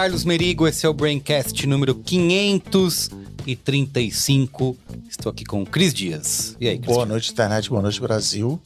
Carlos Merigo, esse é o Braincast número 535. Estou aqui com o Cris Dias. E aí, Cris? Boa noite, internet. Boa noite, Brasil.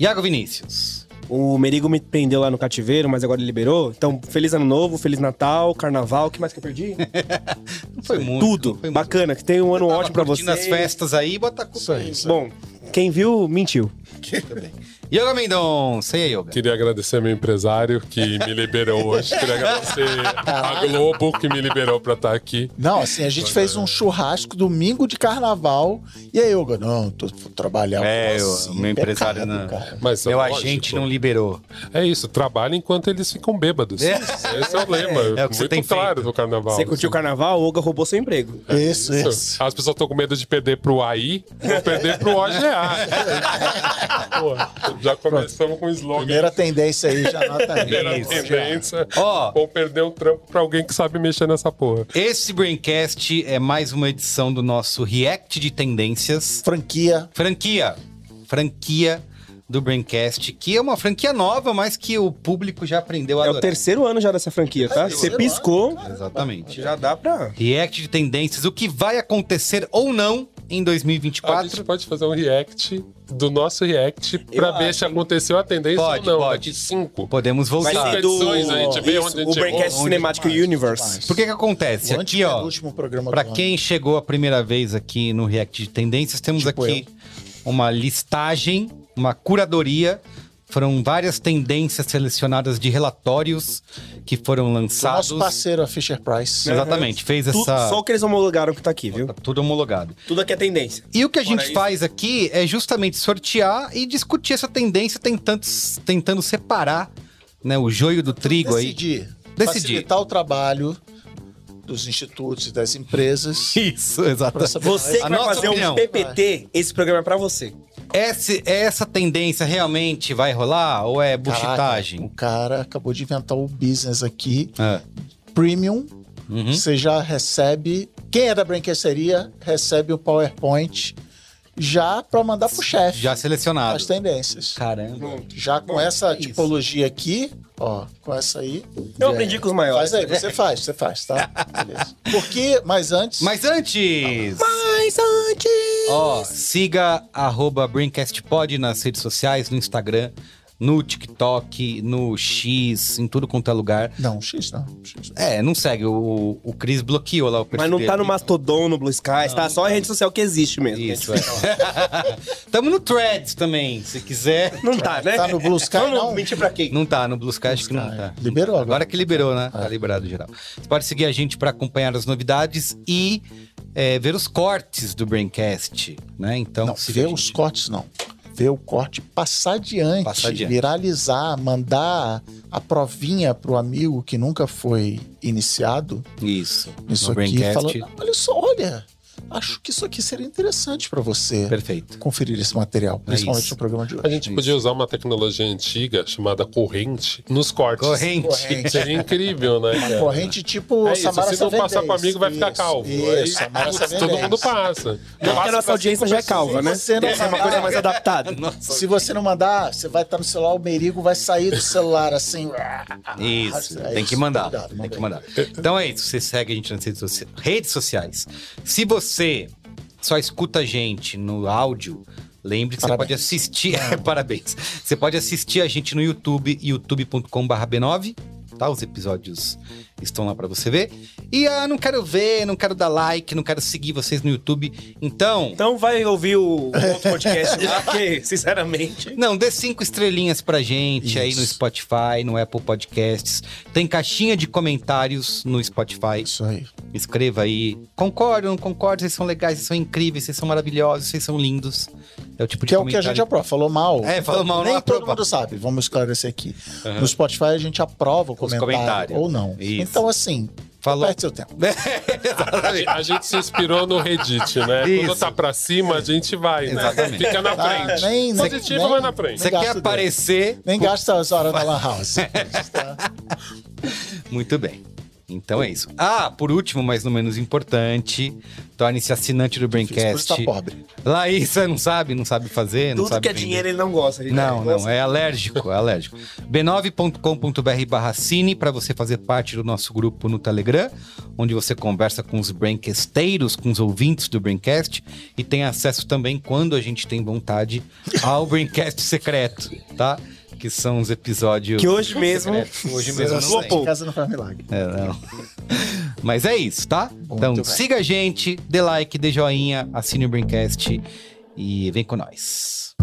Iago Vinícius. O Merigo me prendeu lá no cativeiro, mas agora ele liberou. Então, feliz ano novo, feliz Natal, carnaval. O que mais que eu perdi? Não foi muito. Tudo. não foi muito. Bacana, que tem um ano ótimo pra curtindo você. as festas aí, bota a culpa aí. Bom, quem viu, mentiu. Muito bem. Yoga Mendonça, e aí, Yoga? Queria agradecer meu empresário que me liberou hoje. Queria agradecer a Globo que me liberou pra estar aqui. Não, assim, a gente fez um churrasco domingo de carnaval. E aí, Yoga? Não, tô vou trabalhar. É, eu- assim, meu empresário pecado, não- cara. Mas Meu lógico, agente não liberou. É isso, trabalha enquanto eles ficam bêbados. É. Esse é o lema. É o que você muito tem claro feito. no carnaval. Você curtiu o carnaval, o Olga roubou seu emprego. Isso, Isso. isso. As pessoas estão com medo de perder pro AI, vão perder pro OGA. Pô, já começamos com o slogan. Primeira tendência aí, já anota aí. Primeira Isso. tendência. Ó. Vou perder o trampo pra alguém que sabe mexer nessa porra. Esse Braincast é mais uma edição do nosso React de Tendências. Franquia. Franquia. Franquia do Braincast, que é uma franquia nova, mas que o público já aprendeu a É o terceiro ano já dessa franquia, tá? Você piscou, Exatamente. já dá pra... React de tendências, o que vai acontecer ou não em A 2024. gente pode fazer um react do nosso react pra Eu ver acho, se aconteceu a tendência Pode, ou não. pode. Daqui cinco. Podemos Vai voltar. ser do... edições, a gente vê onde a gente o Braincast. Cinematic Demais, Universe. demais. Por que que acontece? O Aqui, ó, último programa pra do ano. quem chegou a primeira vez aqui no React de Tendências, temos Tipo aqui uma listagem, uma curadoria. Foram várias tendências selecionadas de relatórios que foram lançados. nosso parceiro, a Fisher Price. Exatamente, fez Tu- essa. Só o que eles homologaram que tá aqui, viu? Tá tudo homologado. Tudo aqui é tendência. E o que a Fora gente isso- faz aqui é justamente sortear e discutir essa tendência, tentando, tentando separar né, o joio do trigo aí. Decidir. Decidir. Facilitar o trabalho dos institutos e das empresas. Isso, exatamente. Você que A vai fazer opinião. um PPT, esse programa é pra você. Esse, essa tendência realmente vai rolar ou é Caraca, buchitagem? o cara acabou de inventar o business aqui. É. Premium. Uhum. Você já recebe. Quem é da brinquedoria recebe o PowerPoint já para mandar pro chefe Já selecionado. as tendências. Caramba. Já com Bom, essa isso. tipologia aqui, ó, com essa aí. Eu é, aprendi com os maiores. Faz aí, você faz, você faz, tá? Beleza. Porque, mas antes. Mas antes, Mas antes... ó, siga arroba BraincastPod nas redes sociais, no Instagram, no TikTok, no X, em tudo quanto é lugar. Não, X não. X não. É, não segue. O, o Cris bloqueou lá o perfil Mas não tá dele. no Mastodon, no Blue Sky, tá só a rede social que existe mesmo. Isso, é. Tamo no Threads também, se quiser. Não tá, né? Tá no Blue Sky, Vamos não? mentir pra quem? Não tá, no Blue Sky acho que não tá. Liberou agora. Agora que liberou, né? Tá liberado geral. Você pode seguir a gente para acompanhar as novidades e é, ver os cortes do Braincast, né? Então, Não, a os cortes, não. Vê o corte passar adiante, Passar adiante. viralizar, mandar a provinha pro amigo que nunca foi iniciado Isso. nisso no aqui, falando, olha só, olha, acho que isso aqui seria interessante para você Perfeito. conferir esse material, principalmente isso. no programa de hoje. A gente podia usar uma tecnologia antiga chamada corrente nos cortes. Corrente. Seria incrível, né? cara? Corrente tipo É isso, Samara se não passar amigo, vai ficar Isso, calvo. Isso, Savendez. todo mundo passa. Não, porque a Passa nossa audiência já é calva, né? Você não é uma coisa mais adaptada. Se você não mandar, você vai estar no celular, o merigo vai sair do celular assim. Isso, É tem isso. que mandar. Cuidado, tem que mandar. Então é isso, você segue a gente nas redes sociais. Se você só escuta a gente no áudio, lembre que você Parabéns. pode assistir. Parabéns. Você pode assistir a gente no YouTube, youtube.com/b9, tá? Os episódios estão lá pra você ver. E ah, não quero ver, não quero dar like, não quero seguir vocês no YouTube. Então, Então vai ouvir o outro podcast lá, porque, sinceramente... Não, dê cinco estrelinhas pra gente aí no Isso. Spotify, no Apple Podcasts. Tem caixinha de comentários no Spotify. Isso aí. Escreva aí. Concordo, não concordo, vocês são legais, vocês são incríveis, vocês são maravilhosos, vocês são lindos. É o tipo de Que é o que a comentário- gente aprova. Falou mal. É, falou mal, Nem todo aprova. mundo sabe. Vamos esclarecer aqui. No Spotify a gente aprova o comentário comentários. ou não. Isso. Então, assim, Falou. perde seu tempo. Exatamente. A gente se inspirou no Reddit, né? Isso. Quando tá pra cima, a gente vai, né? Exatamente. Fica na Ah, frente. nem- nem- Positivo nem- vai na frente. Você quer aparecer? Nem gasta as horas da Lan House. Tá? Muito bem. Então é isso. Ah, por último, mas não menos importante, torne-se assinante do Por Braincast. tá pobre. Laísa não sabe, não sabe fazer, não Tudo sabe que é vender. dinheiro ele não gosta. Ele Não, gosta. não, é alérgico, é alérgico. b9.com.br barra cine para você fazer parte do nosso grupo no Telegram, onde você conversa com os braincasteiros, com os ouvintes do Braincast e tem acesso também, quando a gente tem vontade, ao Braincast secreto, tá? Que são os episódios... Que hoje mesmo. Hoje mesmo não. Casa não faz milagre. É, não. Mas é isso, tá? então bem. siga a gente, dê like, dê joinha, assine o Braincast e vem com nós.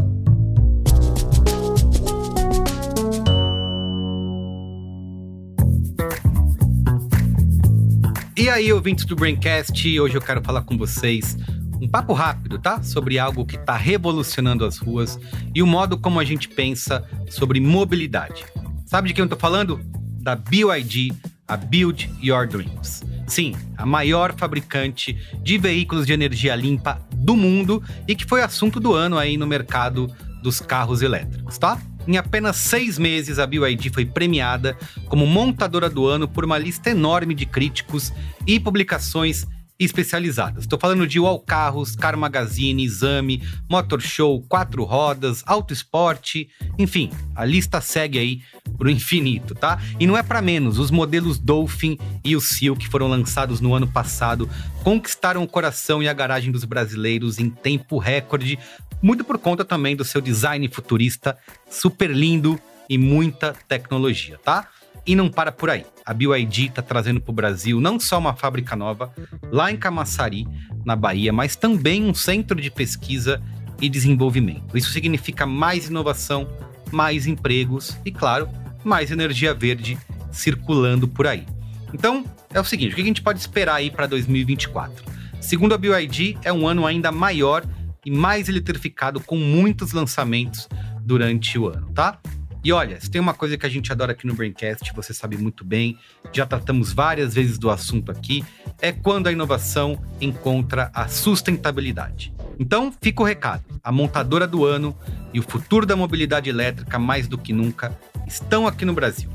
E aí, ouvintes do Braincast, hoje eu quero falar com vocês um papo rápido, tá? Sobre algo que está revolucionando as ruas e o modo como a gente pensa sobre mobilidade. Sabe de quem eu tô falando? Da BYD, a Build Your Dreams. Sim, a maior fabricante de veículos de energia limpa do mundo e que foi assunto do ano aí no mercado dos carros elétricos, tá? Em apenas seis meses, a BYD foi premiada como montadora do ano por uma lista enorme de críticos e publicações especializadas. Estou falando de UOL Carros, Car Magazine, Exame, Motor Show, Quatro Rodas, Auto Esporte, enfim, a lista segue aí pro infinito, tá? E não é para menos, os modelos Dolphin e o Seal que foram lançados no ano passado conquistaram o coração e a garagem dos brasileiros em tempo recorde, muito por conta também do seu design futurista, super lindo e muita tecnologia, tá? E não para por aí. A BYD está trazendo para o Brasil não só uma fábrica nova, lá em Camaçari, na Bahia, mas também um centro de pesquisa e desenvolvimento. Isso significa mais inovação, mais empregos e, claro, mais energia verde circulando por aí. Então, é o seguinte: o que a gente pode esperar aí para 2024? Segundo a BYD, é um ano ainda maior e mais eletrificado, com muitos lançamentos durante o ano, tá? E olha, se tem uma coisa que a gente adora aqui no Braincast, você sabe muito bem, já tratamos várias vezes do assunto aqui, é quando a inovação encontra a sustentabilidade. Então, fica o recado: a montadora do ano e o futuro da mobilidade elétrica, mais do que nunca, estão aqui no Brasil.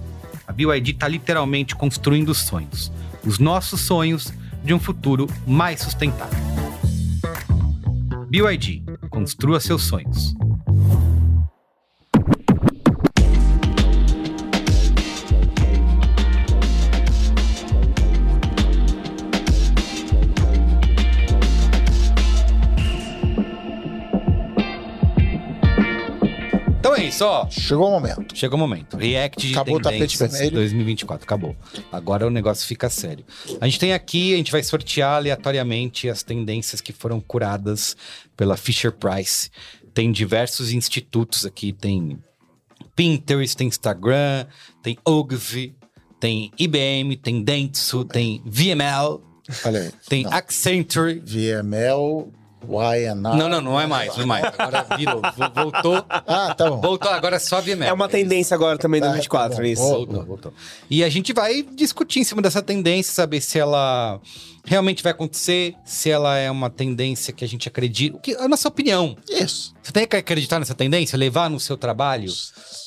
A BYD está literalmente construindo sonhos, os nossos sonhos de um futuro mais sustentável. BYD, construa seus sonhos. Isso, ó. Chegou o momento. Chegou o momento. React de Acabou o tapete vermelho. 2024. Acabou. Agora o negócio fica sério. A gente tem aqui, a gente vai sortear aleatoriamente as tendências que foram curadas pela Fisher Price. Tem diversos institutos aqui, tem Pinterest, tem Instagram, tem Ogilvy, tem IBM, tem Dentsu, tem VML, Olha aí. tem Não. Accenture. VML, YNR. Não, não, não é mais, não é mais. Agora virou, vo- voltou, Ah, tá bom. voltou, agora é só VML. É uma tendência agora também do Ah, 24, tá bom. isso. Voltou, voltou. E a gente vai discutir em cima dessa tendência, saber se ela realmente vai acontecer, se ela é uma tendência que a gente acredita. O que, a nossa opinião. Isso. Você tem que acreditar nessa tendência? Levar no seu trabalho,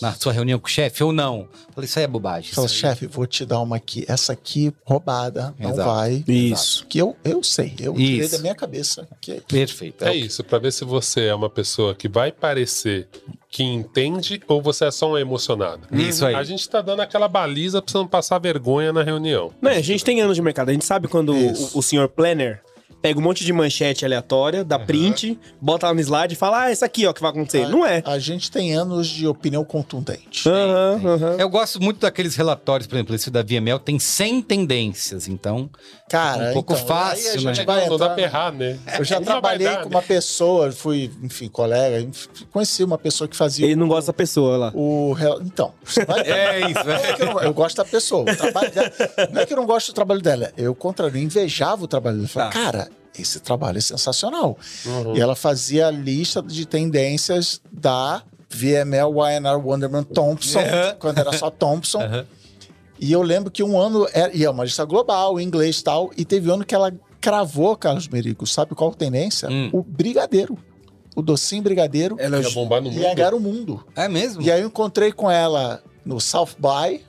na sua reunião com o chefe ou não? Falei, isso aí é bobagem. Fala, chefe, vou te dar uma aqui. Essa aqui, roubada, não Exato. vai. Isso. Que eu, eu sei. Eu tirei Isso. da minha cabeça. Que Perfeito. É que- isso, pra ver se você é uma pessoa que vai parecer que entende ou você é só um emocionado. Isso aí. A gente tá dando aquela baliza pra você não passar vergonha na reunião. Não, a gente tem anos de mercado. A gente sabe quando o, o senhor Planner pega um monte de manchete aleatória, dá print, bota lá no slide e fala, ah, isso aqui, ó, que vai acontecer. Não é. A gente tem anos de opinião contundente. Aham, aham. Eu gosto muito daqueles relatórios, por exemplo, esse da VML tem 100 tendências, então Cara, um pouco então, fácil, aí a gente né? vai Não dá entrar- pra errar, né? Eu já trabalhei dar, com né? uma pessoa, fui, enfim, colega, conheci uma pessoa que fazia Ele não gosta da pessoa lá. o... Então, você vai... é isso, é que eu, não- eu gosto da pessoa. O trabalho dela, não é que eu não gosto do trabalho dela. Eu, contrário, invejava o trabalho dela. Eu falava, Tá. cara, esse trabalho é sensacional. Uhum. E ela fazia a lista de tendências da VML YNR Wonderman Thompson, Aham. quando era só Thompson. Aham. E eu lembro que um ano, era, e é uma lista global, em inglês e tal, e teve um ano que ela cravou, Carlos Merigo, sabe qual tendência? Hum. O brigadeiro. O docinho brigadeiro Ela Ia bombar no mundo. ia ganhar o mundo. É mesmo? E aí eu encontrei com ela no South By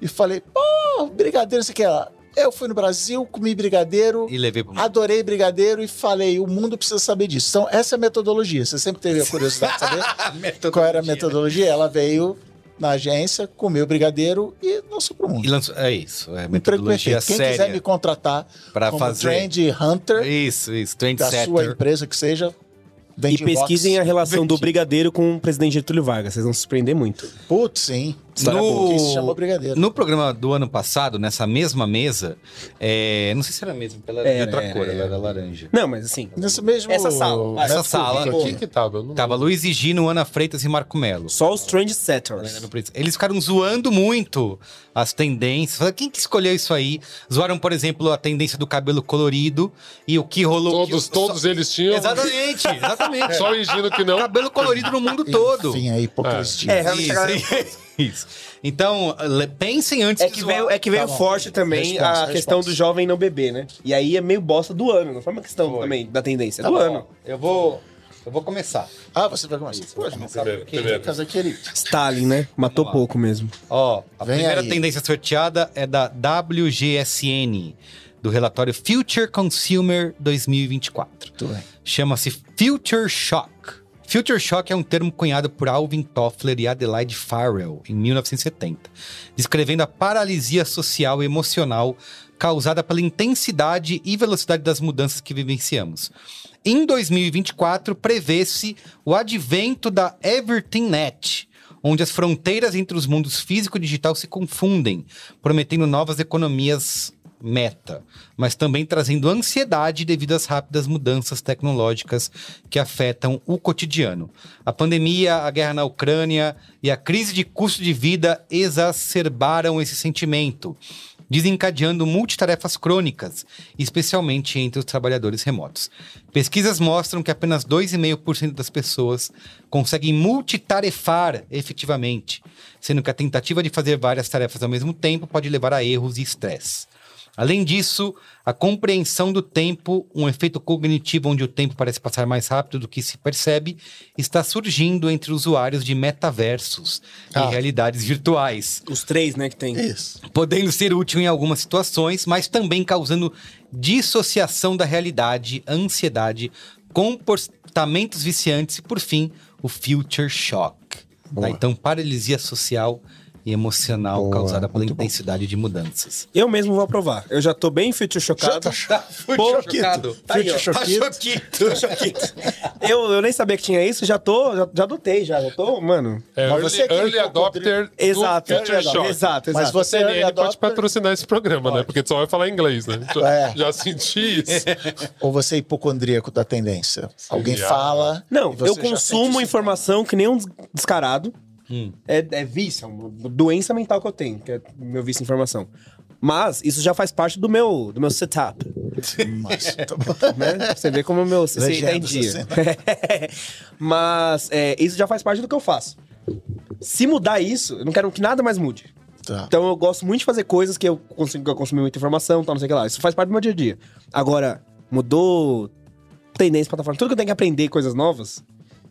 e falei, pô, brigadeiro, você quer? Eu fui no Brasil, comi brigadeiro, E levei pro mundo. adorei brigadeiro e falei, o mundo precisa saber disso. Então, essa é a metodologia. Você sempre teve a curiosidade de saber qual era a metodologia. Ela veio na agência, comeu brigadeiro e lançou pro E mundo. lançou, é isso, é metodologia perfeito. Quem quiser me séria contratar como fazer. trend hunter Isso, isso, da sua trendsetter. empresa que seja, E pesquisem a box. relação do brigadeiro com o presidente Getúlio Vargas. Vocês vão se surpreender muito. Putz, sim. História boa. Que se chama No, brigadeiro. no programa do ano passado, nessa mesma mesa, é, não sei se era a mesma, ela era de Era, outra era, cor, era. ela era laranja. Não, mas assim. Nesse mesmo... Essa sala. Essa Netflix sala. aqui. Quem que tava? Eu não Tava Luiz e Gino, Ana Freitas e Marco Melo. Só os trendsetters. Eles ficaram zoando muito as tendências. Quem que escolheu isso aí? Zoaram, por exemplo, a tendência do cabelo colorido e o que rolou. Todos, que- todos eles tinham. Exatamente, exatamente. Só o Higino que não. Cabelo colorido no mundo todo. Enfim, a hipocrisia. É, realmente Isso, isso. Então, pensem antes É de que zoar. veio, é que veio Tá bom. forte também a questão do jovem não beber, né? E aí é meio bosta do ano, não foi uma questão também da tendência, é Tá do bom, ano. Eu vou, eu vou começar. Ah, você vai começar. Pode, Primeiro, primeiro. Casa querido. Stalin, né? Matou pouco mesmo. Ó, a Vem primeira aí. tendência sorteada é da WGSN, do relatório Future Consumer 2024. Tudo bem. Chama-se Future Shock. Future Shock é um termo cunhado por Alvin Toffler e Adelaide Farrell em 1970, descrevendo a paralisia social e emocional causada pela intensidade e velocidade das mudanças que vivenciamos. Em 2024, prevê-se o advento da Everything Net, onde as fronteiras entre os mundos físico e digital se confundem, prometendo novas economias meta, mas também trazendo ansiedade devido às rápidas mudanças tecnológicas que afetam o cotidiano. A pandemia, a guerra na Ucrânia e a crise de custo de vida exacerbaram esse sentimento, desencadeando multitarefas crônicas, especialmente entre os trabalhadores remotos. Pesquisas mostram que apenas 2,5% das pessoas conseguem multitarefar efetivamente, sendo que a tentativa de fazer várias tarefas ao mesmo tempo pode levar a erros e estresse. Além disso, a compreensão do tempo, um efeito cognitivo onde o tempo parece passar mais rápido do que se percebe, está surgindo entre usuários de metaversos Ah. e realidades virtuais Os três, né, que tem. Isso. podendo ser útil em algumas situações, mas também causando dissociação da realidade, ansiedade, comportamentos viciantes e, por fim, o future shock. Tá? Então, paralisia social e emocional Boa, causada pela muito bom. intensidade de mudanças. Eu mesmo vou aprovar. Eu já tô bem future chocado. Tá, Pô, chocado. Tá aí, ó. Tá choquito. Eu, eu nem sabia que tinha isso, já tô, já, já adotei, já. Já tô, mano. É Mas early, você que early adopter do Exato, early exato, exato. Mas você é CNN pode adopter, patrocinar esse programa, né? Porque tu só vai falar inglês, né? Já, É. já senti isso. ou você é hipocondríaco da tendência? Alguém ah. fala. Não, eu já consumo informação que nem um des- descarado. Hum. É, é vício, é uma doença mental que eu tenho, que é meu vício em informação. Mas isso já faz parte do meu, do meu setup, Mas, tá né? Você vê como o meu você tá em dia. Mas é, isso já faz parte do que eu faço. Se mudar isso, eu não quero que nada mais mude. Tá. Então eu gosto muito de fazer coisas que eu consigo que eu consumir muita informação, tal, não sei o que lá. Isso faz parte do meu dia a dia. Agora, mudou tendência, plataforma, tudo que eu tenho que aprender coisas novas,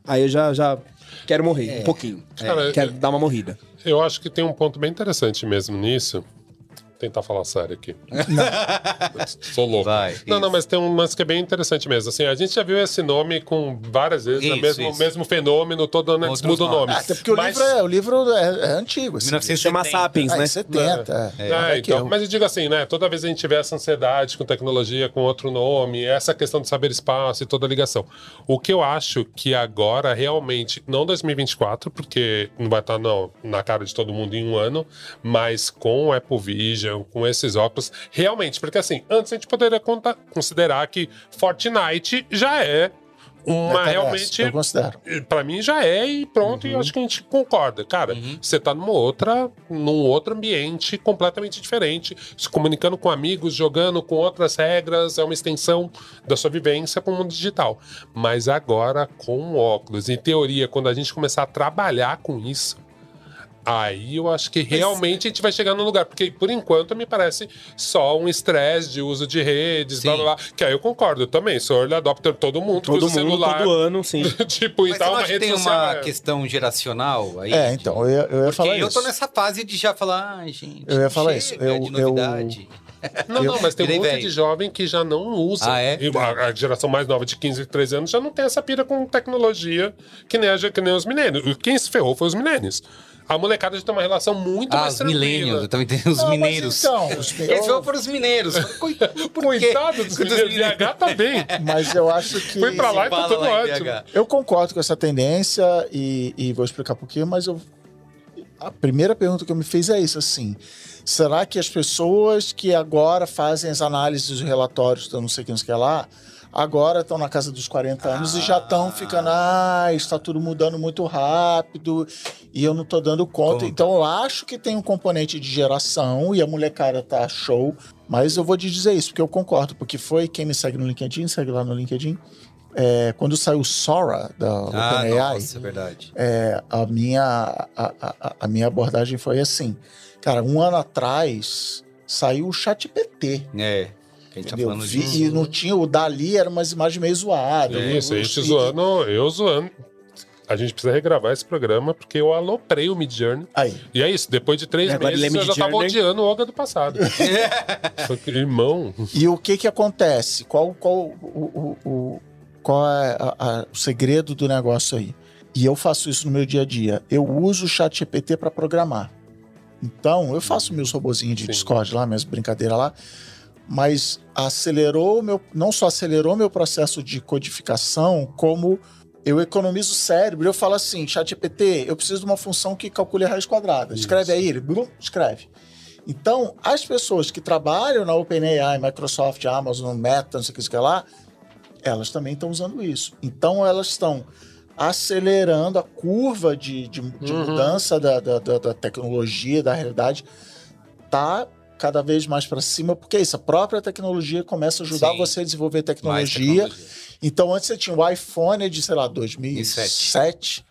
aí eu já, já quero morrer um pouquinho. Cara, quero dar uma morrida. Eu acho que tem um ponto bem interessante mesmo nisso, tentar falar sério aqui. Sou louco. Vai, não, isso. não, mas tem um lance que é bem interessante mesmo. Assim, a gente já viu esse nome com várias vezes, Isso, o mesmo, isso. mesmo fenômeno, todo ano eles mudam o nome. Ah, até porque o Mas- livro, é, o livro é, é antigo. Assim. 1970. Chama Sapiens, Ah, né? em 70. É. É, que então, eu- mas eu digo assim, né? Toda vez a gente tiver essa ansiedade com tecnologia, com outro nome, essa questão de saber espaço e toda a ligação. O que eu acho que agora, realmente, não 2024, porque não vai estar não, na cara de todo mundo em um ano, mas com o Apple Vision, com esses óculos, realmente, porque assim, antes a gente poderia considerar que Fortnite já é uma Merece, realmente Eu considero. Pra mim já é e pronto, e acho que a gente concorda. Cara, você tá numa outra, num outro ambiente completamente diferente, se comunicando com amigos, jogando com outras regras, é uma extensão da sua vivência para o mundo digital. Mas agora, com óculos, em teoria, quando a gente começar a trabalhar com isso, Aí eu acho que realmente a gente vai chegar no lugar, porque por enquanto me parece só um estresse de uso de redes, blá Sim. blá blá. Que aí eu concordo também, sou early adopter todo mundo, que Todo usa mundo, celular. todo ano, sim. tipo, Mas e tal, uma rede tem social. uma é- questão geracional aí? É, então, eu ia, eu ia Porque falar eu isso. tô nessa fase de já falar, ai, gente. Eu ia falar chega isso. Eu- de eu- novidade. Não, não, mas tem um monte de jovem que já não usa. Ah, é? E a, a geração mais nova de 15, 13 anos já não tem essa pira com tecnologia que nem, a, que nem os milênios. Quem se ferrou foi os milênios. A molecada já tem uma relação muito Ah, mais os tranquila. milênios, eu também tenho os Não, mas mineiros. então, os- Eles vão para os mineiros. Coitado? Coitado dos milênios. BH também. Mas eu acho que. Foi pra lá e tá tudo ótimo. Eu concordo com essa tendência e, e vou explicar por quê, mas eu. A primeira pergunta que eu me fiz é isso, assim. Será que as pessoas que agora fazem as análises dos relatórios não sei o que, não sei o que lá, agora estão na casa dos 40 anos e já estão ficando, ah, está tudo mudando muito rápido e eu não tô dando conta. Conta. Então eu acho que tem um componente de geração e a molecada tá show, mas eu vou te dizer isso, porque eu concordo, porque foi quem me segue no LinkedIn, segue lá no LinkedIn. é, quando saiu o Sora da Ah, OpenAI, nossa, é verdade. é, a, minha, a, a- a minha abordagem foi assim. Cara, um ano atrás saiu o ChatGPT. É, a gente tá falando Vi- de... E não tinha o Dali, era umas imagens meio zoadas. Isso, a gente e- zoando, eu zoando. A gente precisa regravar esse programa porque eu aloprei o Midjourney. Aí. E é isso, depois de três agora meses é eu já tava odiando o Olga do passado. Só que, irmão, E o que que acontece? Qual, qual, o, o- o- qual é a- a- o segredo do negócio aí? E eu faço isso no meu dia a dia. Eu uso o chat GPT para programar. Então, eu faço meus robozinhos de Sim. Discord lá, minhas brincadeiras lá, mas acelerou meu, não só acelerou meu processo de codificação, como eu economizo o cérebro. Eu falo assim, chat GPT, eu preciso de uma função que calcule a raiz quadrada. Escreve aí, ele, blum, escreve. Então, as pessoas que trabalham na OpenAI, Microsoft, Amazon, Meta, não sei o que, sei lá, elas também estão usando isso. Então, elas estão acelerando a curva de, de, de Uhum. mudança da, da, da- da tecnologia, da realidade, tá cada vez mais para cima, porque é isso, a própria tecnologia começa a ajudar Sim. você a desenvolver tecnologia. tecnologia. Então, antes você tinha o iPhone de, sei lá, 2007,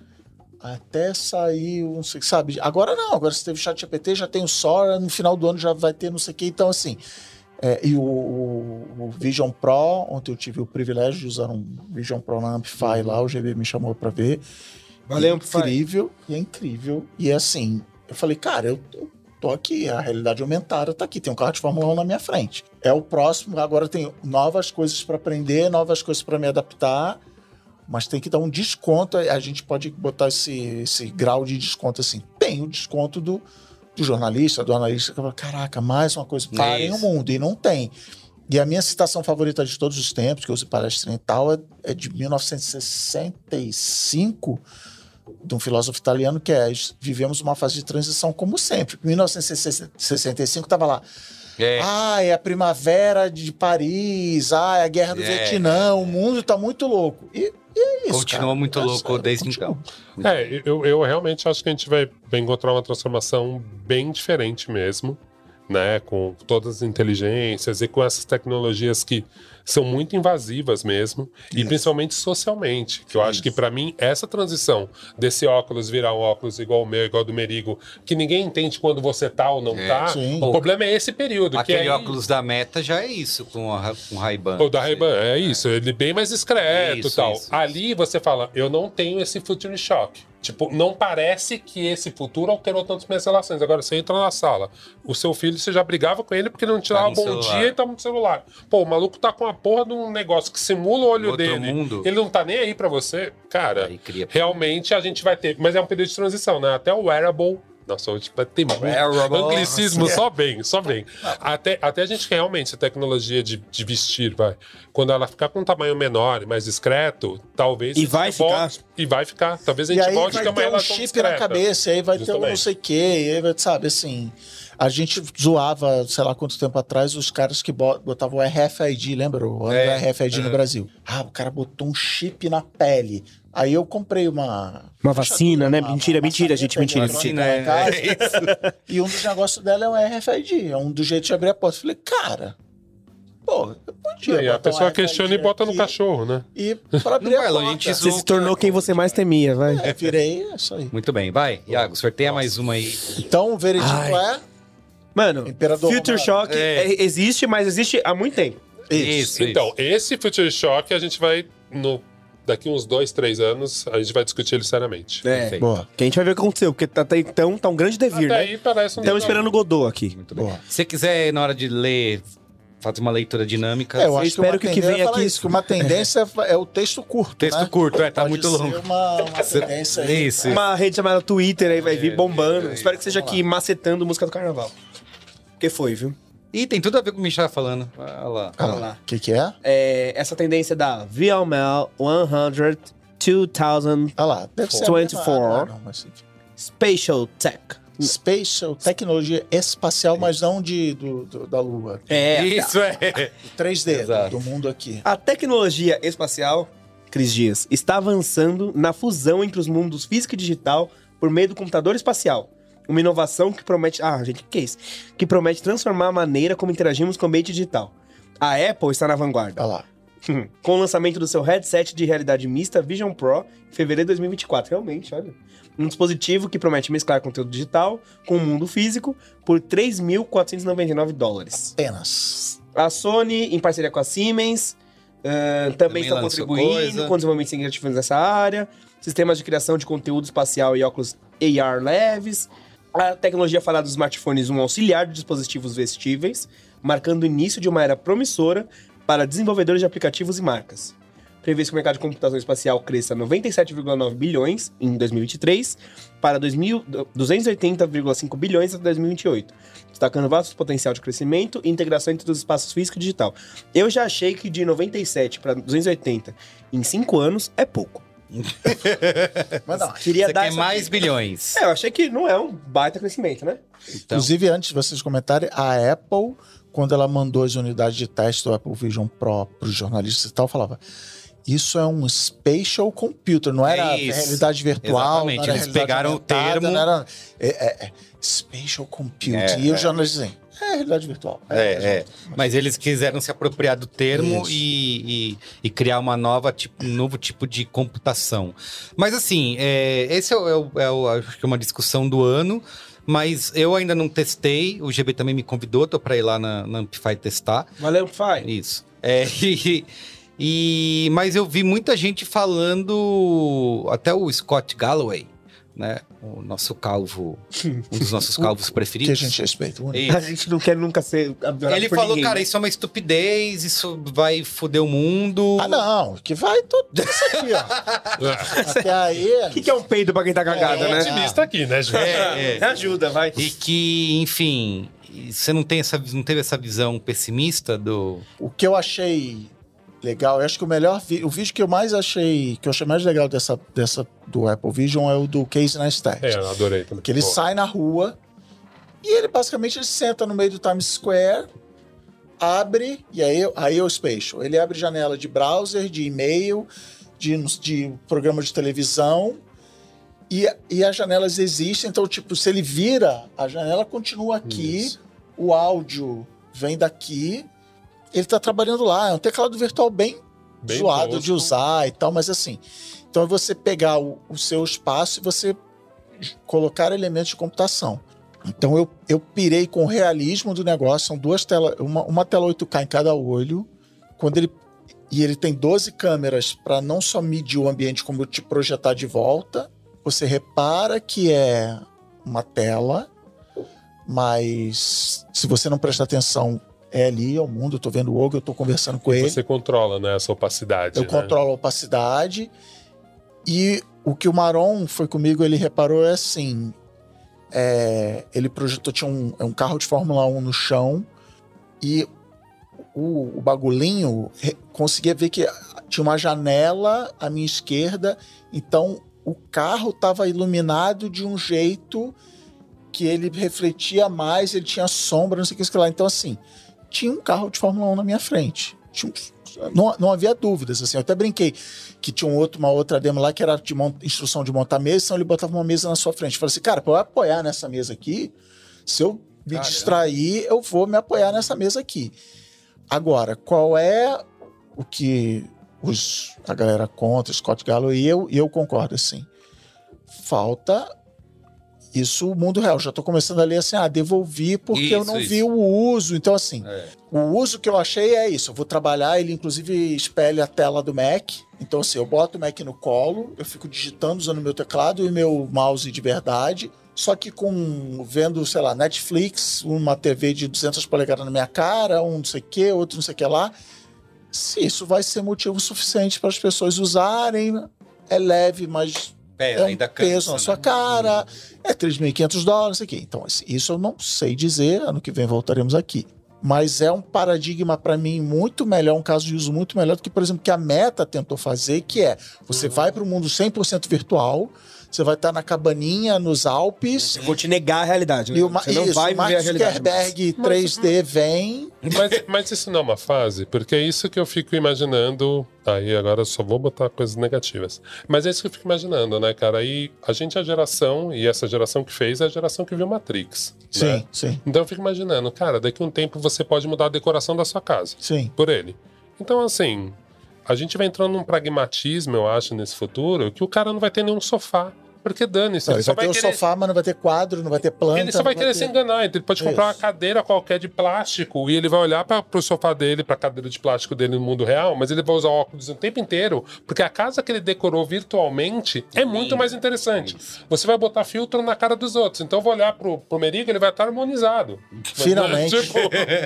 até sair, não sei, sabe? Agora não, agora você teve o chat GPT, já tem o Sora, no final do ano já vai ter não sei o que. Então, assim, é, e o, o- Vision Pro, ontem eu tive o privilégio de usar um Vision Pro na Amplify lá, o GB me chamou para ver. Valeu, é Amplify. incrível, e é incrível. E é assim, eu falei, cara, eu, eu tô aqui, a realidade aumentada tá aqui, tem um carro de Fórmula 1 na minha frente. É o próximo, agora tem novas coisas para aprender, novas coisas para me adaptar, mas tem que dar um desconto. A gente pode botar esse, esse grau de desconto assim. Tem o desconto do, do jornalista, do analista, que fala, caraca, mais uma coisa, parem o mundo, e não tem. E a minha citação favorita de todos os tempos, que eu uso palestra e tal, é, é de 1965, de um filósofo italiano, que é vivemos uma fase de transição como sempre. Em 1965 estava lá, É, ah, é a primavera de Paris, ah, é a guerra do É. Vietnã, o mundo tá muito louco. E, e é isso, continua cara. muito É louco sério, desde continua. então. É, eu, eu realmente acho que a gente vai, vai encontrar uma transformação bem diferente mesmo, né? Com todas as inteligências e com essas tecnologias que são muito invasivas mesmo, e principalmente socialmente. Que eu acho que para mim essa transição desse óculos virar um óculos igual o meu, igual ao do Merigo, que ninguém entende quando você tá ou não É, tá. sim. O problema é esse período. que Aquele aí- óculos da meta já é isso, com a, com o Ray-Ban. o da Ray-Ban, é isso. Ele é bem mais discreto e Isso, tal. isso, Ali você fala, eu não tenho esse future shock. Tipo, não parece que esse futuro alterou tanto minhas relações. Agora, você entra na sala, o seu filho, você já brigava com ele porque não te Tá bom celular. dia e tava no celular. Pô, o maluco tá com a porra de um negócio que simula o olho Outro dele. mundo. Ele não tá nem aí pra você. Cara, realmente a gente vai ter. Mas é um período de transição, né? Até o wearable. Nossa, hoje vai ter muito Wearable. anglicismo, só bem, só bem. Até, até a gente realmente, a tecnologia de, de vestir, vai. Quando ela ficar com um tamanho menor e mais discreto, talvez. E vai ficar. volte- E vai ficar. Talvez a E gente volte a vai ter uma um chip discreta. na cabeça, e aí vai ter um não Justamente. sei o quê, e aí vai, sabe, assim... A gente zoava, sei lá quanto tempo atrás, os caras que bo- botavam o RFID, lembra? O É, RFID no Brasil. Ah, o cara botou um chip na pele. Aí eu comprei uma... Uma vacina, né? uma- Mentira, uma mentira, gente, mentira. Vacina, em casa. é, é isso. E um dos negócios dela é um RFID, é um do jeito de abrir a porta. Eu falei, cara, pô, eu podia. E a botar um pessoa RFID questiona e bota no aqui cachorro, né? E pra abrir Não vai a porta. gente Você se tornou quem você mais temia, vai. É, virei isso aí. Muito bem, vai. Iago, sorteia mais uma aí. Então, o veredito Ai. é... Mano, Imperador Future Romano. Shock É. é, existe, mas existe há muito tempo. Isso, Então, esse Future Shock a gente vai. No, daqui uns dois, três anos, a gente vai discutir ele seriamente. É. Perfeito. Boa, Que a gente vai ver o que aconteceu, porque tá, até então tá um grande devir, Até né? aí parece um. Estamos esperando o Godot aqui. Muito bem. boa. Se você quiser, na hora de ler, fazer uma leitura dinâmica. É, eu acho espero que, uma o que tendência- vem eu ia falar aqui- isso, que uma tendência é o texto curto, Texto né? curto, é, tá Pode muito ser longo. Uma, uma tendência aí. Isso. Uma rede chamada Twitter aí vai vir É, bombando. é, Espero que seja aqui macetando música do carnaval. Que foi, viu? Ih, tem tudo a ver com o que a gente tava falando. Olha lá. Ah, Olha lá. O que que é? É, essa tendência da VLML 100 2000 Olha lá, deve ser a 24. mesma- ah, não, mas. Spatial Tech. Spatial, tecnologia espacial, mas não de, do, do- da Lua. É, Isso é. 3D Exato. do mundo aqui. A tecnologia espacial, Cris Dias, está avançando na fusão entre os mundos físico e digital por meio do computador espacial. Uma inovação que promete. Ah, gente, o que é isso? Que promete transformar a maneira como interagimos com o ambiente digital. A Apple está na vanguarda. Olha lá. com o lançamento do seu headset de realidade mista Vision Pro em fevereiro de 2024. Realmente, olha. Um dispositivo que promete mesclar conteúdo digital com o mundo físico por 3.499 dólares. Apenas. A Sony, em parceria com a Siemens, ah, também, Também está contribuindo coisa. com desenvolvimentos significativos nessa área, sistemas de criação de conteúdo espacial e óculos AR leves, a tecnologia falada dos smartphones, um auxiliar de dispositivos vestíveis, marcando o início de uma era promissora para desenvolvedores de aplicativos e marcas. Prevê-se que o mercado de computação espacial cresça 97,9 bilhões em 2023 para 2000 280,5 bilhões até 2028, destacando vasto potencial de crescimento e integração entre os espaços físico e digital. Eu já achei que de 97 para 280 em 5 anos é pouco. Mas não. Queria Você dar quer mais dica. bilhões. É, eu achei que não é um baita crescimento, né? Então, Inclusive, antes de vocês comentarem, a Apple, quando ela mandou as unidades de teste do Apple Vision Pro para os jornalistas e tal, falava. Isso é um spatial computer, não era É isso. realidade virtual. Exatamente, não era eles realidade pegaram o termo- não era- é, é, é, spatial computing. É, e os é. jornalistas dizem, é realidade virtual. É, é. Mas eles quiseram se apropriar do termo e, e- e criar uma nova, tipo, um novo tipo de computação. Mas assim, é, esse é, o- é, o- é acho que é uma discussão do ano. Mas eu ainda não testei. O GB também me convidou, tô pra ir lá na, na Amplify testar. Valeu, Fai. Isso. É, e, e- mas eu vi muita gente falando, até o Scott Galloway, né? O nosso calvo, um dos nossos calvos Que a preferidos. gente respeita. A gente não quer nunca ser adorado Ele por falou, ninguém, cara, né? isso é uma estupidez, isso vai foder o mundo. Ah, não, que vai tudo isso aqui, ó. Até aí. O que, que é um peido pra quem tá cagado, É, né? otimista aqui, né, gente? É, é. Ajuda, vai. E que, enfim, você não, tem essa, não teve essa visão pessimista do. O que eu achei legal, eu acho que o melhor vi- o vídeo que eu mais achei, que eu achei mais legal dessa, dessa do Apple Vision é o do Casey Neistat. É, eu adorei também. Que ele Pô. sai na rua e ele basicamente ele senta no meio do Times Square, abre, e aí, aí é o Spatial. Ele abre janela de browser, de e-mail, de, de programa de televisão. E, e as janelas existem, então, tipo, se ele vira, a janela continua aqui, Isso. o áudio vem daqui, ele tá trabalhando lá. É um teclado virtual bem, Bem zoado tosco. de usar e tal, mas assim. Então é você pegar o, o seu espaço e você colocar elementos de computação. Então eu, eu pirei com o realismo do negócio, são duas telas, uma, uma tela 8K em cada olho. Quando ele e ele tem 12 câmeras para não só medir o ambiente como te projetar de volta. você repara que é uma tela, mas se você não prestar atenção, é ali, é o mundo. Eu tô vendo o Ogro, eu tô conversando com ele. Você controla, né, essa opacidade. Eu né? controlo a opacidade. E o que o Maron foi comigo, ele reparou é assim: é, ele projetou, tinha um, é um carro de Fórmula 1 no chão e o, o bagulhinho re- conseguia ver que tinha uma janela à minha esquerda, então o carro estava iluminado de um jeito que ele refletia mais, ele tinha sombra, não sei o que, lá. Então, assim, tinha um carro de Fórmula 1 na minha frente. Tinha um- não, não havia dúvidas, assim. Eu até brinquei que tinha um outro, uma outra demo lá que era de mon- instrução de montar mesa, então ele botava uma mesa na sua frente. Eu falei assim, cara, pra eu apoiar nessa mesa aqui, se eu me Caramba. distrair, eu vou me apoiar nessa mesa aqui. Agora, qual é o que os, a galera conta, Scott Gallo e eu, e eu concordo, assim. Falta isso o mundo real. Já tô começando a ler assim, ah, devolvi porque eu Isso, não isso. vi o uso. Então, assim, É. o uso que eu achei é isso. Eu vou trabalhar, ele inclusive espelha a tela do Mac. Então, assim, eu boto o Mac no colo, eu fico digitando usando o meu teclado e meu mouse de verdade. Só que com vendo, sei lá, Netflix, uma TV de 200 polegadas na minha cara, um não sei o que, outro não sei o que lá. Se isso vai ser motivo suficiente para as pessoas usarem, é leve, mas É, é um ainda cansa, peso na né? sua cara, é 3.500 dólares, quê. Então, assim, isso eu não sei dizer, ano que vem voltaremos aqui. Mas é um paradigma para mim muito melhor, um caso de uso muito melhor do que, por exemplo, que a Meta tentou fazer, que é você vai para o mundo 100% virtual, você vai estar na cabaninha nos Alpes, Eu vou te negar a realidade. né? e o, Ma- Você não isso, vai viver a Mark realidade. Zuckerberg 3D vem, Mas, mas isso não é uma fase, porque é isso que eu fico imaginando. Aí agora eu só vou botar coisas negativas. Mas é isso que eu fico imaginando, né, cara? Aí a gente é a geração, e essa geração que fez é a geração que viu Matrix. sim, né? sim, Então eu fico imaginando, cara, daqui a um tempo você pode mudar a decoração da sua casa sim. por ele. Então, assim, a gente vai entrando num pragmatismo, eu acho, nesse futuro, que o cara não vai ter nenhum sofá. Porque dane-se, ele ele só vai ter vai o querer sofá, mas não vai ter quadro, não vai ter planta. ele só vai querer ter- se enganar. Então ele pode comprar uma Isso. cadeira qualquer de plástico e ele vai olhar para o sofá dele, para a cadeira de plástico dele no mundo real, mas ele vai usar óculos o tempo inteiro, porque a casa que ele decorou virtualmente é muito mais interessante. Você vai botar filtro na cara dos outros. Então eu vou olhar pro, pro Merigo, ele vai estar harmonizado. Finalmente. Tipo,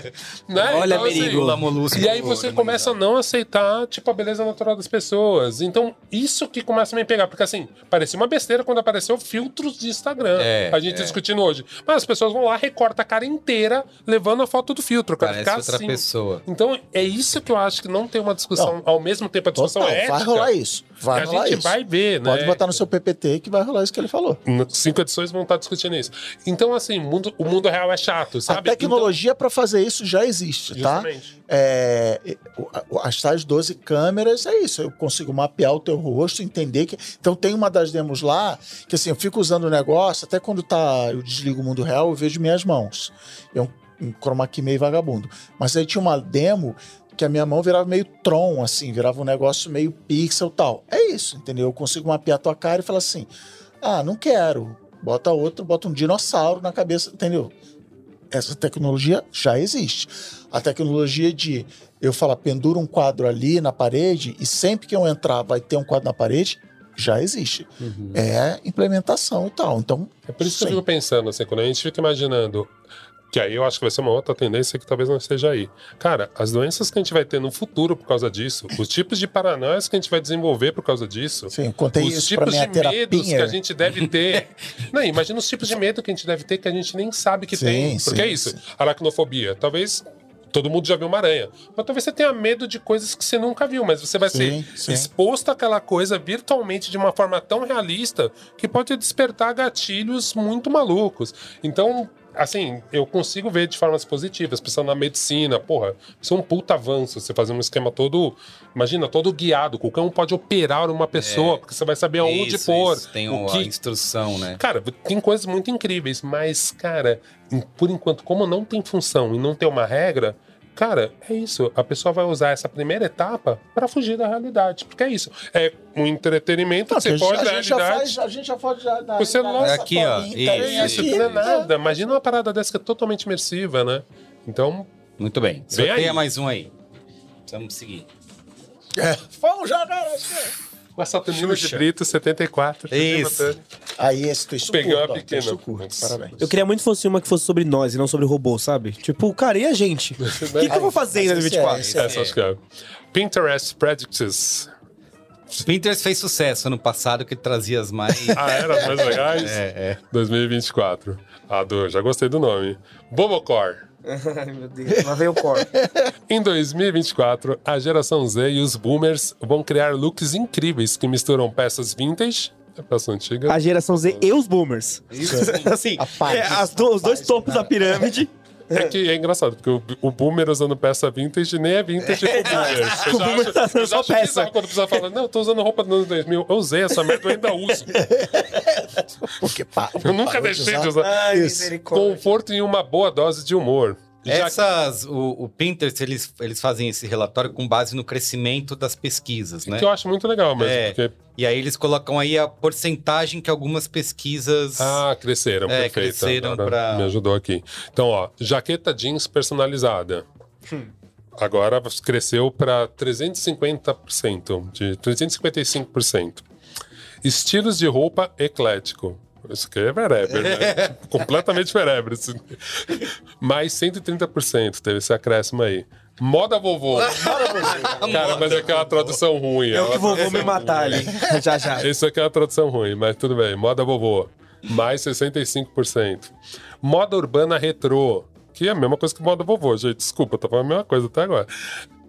né? Olha, Então, assim, Merigo. Lula molusco, e aí você começa a não aceitar, tipo, a beleza natural das pessoas. Então, isso que começa a me pegar. Porque, assim, parecia uma besteira quando apareceu filtros de Instagram. É, a gente é. discutindo hoje. Mas as pessoas vão lá, recorta a cara inteira, levando a foto do filtro. Parece ficar outra assim. pessoa. Então, é isso que eu acho que não tem uma discussão. Ao mesmo tempo, a discussão Total, é ética. vai rolar isso. Vai a gente isso. vai ver, né? Pode botar no seu PPT que vai rolar isso que ele falou. Cinco edições vão estar discutindo isso. Então, assim, o mundo, o mundo real é chato, sabe? A tecnologia para fazer isso já existe, Então, tá? justamente. É, o- as tais 12 câmeras, é isso. Eu consigo mapear o teu rosto, entender que. Então tem uma das demos lá que assim, eu fico usando o negócio, até quando tá. Eu desligo o mundo real, eu vejo minhas mãos. É um, um chroma key meio vagabundo. Mas aí tinha uma demo que a minha mão virava meio Tron, assim, virava um negócio meio pixel e tal. É isso, entendeu? Eu consigo mapear a tua cara e falar assim: ah, não quero. Bota outro, bota um dinossauro na cabeça, entendeu? essa tecnologia já existe. A tecnologia de eu falar, pendura um quadro ali na parede e sempre que eu entrar vai ter um quadro na parede, já existe. É implementação e tal. Então, É por isso que eu fico pensando, assim, quando a gente fica imaginando. Que aí eu acho que vai ser uma outra tendência que talvez não esteja aí. Cara, as doenças que a gente vai ter no futuro por causa disso, os tipos de paranoias que a gente vai desenvolver por causa disso, Sim, contei os isso tipos de medos terapia. que a gente deve ter. não, imagina os tipos de medo que a gente deve ter que a gente nem sabe que Sim, tem. sim, Porque é isso, sim. aracnofobia. Talvez todo mundo já viu uma aranha. Mas talvez você tenha medo de coisas que você nunca viu, mas você vai Sim, ser sim. exposto àquela coisa virtualmente de uma forma tão realista que pode despertar gatilhos muito malucos. Então, assim, eu consigo ver de formas positivas, pensando na medicina, porra, isso é um puta avanço, você fazer um esquema todo, imagina, todo guiado, qualquer um pode operar uma pessoa, porque você vai saber aonde Isso, pôr, isso, Tem o que instrução, né? Cara, tem coisas muito incríveis, mas, cara, por enquanto, como não tem função e não tem uma regra, cara, é isso. A pessoa vai usar essa primeira etapa pra fugir da realidade. Porque é isso. É um entretenimento que você que a gente- pode a da gente já realidade. faz, a gente já pode já dar, O celular- dar Aqui, ó, telinha isso, não é né? nada. Imagina uma parada dessa que é totalmente imersiva, né? Então, Muito bem. Vem Sorteia aí. mais um aí. Vamos seguir. É. Vamos jogar. O Assatunino de Xuxa. Brito, 74. Isso. Aí esse texto Peguei curto, uma ó, pequena. texto curto. Parabéns. Eu queria muito que fosse uma que fosse sobre nós e não sobre robô, sabe? Tipo, cara, e a gente? O que, que eu vou fazer em Mas esse é- 2024? esse é- que é. Pinterest Predicts. Pinterest fez sucesso ano passado, que trazia as mais. Ah, era as mais legais? É, é. 2024. Ah, do, já gostei do nome. Bobocore. Ai, meu Deus. Lá veio o core. Em 2024, a geração Z e os boomers vão criar looks incríveis que misturam peças vintage, é peça antiga, A geração Z e os boomers. assim, A paz. é, as do- os dois topos da pirâmide. É que é engraçado, porque o, o boomer usando peça vintage nem é vintage pro boomer. Eu O já boomer acho- tá usando só peça. Quando precisa falar, não, eu tô usando roupa dos anos 2000. Eu usei essa merda, eu ainda uso. Porque pá, Eu nunca deixei de usar. Ai, Isso. misericórdia. Conforto e uma boa dose de humor. Essas, o, o Pinterest, eles, eles fazem esse relatório com base no crescimento das pesquisas, né? que eu acho muito legal mesmo, É. porque... E aí eles colocam aí a porcentagem que algumas pesquisas. Ah, cresceram, É, perfeito. cresceram pra- Me ajudou aqui. Então, ó, jaqueta jeans personalizada. Agora cresceu para 350%, de 355%. Estilos de roupa eclético. Isso aqui é vereber, né? Completamente vereber. assim. Mais 130% teve esse acréscimo aí. Moda vovô. Cara, mas é que é uma tradução ruim. É o que vovô me matar ruim. ali. já, já. Isso aqui é uma tradução ruim, mas tudo bem. Moda vovô, mais 65%. Moda urbana retrô, que é a mesma coisa que moda vovô, gente. Desculpa, tô falando a mesma coisa até agora.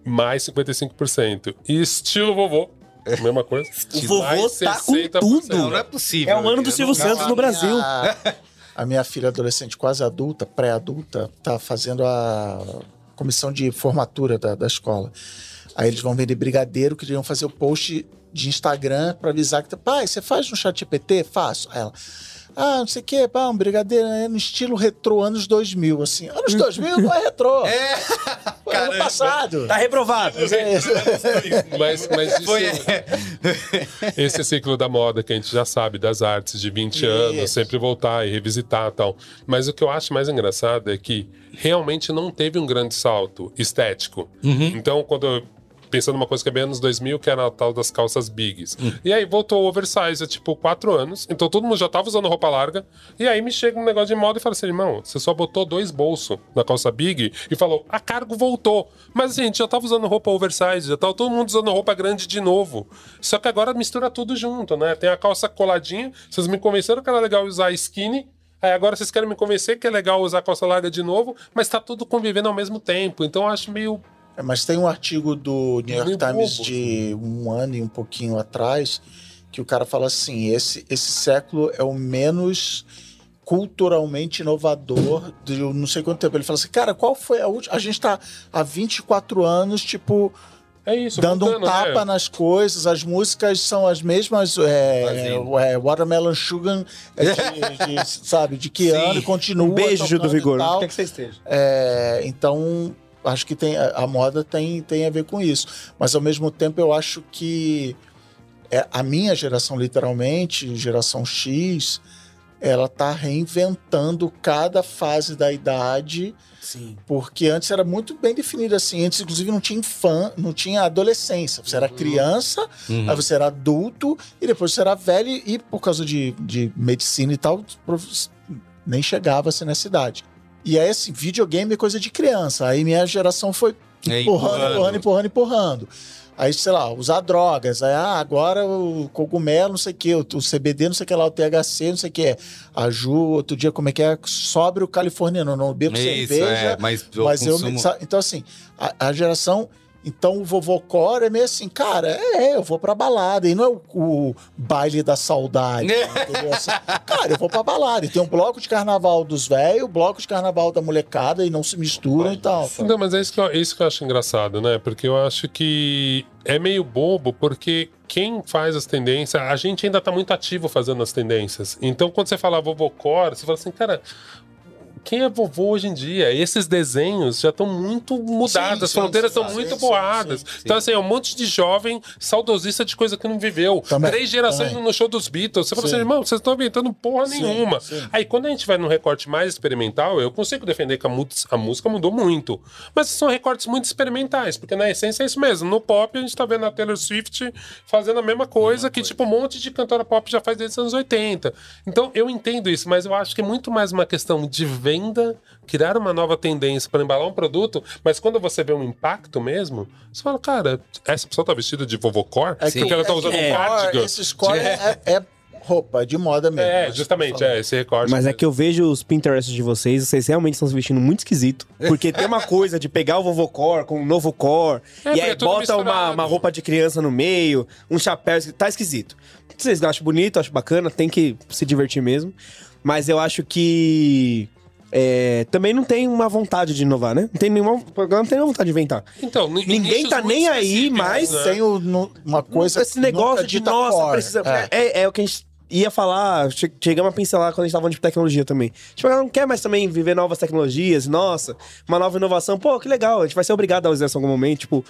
Mais 55%. E estilo vovô, mesma coisa. O vovô tá com 60%. tudo. Não, não é possível. É o ano do Silvio Santos no Brasil. A, minha filha adolescente, quase adulta, pré-adulta, tá fazendo a comissão de formatura da, da escola. Aí eles vão vender brigadeiro, queriam fazer o post de Instagram para avisar que, pai, você faz no chat GPT? Faço. Aí ela, ah, não sei o quê, pá, um brigadeiro é no estilo retrô, anos 2000, assim. Anos 2000 não é retrô. É, Foi ano passado. Tá reprovado. Mas, mas isso, Foi. esse ciclo da moda que a gente já sabe, das artes de 20 anos, Isso. sempre voltar e revisitar e tal. Mas o que eu acho mais engraçado é que realmente não teve um grande salto estético. Então, quando eu. Pensando numa coisa que é bem anos 2000, que era a tal das calças bigs. E aí voltou o oversize, tipo, quatro anos. Então todo mundo já tava usando roupa larga. E aí me chega um negócio de moda e fala assim, irmão, você só botou dois bolsos na calça big e falou, a cargo voltou. Mas assim, a gente já tava usando roupa oversize, já tava todo mundo usando roupa grande de novo. Só que agora mistura tudo junto, né? Tem a calça coladinha, vocês me convenceram que era legal usar skinny. Aí agora vocês querem me convencer que é legal usar calça larga de novo, mas tá tudo convivendo ao mesmo tempo. Então eu acho meio É, mas tem um artigo do New York Times bobo, de um ano e um pouquinho atrás que o cara fala assim: esse, esse século é o menos culturalmente inovador de eu não sei quanto tempo. Ele fala assim, cara, qual foi a última. A gente tá há 24 anos, tipo, É isso, dando um voltando, tapa né? nas coisas, as músicas são as mesmas. É, é, Watermelon Sugar, é de, de- sabe, de que Sim. ano e continua. Um beijo, Gil do Vigor. Onde quer que você esteja? É, então, acho que tem, a, a moda tem, tem a ver com isso. Mas, ao mesmo tempo, eu acho que é, a minha geração, literalmente, geração X, ela tá reinventando cada fase da idade, Sim. porque antes era muito bem definido assim. Antes, inclusive, não tinha infância, não tinha adolescência. Você era criança, Uhum. aí você era adulto, e depois você era velho, e por causa de, de medicina e tal, nem chegava-se nessa idade. E aí, assim, videogame é coisa de criança. Aí minha geração foi É, empurrando, empurrando. empurrando, empurrando. Aí, sei lá, usar drogas. Aí, ah, agora o cogumelo, não sei o que, o, CBD, não sei o que lá, o THC, não sei o que. A Ju, outro dia, como é que é? Sobre o californiano, não bebo Isso, cerveja. é, mas eu mas eu, consumo- Então, assim, a, a geração. Então, o vovô Core é meio assim, cara, é, eu vou pra balada. E não é o, o baile da saudade. entendeu? Assim, cara, eu vou pra balada. E tem um bloco de carnaval dos velhos, bloco de carnaval da molecada, e não se misturam e tal. Não, mas é isso, que eu, é isso que eu acho engraçado, né? Porque eu acho que é meio bobo, porque quem faz as tendências, a gente ainda tá muito ativo fazendo as tendências. Então, quando você fala vovocor, você fala assim, cara. Quem é vovô hoje em dia? Esses desenhos já estão muito mudados, Sim, as fronteiras estão muito sim, Então, assim, é um monte de jovem saudosista de coisa que não viveu. Também, Três gerações também. no show dos Beatles. Você fala Sim. assim, irmão, vocês estão inventando porra Sim, nenhuma. sim. Aí, quando a gente vai num recorte mais experimental, eu consigo defender que a, a música mudou muito. Mas são recortes muito experimentais, porque na essência é isso mesmo. No pop, a gente tá vendo a Taylor Swift fazendo a mesma coisa que, tipo, um monte de cantora pop já faz desde os anos 80. Então, eu entendo isso, mas eu acho que é muito mais uma questão de venda, criar uma nova tendência para embalar um produto, mas quando você vê um impacto mesmo, você fala, cara, essa pessoa tá vestida de vovocor? É que porque ela tá é usando que um core- cardigan. Esse score é, é roupa, de moda mesmo. É, Mas justamente, tô é, esse recorte. Mas é que eu vejo os Pinterest de vocês, vocês realmente estão se vestindo muito esquisito. Porque tem uma coisa de pegar o vovô core com o novo core, É, e aí é bota uma, uma roupa de criança no meio, um chapéu, tá esquisito. Vocês acham bonito, acham bacana, tem que se divertir mesmo. Mas eu acho que. É, também não tem uma vontade de inovar, né? Não tem nenhuma, não tem nenhuma vontade de inventar. Então, ni- Ninguém tá nem aí, mas né? Tem o- no- uma coisa Esse negócio de, nossa, core. precisa. É. É. é o que a gente ia falar, che- chegamos a pincelar quando a gente tava falando de tecnologia também. Tipo, ela não quer mais também viver novas tecnologias, nossa, uma nova inovação. Pô, que legal, a gente vai ser obrigado a usar isso em algum momento. Tipo,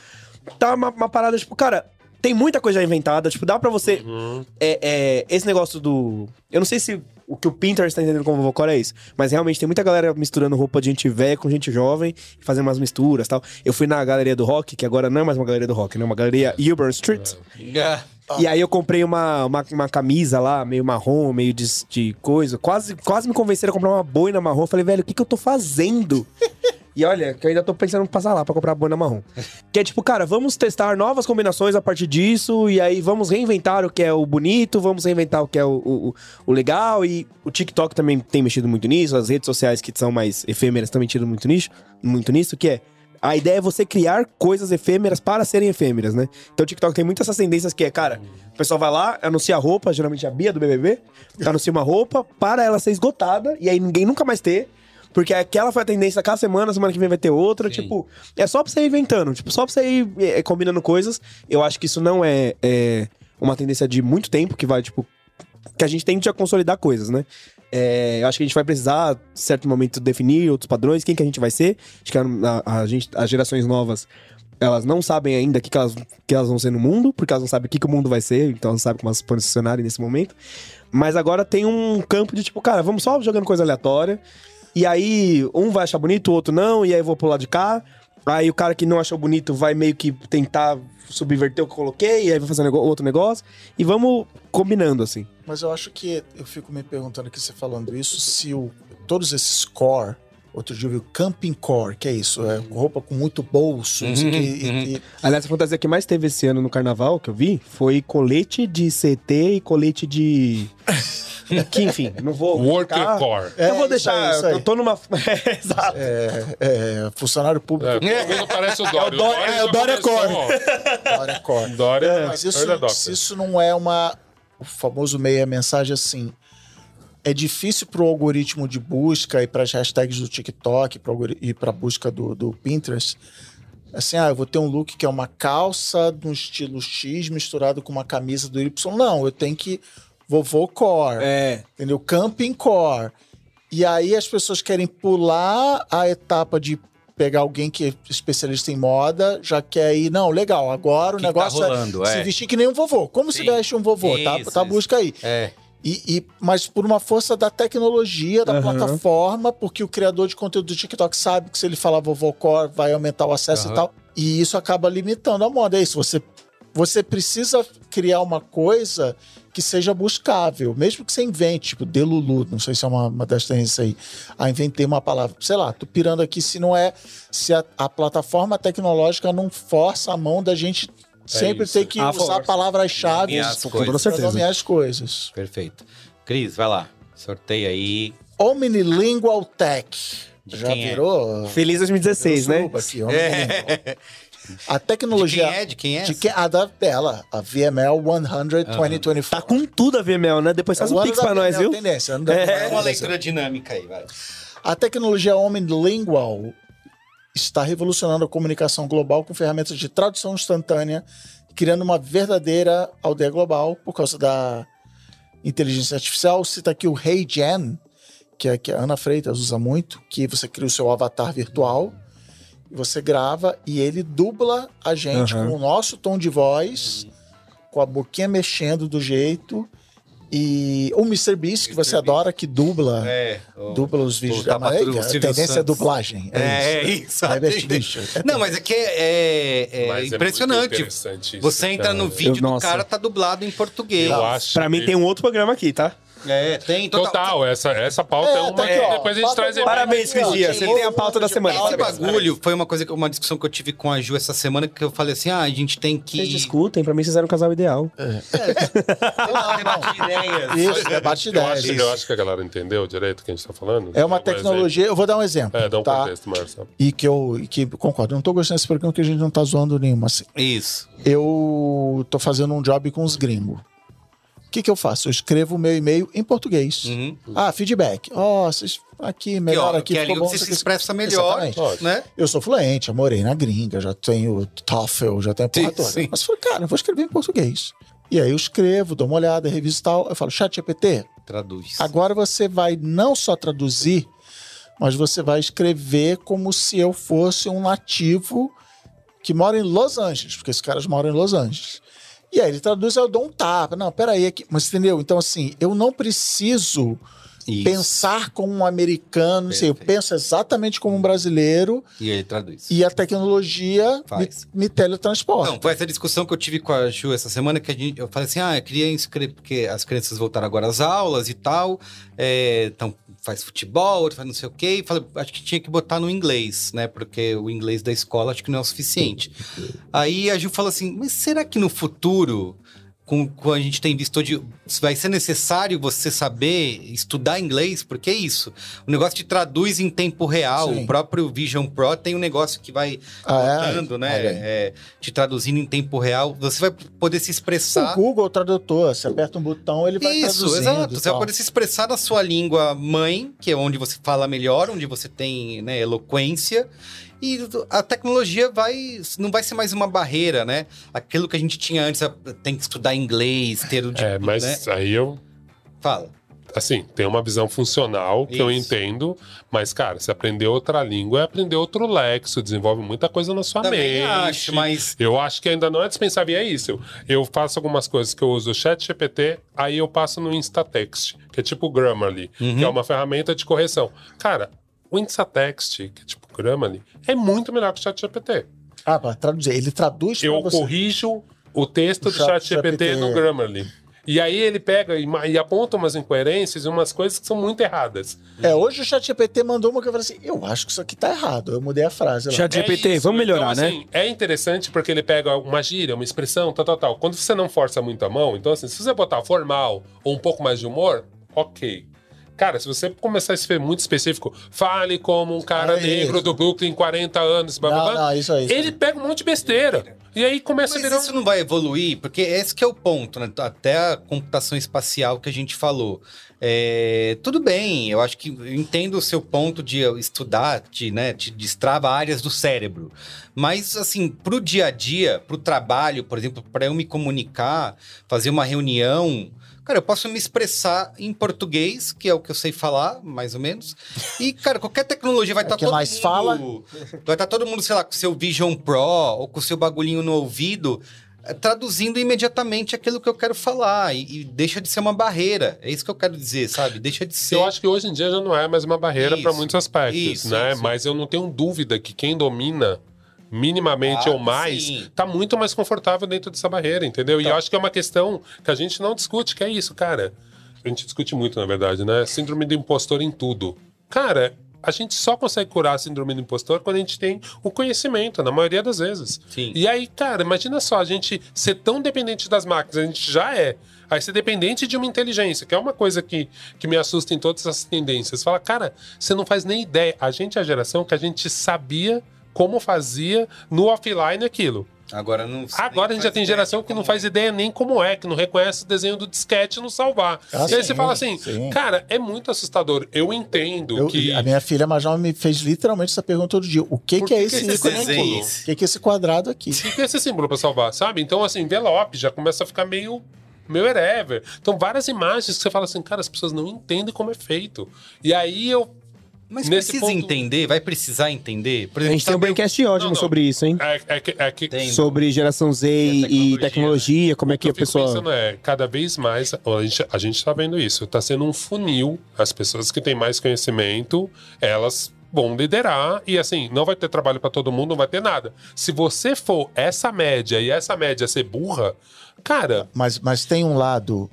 tá uma, uma parada, tipo, cara. Tem muita coisa já inventada, tipo, dá pra você. Uhum. É, é, esse negócio do. Eu não sei se o que o Pinterest tá entendendo como Vovocor é isso, mas realmente tem muita galera misturando roupa de gente velha com gente jovem, fazendo umas misturas e tal. Eu fui na galeria do rock, que agora não é mais uma galeria do rock, né? Uma galeria Uber Street. Ah, E aí eu comprei uma, uma, uma camisa lá, meio marrom, meio de, de coisa. Quase, quase me convenceram a comprar uma boina marrom. Falei, velho, o que, que eu tô fazendo? e olha, que eu ainda tô pensando em passar lá pra comprar a boina marrom. Que é tipo, cara, vamos testar novas combinações a partir disso. E aí vamos reinventar o que é o bonito, vamos reinventar o que é o, o, o legal. E o TikTok também tem mexido muito nisso. As redes sociais que são mais efêmeras também tiram muito nisso, muito nisso, que é a ideia é você criar coisas efêmeras para serem efêmeras, né? Então o TikTok tem muitas essas tendências que é, cara, o pessoal vai lá, anuncia a roupa, geralmente a Bia do BBB, anuncia uma roupa para ela ser esgotada e aí ninguém nunca mais ter. Porque aquela foi a tendência cada semana, semana que vem vai ter outra. Sim. Tipo, é só pra você ir inventando, tipo, só pra você ir é, combinando coisas. Eu acho que isso não é, é uma tendência de muito tempo que vai, tipo, que a gente tende a consolidar coisas, né? É, eu acho que a gente vai precisar, em certo momento, definir outros padrões, quem que a gente vai ser. Acho que a, a- a gente, as gerações novas, elas não sabem ainda o que, que, elas, que elas vão ser no mundo, porque elas não sabem o que, que o mundo vai ser, então elas não sabem como elas se posicionarem nesse momento. Mas agora tem um campo de tipo, cara, vamos só jogando coisa aleatória. E aí, um vai achar bonito, o outro não, e aí eu vou pro lado de cá. Aí o cara que não achou bonito vai meio que tentar subverter o que eu coloquei, e aí vai fazer outro negócio. E vamos combinando, assim. Mas eu acho que eu fico me perguntando aqui, você falando isso, se o, todos esses core, outro dia eu vi o camping core, que é isso, é roupa com muito bolso, o que, e- e- Aliás, a fantasia que mais teve esse ano no carnaval, que eu vi, foi colete de CT e colete de. que, enfim, não vou. Worker ficar- core. É, eu vou isso deixar. aí, isso aí. Eu tô numa. É, Exato. é, é, funcionário público, É, parece o Dória. Dória- é, o Dória começou. core, core. Dória, Mas early isso, isso não é uma. O famoso meia mensagem assim. É difícil pro algoritmo de busca e para as hashtags do TikTok e para busca do, do Pinterest. Assim, ah, eu vou ter um look que é uma calça no estilo X misturado com uma camisa do Y. Não, eu tenho que. Vovô core. É. Entendeu? Camping core. E aí as pessoas querem pular a etapa de pegar alguém que é especialista em moda, já quer ir, não, legal, agora o Que tá negócio rolando, é, é. se vestir que nem um vovô. Como se Sim. veste um vovô? tá, Isso, tá a isso. busca aí. É. E, e- mas por uma força da tecnologia, da Aham. plataforma, porque o criador de conteúdo do TikTok sabe que se ele falar vovô core, vai aumentar o acesso Aham. e tal. E isso acaba limitando a moda. É isso, você, você precisa criar uma coisa que seja buscável, mesmo que você invente, tipo, Delulu, não sei se é uma, uma das tendências aí. Ah, inventei uma palavra. Sei lá, tô pirando aqui se não é. Se a, a plataforma tecnológica não força a mão da gente sempre isso. ter que Ah, usar força. palavras-chave Nomear as para nomear as coisas. Perfeito. Cris, vai lá. Sorteia aí. Omnilingual Tech. De Já é? virou? Feliz 2016, né? Aqui, Omnilingual. A tecnologia. De quem é? De quem é? De quem? A da dela, a VML 100 2024. Tá com tudo a VML, né? Depois faz É um pix pra nós, VML viu? Tendência, É. VML uma leitura dinâmica aí, vai. A tecnologia Omnilingual está revolucionando a comunicação global com ferramentas de tradução instantânea, criando uma verdadeira aldeia global por causa da inteligência artificial. Cita aqui o HeyGen, que, é, que a Ana Freitas usa muito, que você cria o seu avatar virtual, você grava e ele dubla a gente Aham. com o nosso tom de voz, com a boquinha mexendo do jeito. E o Mr. Beast, que você Mr. adora, que dubla, É. o- dubla os vídeos o da Maria. o A tendência é Santos. dublagem. É, é isso. isso. É. É Não, mas é que é, é- é impressionante. interessante isso, Você entra no vídeo Eu- do nossa. cara, tá dublado em português. Eu acho Pra mim tem um outro programa aqui, tá? É, tem total. Total, essa, essa pauta é, É, uma tá aqui, que ó. depois a gente Pauta traz agora. Parabéns, Cristian. tem Você tem a pauta da semana. Esse bagulho foi uma coisa, que- uma discussão que eu tive com a Ju essa semana, que eu falei assim: ah, a gente tem que. Vocês discutem, pra mim vocês eram um casal ideal. debater ideias. Isso, debate Eu acho, ideias. eu acho que a galera entendeu direito o que a gente tá falando. É uma um tecnologia. Eu vou dar um exemplo. É, dá um tá? contexto, Marcelo. E que eu e que concordo. Não tô gostando desse programa porque a gente não tá zoando nenhuma. Assim. Isso. Eu tô fazendo um job com os gringos. O que, que eu faço? Eu escrevo o meu e-mail em português. Uhum. Ah, feedback. Ó, vocês aqui, Que, melhor ó, aqui. que é língua bom, que você se expressa melhor, Exatamente. né? Eu sou fluente, eu morei na gringa, já tenho TOEFL, já tenho a porra Sim, toda. sim. Mas eu falei, cara, eu vou escrever em português. E aí eu escrevo, dou uma olhada, reviso e tal. Eu falo, chat GPT, Traduz. agora você vai não só traduzir, mas você vai escrever como se eu fosse um nativo que mora em Los Angeles, porque esses caras moram em Los Angeles. E aí ele traduz, eu dou um tapa. Não, peraí, aqui. Mas entendeu? Então, assim, eu não preciso Isso. pensar como um americano, não sei, eu penso exatamente como um brasileiro E ele traduz. e a tecnologia me, me teletransporta. Não, foi essa discussão que eu tive com a Ju essa semana, que a gente, eu falei assim, ah, eu queria inscrever, porque as crianças voltaram agora às aulas e tal, é, então faz futebol, faz não sei o quê, e falei, acho que tinha que botar no inglês, né, porque o inglês da escola acho que não é o suficiente. Aí a Ju falou assim, mas será que no futuro, com, com a gente tem visto hoje, vai ser necessário você saber estudar inglês? Porque é isso, o negócio te traduz em tempo real, Sim. o próprio Vision Pro tem um negócio que vai Ah, é? botando, né? Olha aí. é, te traduzindo em tempo real. Você vai poder se O expressar. Google Tradutor, você aperta um botão, ele vai Isso, traduzindo. exato. e Você vai poder se expressar na sua língua mãe, que é onde você fala melhor, onde você tem né, eloquência. E a tecnologia vai não vai ser mais uma barreira, né? Aquilo que a gente tinha antes, tem que estudar inglês, ter o É, diploma, mas né? aí eu. Fala. Assim, tem uma visão funcional que eu Isso. entendo, mas, cara, se aprender outra língua é aprender outro lexo, desenvolve muita coisa na sua Também mente. acho, mas Eu acho que ainda não é dispensável, e é isso. Eu faço algumas coisas que eu uso o chat GPT, aí eu passo no Instatext, que é tipo o Grammarly, Uhum. que é uma ferramenta de correção. Cara, o Instatext, que é tipo Grammarly, é muito melhor que o chat GPT. Ah, para traduzir. Ele traduz Eu corrijo o texto O do chat chat GPT GPT. no Grammarly. E aí ele pega e, e aponta umas incoerências e umas coisas que são muito erradas. É, hoje o ChatGPT mandou uma que eu falei assim: eu acho que isso aqui tá errado. Eu mudei a frase. lá. Chat É vamos melhorar, então, né? assim, É interessante porque ele pega uma gíria, uma expressão, tal, tal, tal. Quando você não força muito a mão, então assim, se você botar formal ou um pouco mais de humor, ok. Cara, se você começar a ser muito específico, fale como um cara É negro do Brooklyn, 40 anos, blá, blá, Não, blá. não, isso aí. Ele pega um monte de besteira. E aí começa Mas a virar. isso não vai evoluir, porque esse que é o ponto, né? Até a computação espacial que a gente falou. É, tudo bem, eu acho que eu entendo o seu ponto de estudar, de, né, de destrava áreas do cérebro. Mas, assim, pro dia a dia, pro trabalho, por exemplo, para eu me comunicar, fazer uma reunião. Cara, eu posso me expressar em português, que é o que eu sei falar, mais ou menos. E, cara, qualquer tecnologia vai É estar que todo mais mundo... fala. Vai estar todo mundo, sei lá, com o seu Vision Pro ou com o seu bagulhinho no ouvido, eh, traduzindo imediatamente aquilo que eu quero falar. E, e deixa de ser uma barreira. É isso que eu quero dizer, sabe? Deixa de ser. Eu acho que hoje em dia já não é mais uma barreira para muitos aspectos, isso, né? isso. Mas eu não tenho dúvida que quem domina minimamente Ah, ou mais sim. tá muito mais confortável dentro dessa barreira, entendeu? E Tá. eu acho que é uma questão que a gente não discute, que é isso, cara. A gente discute muito, na verdade, né? Síndrome do impostor em tudo. Cara, a gente só consegue curar a síndrome do impostor quando a gente tem o conhecimento, na maioria das vezes. Sim. E aí, cara, imagina só, a gente ser tão dependente das máquinas, a gente já é. Aí ser dependente de uma inteligência, que é uma coisa que, que me assusta em todas essas tendências. Fala, cara, você não faz nem ideia. A gente é a geração que a gente sabia como fazia no offline aquilo. Agora não. Agora a gente já tem geração que não faz ideia nem como é, que não reconhece o desenho do disquete no salvar. Ah, e aí sim, você fala assim, sim. cara, é muito assustador. Eu entendo Eu- que. A minha filha mais nova me fez literalmente essa pergunta todo dia. O que, Por que é que esse que esse ícone aqui? O que, que é esse quadrado aqui? O que é esse símbolo pra salvar, sabe? Então, assim, envelope já começa a ficar meio meu wherever. Então, várias imagens que você fala assim, cara, as pessoas não entendem como é feito. E aí eu. Mas Nesse precisa ponto- entender? Vai precisar entender? Por A gente tem um braincast ótimo Não, não. sobre isso, hein? É, é que, é que Tem. Sobre geração Z e tecnologia, tecnologia, como é que eu a fico pessoa. pensando é, cada vez mais, a gente, a gente tá vendo isso, tá sendo um funil. As pessoas que têm mais conhecimento, elas vão liderar e assim, não vai ter trabalho para todo mundo, não vai ter nada. Se você for essa média e essa média ser burra, cara, Mas, mas tem um lado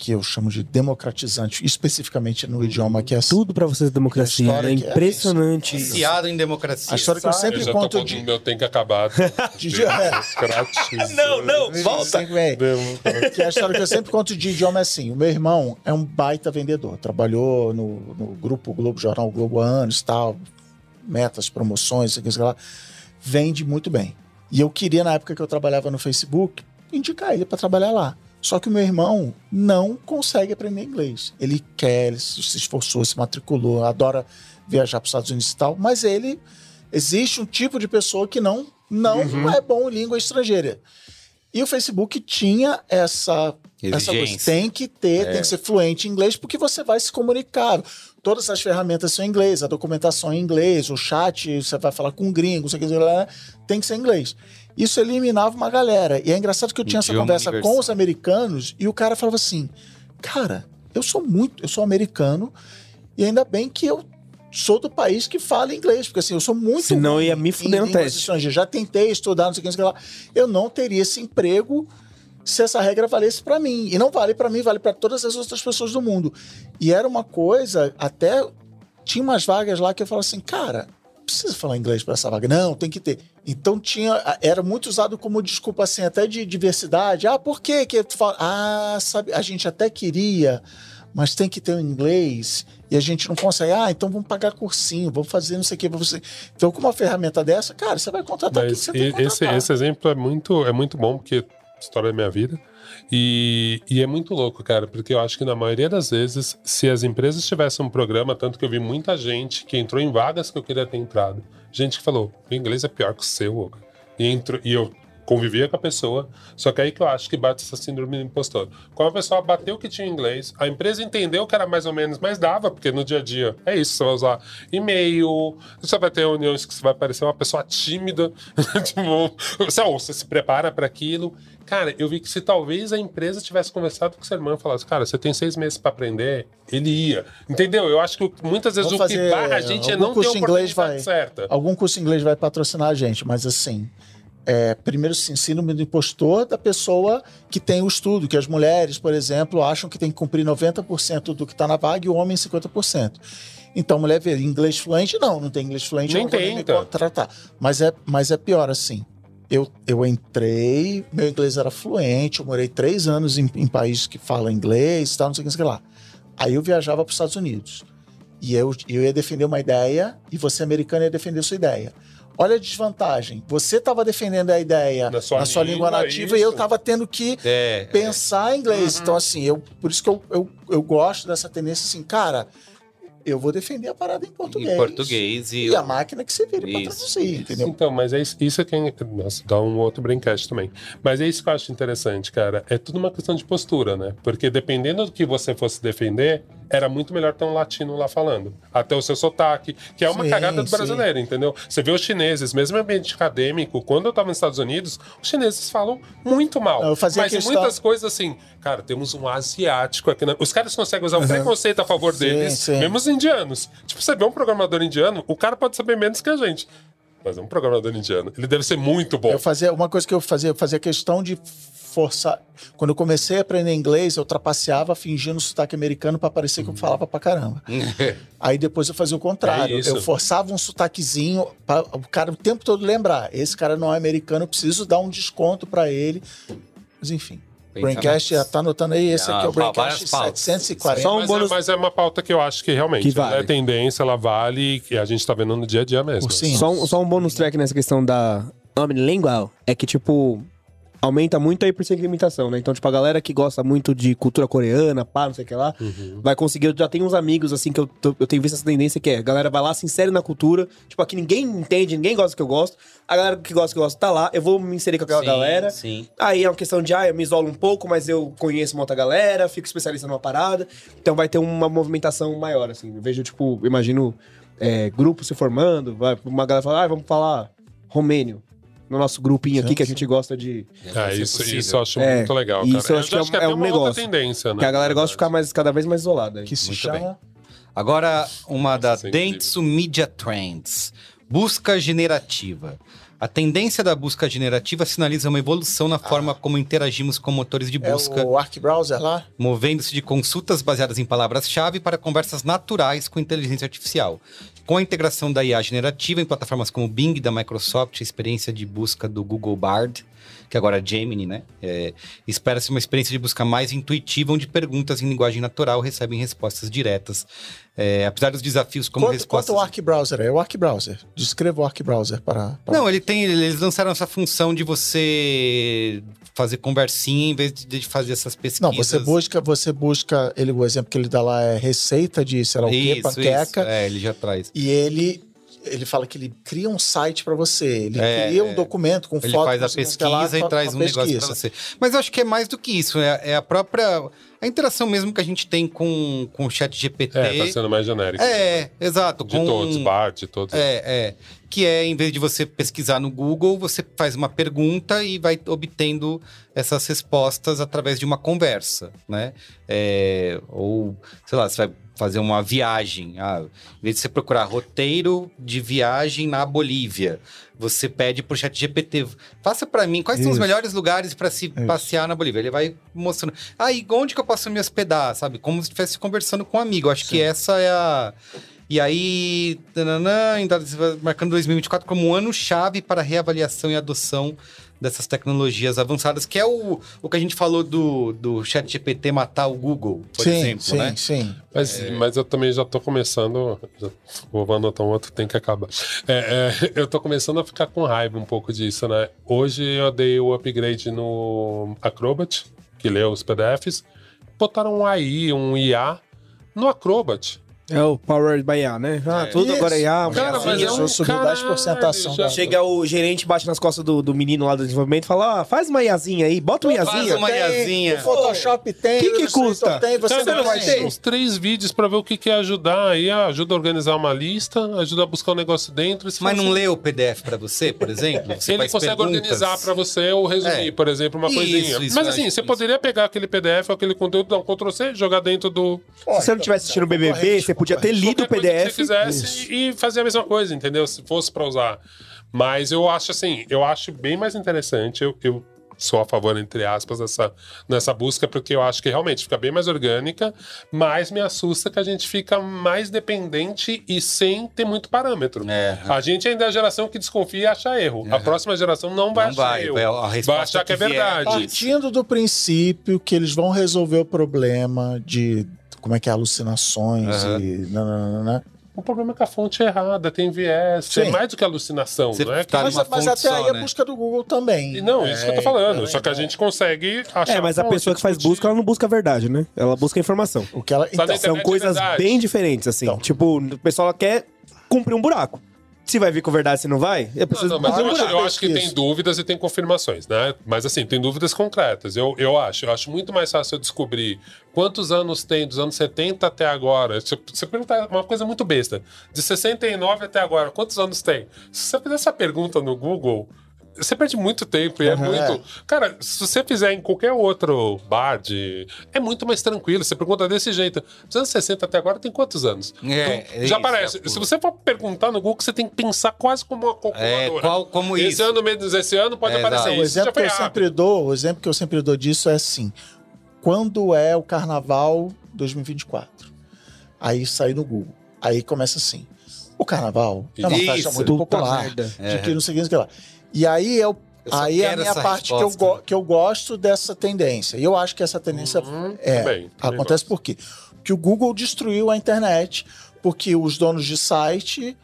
que eu chamo de democratizante, especificamente no idioma, que é Tudo pra vocês democracia. A história É é impressionante. Viciado em democracia. a história que eu eu sempre já tô conto de. meu tem que acabar. De- é. não, não, vem. Que a história que eu sempre conto de idioma é assim: o meu irmão é um baita vendedor, trabalhou no, no grupo Globo Jornal Globo há anos tal, metas, promoções, isso aqui, isso aqui lá. Vende muito bem. E eu queria, na época que eu trabalhava no Facebook, indicar ele para trabalhar lá. Só que o meu irmão não consegue aprender inglês. Ele quer, ele se esforçou, se matriculou, adora viajar para os Estados Unidos e tal, mas ele existe um tipo de pessoa que não não é bom em língua estrangeira. E o Facebook tinha essa, essa coisa. Tem que ter, tem que ser fluente em inglês, porque você vai se comunicar. Todas as ferramentas são em inglês, a documentação é em inglês, o chat, você vai falar com um gringo, aqui, isso lá, tem que ser em inglês. Isso eliminava uma galera. E é engraçado que eu tinha essa conversa universal. com os americanos e o cara falava assim: Cara, eu sou muito, eu sou americano, e ainda bem que eu sou do país que fala inglês, porque assim, eu sou muito. Senão ruim ia me fuder no teste. Já tentei estudar, não sei o que, não sei o que lá. Eu não teria esse emprego se essa regra valesse pra mim. E não vale pra mim, vale pra todas as outras pessoas do mundo. E era uma coisa, até tinha umas vagas lá que eu falava assim, cara, não precisa falar inglês pra essa vaga. Não, tem que ter. Então tinha, era muito usado como desculpa assim, até de diversidade. Ah, por que tu fala? Ah, sabe, a gente até queria, mas tem que ter o inglês e a gente não consegue. Ah, então vamos pagar cursinho, vamos fazer não sei o que pra você. Então com uma ferramenta dessa, cara, você vai contratar quem Mas você esse, esse exemplo é muito, é muito bom, porque história da minha vida. E, e é muito louco, cara, porque eu acho que na maioria das vezes, se as empresas tivessem um programa, tanto que eu vi muita gente que entrou em vagas que eu queria ter entrado, gente que falou: o inglês é pior que o seu, Hugo." e, entrou, e eu convivia com a pessoa, só que aí que eu acho que bate essa síndrome do impostor. Quando a pessoa bateu que tinha inglês, a empresa entendeu que era mais ou menos, mas dava, porque no dia a dia é isso, você vai usar e-mail, você vai ter reuniões que você vai parecer uma pessoa tímida, tipo, você, ou você se prepara para aquilo. Cara, eu vi que se talvez a empresa tivesse conversado com seu irmão e falasse, cara, você tem seis meses para aprender, ele ia. Entendeu? Eu acho que muitas vezes Vamos o que barra a gente é não ter curso a oportunidade vai- certa. Algum curso em inglês vai patrocinar a gente, mas assim, é, primeiro sim, síndrome do impostor da pessoa que tem o estudo, que as mulheres, por exemplo, acham que tem que cumprir 90% do que está na vaga e o homem 50%. Então, a mulher vê inglês fluente, não, não tem inglês fluente, Nem não vou me contratar. Mas é, mas é pior assim. Eu, eu entrei, meu inglês era fluente, eu morei três anos em, em países que falam inglês e tal, não sei o que, não sei o que lá. Aí eu viajava para os Estados Unidos. E eu, eu ia defender uma ideia e você, americano, ia defender sua ideia. Olha a desvantagem. Você estava defendendo a ideia Na sua língua, língua, nativa e eu isso. estava tendo que É, pensar em inglês. Então, assim, eu, por isso que eu, eu, eu gosto dessa tendência assim, cara, eu vou defender a parada em português. em português e, E a máquina que você vira para Isso, traduzir, entendeu? Então, mas é isso, isso que é, nossa, dá um outro braincast também. Mas é isso que eu acho interessante, cara. É tudo uma questão de postura, né? Porque dependendo do que você fosse defender, era muito melhor ter um latino lá falando. Até o seu sotaque, que é uma Sim, cagada do sim. brasileiro, entendeu? Você vê os chineses, mesmo em ambiente acadêmico, quando eu tava nos Estados Unidos, os chineses falam muito mal. Eu fazia mas questão- muitas coisas assim, cara, temos um asiático aqui. Na... Os caras conseguem usar um preconceito a favor Sim, deles, mesmo os indianos. Tipo, você vê um programador indiano, o cara pode saber menos que a gente. Mas é um programador indiano. Ele deve ser muito bom. Eu fazia uma coisa que eu fazia, eu fazia questão de forçar. Quando eu comecei a aprender inglês, eu trapaceava fingindo sotaque americano para parecer que eu falava pra caramba. Aí depois eu fazia o contrário. É eu forçava um sotaquezinho para o cara o tempo todo lembrar. Esse cara não é americano, eu preciso dar um desconto para ele. Mas enfim. Braincast, já tá anotando aí. Esse Ah, aqui é o Braincast pautas. 740. Só um mas, bônus- é, mas é uma pauta que eu acho que realmente Que vale. ela é tendência, ela vale e a gente tá vendo no dia a dia mesmo. Sim. Só um, só um bônus track nessa questão da omnilingual é que, tipo, aumenta muito a hipersegmentação, né? Então, tipo, a galera que gosta muito de cultura coreana, pá, não sei o que lá, vai conseguir. Eu já tenho uns amigos, assim, que eu, tô- eu tenho visto essa tendência que é: a galera vai lá, se insere na cultura. Tipo, aqui ninguém entende, ninguém gosta do que eu gosto. A galera que gosta do que eu gosto tá lá, eu vou me inserir com aquela Sim, galera. sim. Aí é uma questão de, ah, eu me isolo um pouco, mas eu conheço uma outra galera, fico especialista numa parada. Então vai ter uma movimentação maior, assim. Eu vejo, tipo, imagino é, grupos se formando, vai, uma galera fala, ah, vamos falar romênio. No nosso grupinho aqui, que a gente gosta de. É, Isso é isso, isso eu acho É, muito legal, isso cara. eu acho que é até um- é um uma outra negócio. tendência, né? Que a galera gosta de ficar mais, cada vez mais isolada. Que se chama. Agora, uma da é Dentsu Media Trends. Busca generativa. A tendência da busca generativa sinaliza uma evolução na forma como interagimos com motores de É busca, o Arc Browser lá? movendo-se de consultas baseadas em palavras-chave para conversas naturais com inteligência artificial. Com a integração da IA generativa em plataformas como Bing da Microsoft, a experiência de busca do Google Bard, que agora é Gemini, né? É, Espera-se uma experiência de busca mais intuitiva, onde perguntas em linguagem natural recebem respostas diretas. É, apesar dos desafios como Quanto, respostas... quanto o Arc Browser? É o Arc Browser. Descreva o Arc Browser para. para- Não, ele tem. Eles lançaram essa função de você fazer conversinha em vez de fazer essas pesquisas. Não, você busca, você busca. Ele, o exemplo que ele dá lá é receita de sei lá o quê, panqueca. Isso, é, ele já traz. E ele. Ele fala que ele cria um site para você. Ele É, cria um documento com Ele foto. faz não a que lá, pesquisa e traz um a negócio pesquisa. você. Mas eu acho que é mais do que isso. É, é a própria. A interação mesmo que a gente tem com, com o chat GPT. É, tá sendo mais genérico. É, exato. De com, todos, Bart, de todos. É, é. Que é, em vez de você pesquisar no Google, você faz uma pergunta e vai obtendo essas respostas através de uma conversa, né? É, ou, sei lá, você vai fazer uma viagem. Ah, em vez de você procurar roteiro de viagem na Bolívia, você pede pro chat GPT, faça para mim quais são os Isso. melhores lugares para se passear na Bolívia. Ele vai mostrando, ah, e onde que eu posso me hospedar, sabe? Como se estivesse conversando com um amigo. Eu acho que essa é a... E aí, tananã, ainda marcando 2024 como um ano-chave para reavaliação e adoção dessas tecnologias avançadas, que é o, o que a gente falou do, do chat GPT matar o Google, por sim, exemplo, sim, né? sim. Mas, mas eu também já tô começando. Já, vou anotar um outro, tem que acabar. É, é, eu tô começando a ficar com raiva um pouco disso, né? Hoje eu dei o upgrade no Acrobat, que lê os PDFs. Botaram um AI, um IA no Acrobat. É o Powered by IA, né? Ah, tudo Isso. agora é IA. Cara, assim, mas é um subiu caralho, 10% a ação já- da- Chega o gerente, bate nas costas do, do menino lá do desenvolvimento e fala: ah, faz uma IAzinha aí, bota uma Faz IAzinha. uma iazinha. O Photoshop tem, Que o que Illustrator custa? Tem, você Cara, não vai assisti ter. uns três vídeos pra ver o que, que é ajudar. Aí ajuda a organizar uma lista, ajuda a buscar um negócio dentro. Mas não assim, lê o PDF para você, por exemplo? Você Ele faz consegue perguntas? organizar pra você ou resumir, É. por exemplo, uma Isso, coisinha. isso, Mas assim, você poderia pegar aquele PDF ou aquele conteúdo, dar um Ctrl-C, jogar dentro do. Se você não tivesse assistindo o BBB, você podia ter lido o PDF. você quisesse e fazer a mesma coisa, entendeu? Se fosse pra usar. Mas eu acho assim, eu acho bem mais interessante. Eu, eu sou a favor, entre aspas, dessa, nessa busca, porque eu acho que realmente fica bem mais orgânica, mas me assusta que a gente fica mais dependente e sem ter muito parâmetro. É. A gente ainda é a geração que desconfia e acha erro. A próxima geração não vai Não achar vai, erro. vai- a Vai, resposta achar que é que vier. verdade. Partindo do princípio que eles vão resolver o problema de como é que é alucinações Aham. e nananana. O problema é que a fonte é errada, tem viés, Sim. é mais do que alucinação, Você não é? tá Mas, numa mas até aí só, a né? busca do Google também. E Não, isso que eu tô É, falando. é, Só que a é. gente consegue achar. É, mas a fonte, pessoa que faz discutir. busca, ela não busca a verdade, né? Ela busca a informação. O que ela, então, São é coisas verdade. bem diferentes, assim. Então. Tipo, o pessoal quer cumprir um buraco. Se vai vir com verdade, se não vai, eu Não, preciso não, mas fazer eu acho, eu acho que tem dúvidas e tem confirmações, né? Mas assim, tem dúvidas concretas. Eu, eu acho. Eu acho muito mais fácil eu descobrir quantos anos tem dos anos 70 até agora. Se você perguntar uma coisa muito besta. De 69 até agora, quantos anos tem? Se você fizer essa pergunta no Google. Você perde muito tempo e é Uhum, muito. Cara, se você fizer em qualquer outro bar de. É muito mais tranquilo. Você pergunta desse jeito. Dos anos 60 até agora tem quantos anos? É, Então, é já isso, aparece. é Se você for perguntar no Google, você tem que pensar quase como uma calculadora. qual- como esse isso? ano menos esse ano pode É, aparecer o isso. Já exemplo que eu rápido. sempre dou, o exemplo que eu sempre dou disso é assim: quando é o Carnaval 2024? Aí sai no Google. Aí começa assim: o Carnaval é uma Isso. festa muito popular, de que não sei o que, não sei o que lá. E aí eu Aí é a minha parte que eu, que eu gosto dessa tendência. E eu acho que essa tendência Uhum, é, também, também acontece gosto. por quê? Porque o Google destruiu a internet, porque os donos de site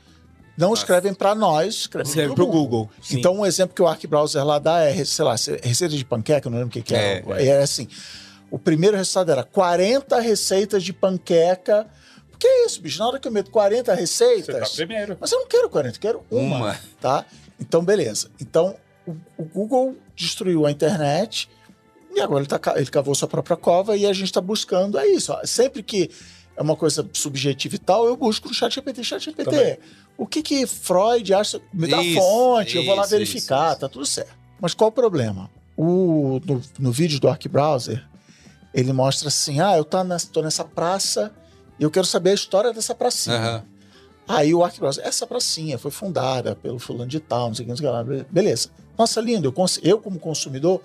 não escrevem para nós, escrevem Escreve pro pro Google. Sim. Então, um exemplo que o ArcBrowser lá dá é, sei lá, receita de panqueca, eu não lembro o que, que é. É, É assim, o primeiro resultado era 40 receitas de panqueca. O que é isso, bicho? Na hora que eu meto 40 receitas... Você tá primeiro. Mas eu não quero 40, eu quero uma, Uma. tá? Então, beleza. Então, o, o Google destruiu a internet e agora ele, tá, ele cavou sua própria cova e a gente está buscando, é isso. ó. Sempre que é uma coisa subjetiva e tal, eu busco no chat GPT. Chat GPT, Também. o que que Freud acha? Me dá Isso, fonte, eu vou lá isso, verificar, isso, tá tudo certo. Mas qual o problema? O, no, no vídeo do ArcBrowser, ele mostra assim, ah, eu tô nessa, tô nessa praça e eu quero saber a história dessa pracinha. Aham. Aí o ArcBrowser, essa pracinha foi fundada pelo fulano de tal, não sei o que, não sei o que lá. Beleza. Nossa, lindo. Eu, eu, como consumidor,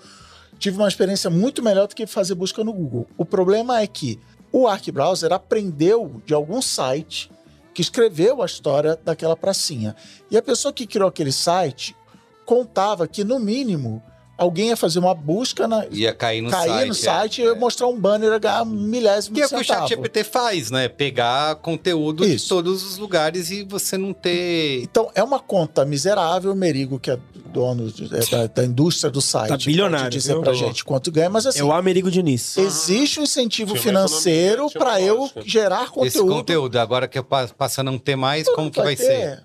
tive uma experiência muito melhor do que fazer busca no Google. O problema é que o ArcBrowser aprendeu de algum site que escreveu a história daquela pracinha. E a pessoa que criou aquele site contava que, no mínimo, alguém ia fazer uma busca na, Ia cair no cair site. no site é. e mostrar um banner a ganhar um milésimo Que é de o que o centavo. chat GPT faz, né? Pegar conteúdo de Isso. todos os lugares e você não ter. Então, é uma conta miserável, Merigo, que é dono de- é da, da indústria do site. Tá bilionário, pode dizer viu? pra gente quanto ganha, mas assim, É o Amerigo Diniz. existe um incentivo Tinha financeiro para eu gerar conteúdo. Esse conteúdo. Agora que eu pa- passa a não ter mais, como que vai ter. ser?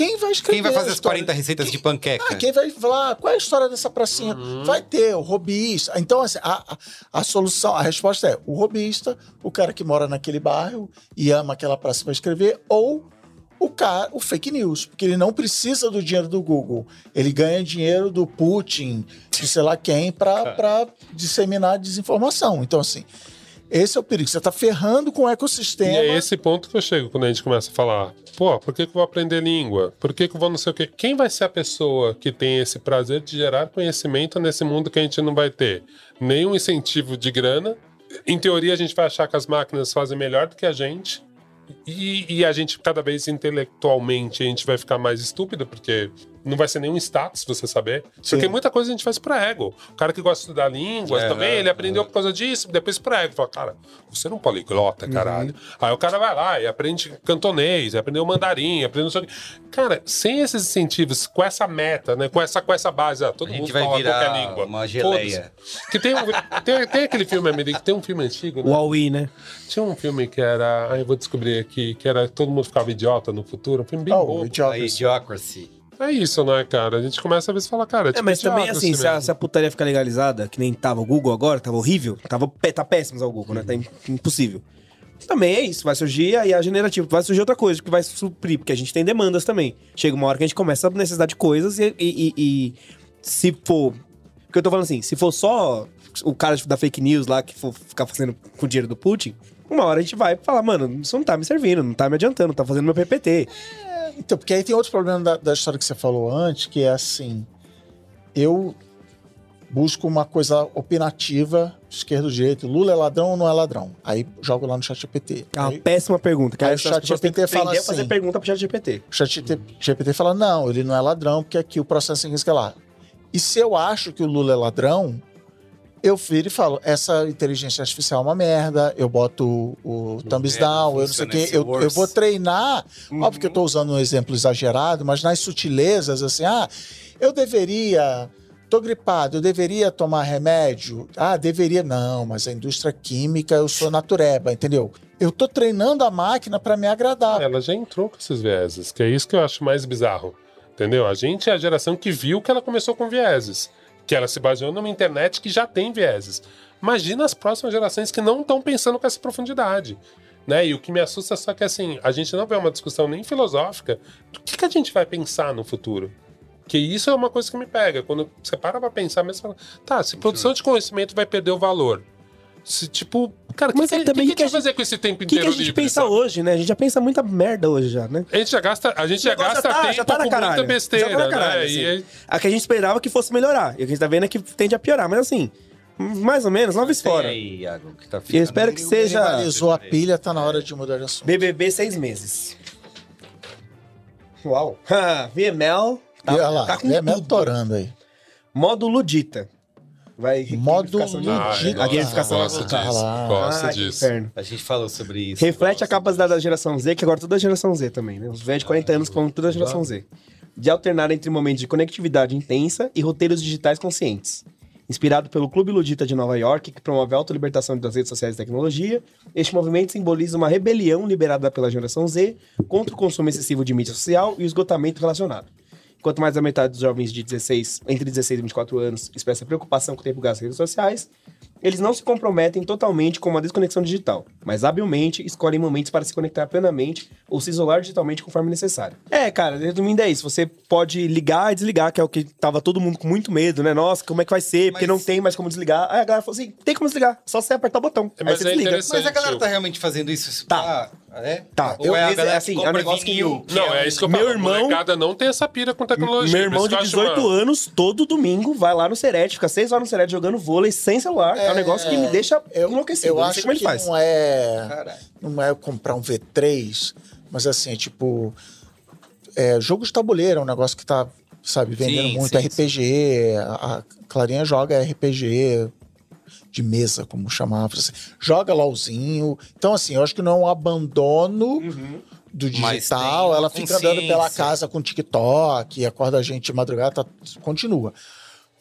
Quem vai escrever? Quem vai fazer as história? 40 receitas de panqueca? Ah, quem vai falar qual é a história dessa pracinha? Uhum. Vai ter o robista. Então, assim, a, a, a solução, a resposta é o robista, o cara que mora naquele bairro e ama aquela praça para escrever, ou o cara, o fake news, porque ele não precisa do dinheiro do Google. Ele ganha dinheiro do Putin, de sei lá quem, para disseminar desinformação. Então, assim, esse é o perigo. Você está ferrando com o E ecossistema. é esse ponto que eu chego quando a gente começa a falar: pô, por que, que eu vou aprender língua? Por que, que eu vou não sei o quê? Quem vai ser a pessoa que tem esse prazer de gerar conhecimento nesse mundo que a gente não vai ter nenhum incentivo de grana? Em teoria, a gente vai achar que as máquinas fazem melhor do que a gente. E, e a gente, cada vez intelectualmente, a gente vai ficar mais estúpido, porque não vai ser nenhum status você saber. Porque Sim. muita coisa a gente faz por ego. O cara que gosta de estudar línguas É, também, é, ele aprendeu por causa disso, depois por ego. Fala, cara, você não é um poliglota, caralho. Aí o cara vai lá e aprende cantonês, aprendeu mandarim, aprendeu. Cara, sem esses incentivos, com essa meta, né? Com essa, com essa base, ah, todo A mundo vai fala virar qualquer língua. uma geleia. Que tem, um- tem, tem aquele filme americano, tem um filme antigo, né? O Huawei, né? Tinha um filme que era. Ah, eu vou descobrir aqui, que era Todo Mundo Ficava Idiota no futuro. Um filme bem Oh, bobo. A idiocracy. É isso, né, cara? A gente começa a ver e fala, cara. É, tipo, mas também, assim, se a, se a putaria ficar legalizada, que nem tava o Google agora, tava horrível, tava, tá péssimo o Google, né? Tá im- impossível. Também é isso, vai surgir aí a generativa, vai surgir outra coisa que vai suprir, porque a gente tem demandas também. Chega uma hora que a gente começa a necessidade de coisas e, e- e- e se for. Porque eu tô falando assim, se for só o cara da fake news lá que for ficar fazendo com o dinheiro do Putin, uma hora a gente vai falar, mano, isso não tá me servindo, não tá me adiantando, não tá fazendo meu PPT. Então, porque aí tem outro problema da, da história que você falou antes, que é assim: eu busco uma coisa opinativa, esquerdo, direito, Lula é ladrão ou não é ladrão? Aí jogo lá no chat GPT. É uma Aí, péssima pergunta. Que aí o chat GPT fala aprender a fazer assim- pergunta pro chat GPT. o chat GPT fala: não, ele não é ladrão, porque aqui o processo é isso que é lá. E se eu acho que o Lula é ladrão, eu viro e falo: essa inteligência artificial é uma merda, eu boto o, o thumbs é, down, eu não sei o quê, eu, eu vou treinar. Uhum. Óbvio que eu tô usando um exemplo exagerado, mas nas sutilezas, assim, ah, eu deveria. Tô gripado, eu deveria tomar remédio? Ah, deveria. Não, mas a indústria química, eu sou natureba, entendeu? Eu tô treinando a máquina para me agradar. Ela já entrou com esses vieses, que é isso que eu acho mais bizarro. Entendeu? A gente é a geração que viu que ela começou com vieses. Que ela se baseou numa internet que já tem vieses. Imagina as próximas gerações que não estão pensando com essa profundidade. Né? E o que me assusta é só que assim, a gente não vê uma discussão nem filosófica do que, que a gente vai pensar no futuro. Que isso é uma coisa que me pega. Quando você para pra pensar mesmo, fala, tá, se produção de conhecimento vai perder o valor. Se, tipo, cara, o que, Mas que, é que, também que a que a gente vai fazer com esse tempo O que, inteiro a gente livre, pensa sabe? hoje, né? A gente já pensa muita merda hoje já, né? A gente já gasta, a gente já gasta tá- tempo já tá na com caralho. muita besteira, já tá na caralho, né? assim. E aí- A que a gente esperava que fosse melhorar. E o que a gente tá vendo é que tende a piorar. Mas assim, mais ou menos, nove fora. aí, Iago, que tá E eu ficando- espero que seja Finalizou a pilha, tá na hora de mudar de assunto. BBB seis meses. Uau. VML e olha lá, tá com tudo. torando aí. Modo Ludita. Vai Modo Ah, gosto, A gamificação gosto voltar. disso. lá. Gosto Ah, disso. inferno. A gente falou sobre isso. Reflete a capacidade da geração Z, que agora tudo é geração Z também, né? Os velhos de 40 anos que falam tudo é geração Z. De alternar entre momentos de conectividade intensa e roteiros digitais conscientes. Inspirado pelo Clube Ludita de Nova York, que promove a autolibertação das redes sociais e tecnologia, este movimento simboliza uma rebelião liberada pela geração Z contra o consumo excessivo de mídia social e o esgotamento relacionado. Enquanto mais da metade dos jovens de 16, entre 16 e 24 anos expressa preocupação com o tempo gasto nas redes sociais, eles não se comprometem totalmente com uma desconexão digital, mas habilmente escolhem momentos para se conectar plenamente ou se isolar digitalmente conforme necessário. É, cara, resumindo é isso. Você pode ligar e desligar, que é o que tava todo mundo com muito medo, né? Nossa, como é que vai ser? Porque Mas- não tem mais como desligar. Aí a galera falou assim: tem como desligar, só você apertar o botão. É, Aí mas você é desliga. Mas a galera tá realmente fazendo isso? Tá. Ah, é? Tá. Ou Eu- é a galera assim, que é um negócio que vinil, eu- que Não, é isso que eu Meu falo. irmão- molecada não tem essa pira com tecnologia. Meu irmão de isso que eu acho 18 uma- anos, todo domingo, vai lá no Serete, fica 6 horas no Serete jogando vôlei sem celular. É, um negócio que me deixa Eu, enlouquecido. eu não acho como ele que faz. não é, Caralho. não é comprar um V3, mas assim, é tipo. É, jogo de tabuleiro é um negócio que tá, sabe, vendendo Sim, muito. sim, RPG, a a Clarinha joga RPG de mesa, como chamava. assim, joga LOLzinho. Então, assim, eu acho que não é um abandono do Mas digital. Ela fica andando pela casa com TikTok, acorda a gente de madrugada, tá, continua.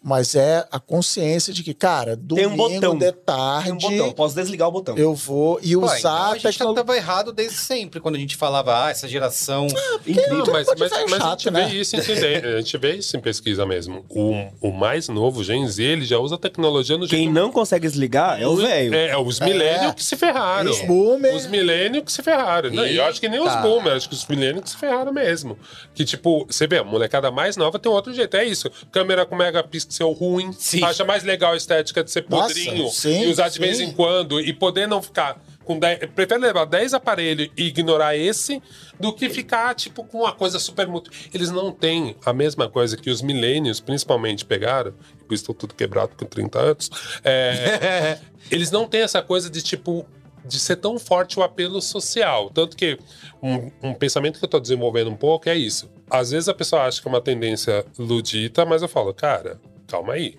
Mas é a consciência de que, cara, Tem um domingo botão. de Tem tarde um botão, posso desligar o botão. eu vou e usar então a a gente tecnologia. tava errado desde sempre, quando a gente falava, ah, essa geração... Incrível. Não, mas, mas, mas a chato, gente né? vê isso em a gente vê isso em pesquisa mesmo. O, o mais novo, Gen Z, ele já usa tecnologia no Quem jeito- não consegue desligar é o velho. É, é os milênios É. que se ferraram. Os boomer. Os milênios que se ferraram. Não, e eu acho que nem os Eita. boomers, acho que os milênios que se ferraram mesmo. Que, tipo, você vê, a molecada mais nova tem outro jeito. É isso. Câmera com megapixel ruim. Sim. Acha mais legal a estética de ser Nossa, podrinho sim, e usar de sim. vez em quando e poder não ficar. Com 10, prefere levar 10 aparelhos e ignorar esse do que ficar, tipo, com uma coisa super muito. Eles não têm a mesma coisa que os milênios, principalmente, pegaram. Por isso estou tudo quebrado com 30 anos. É, eles não têm essa coisa de tipo de ser tão forte o apelo social. Tanto que um, um pensamento que eu tô desenvolvendo um pouco é isso. Às vezes a pessoa acha que é uma tendência ludita, mas eu falo, cara, calma aí.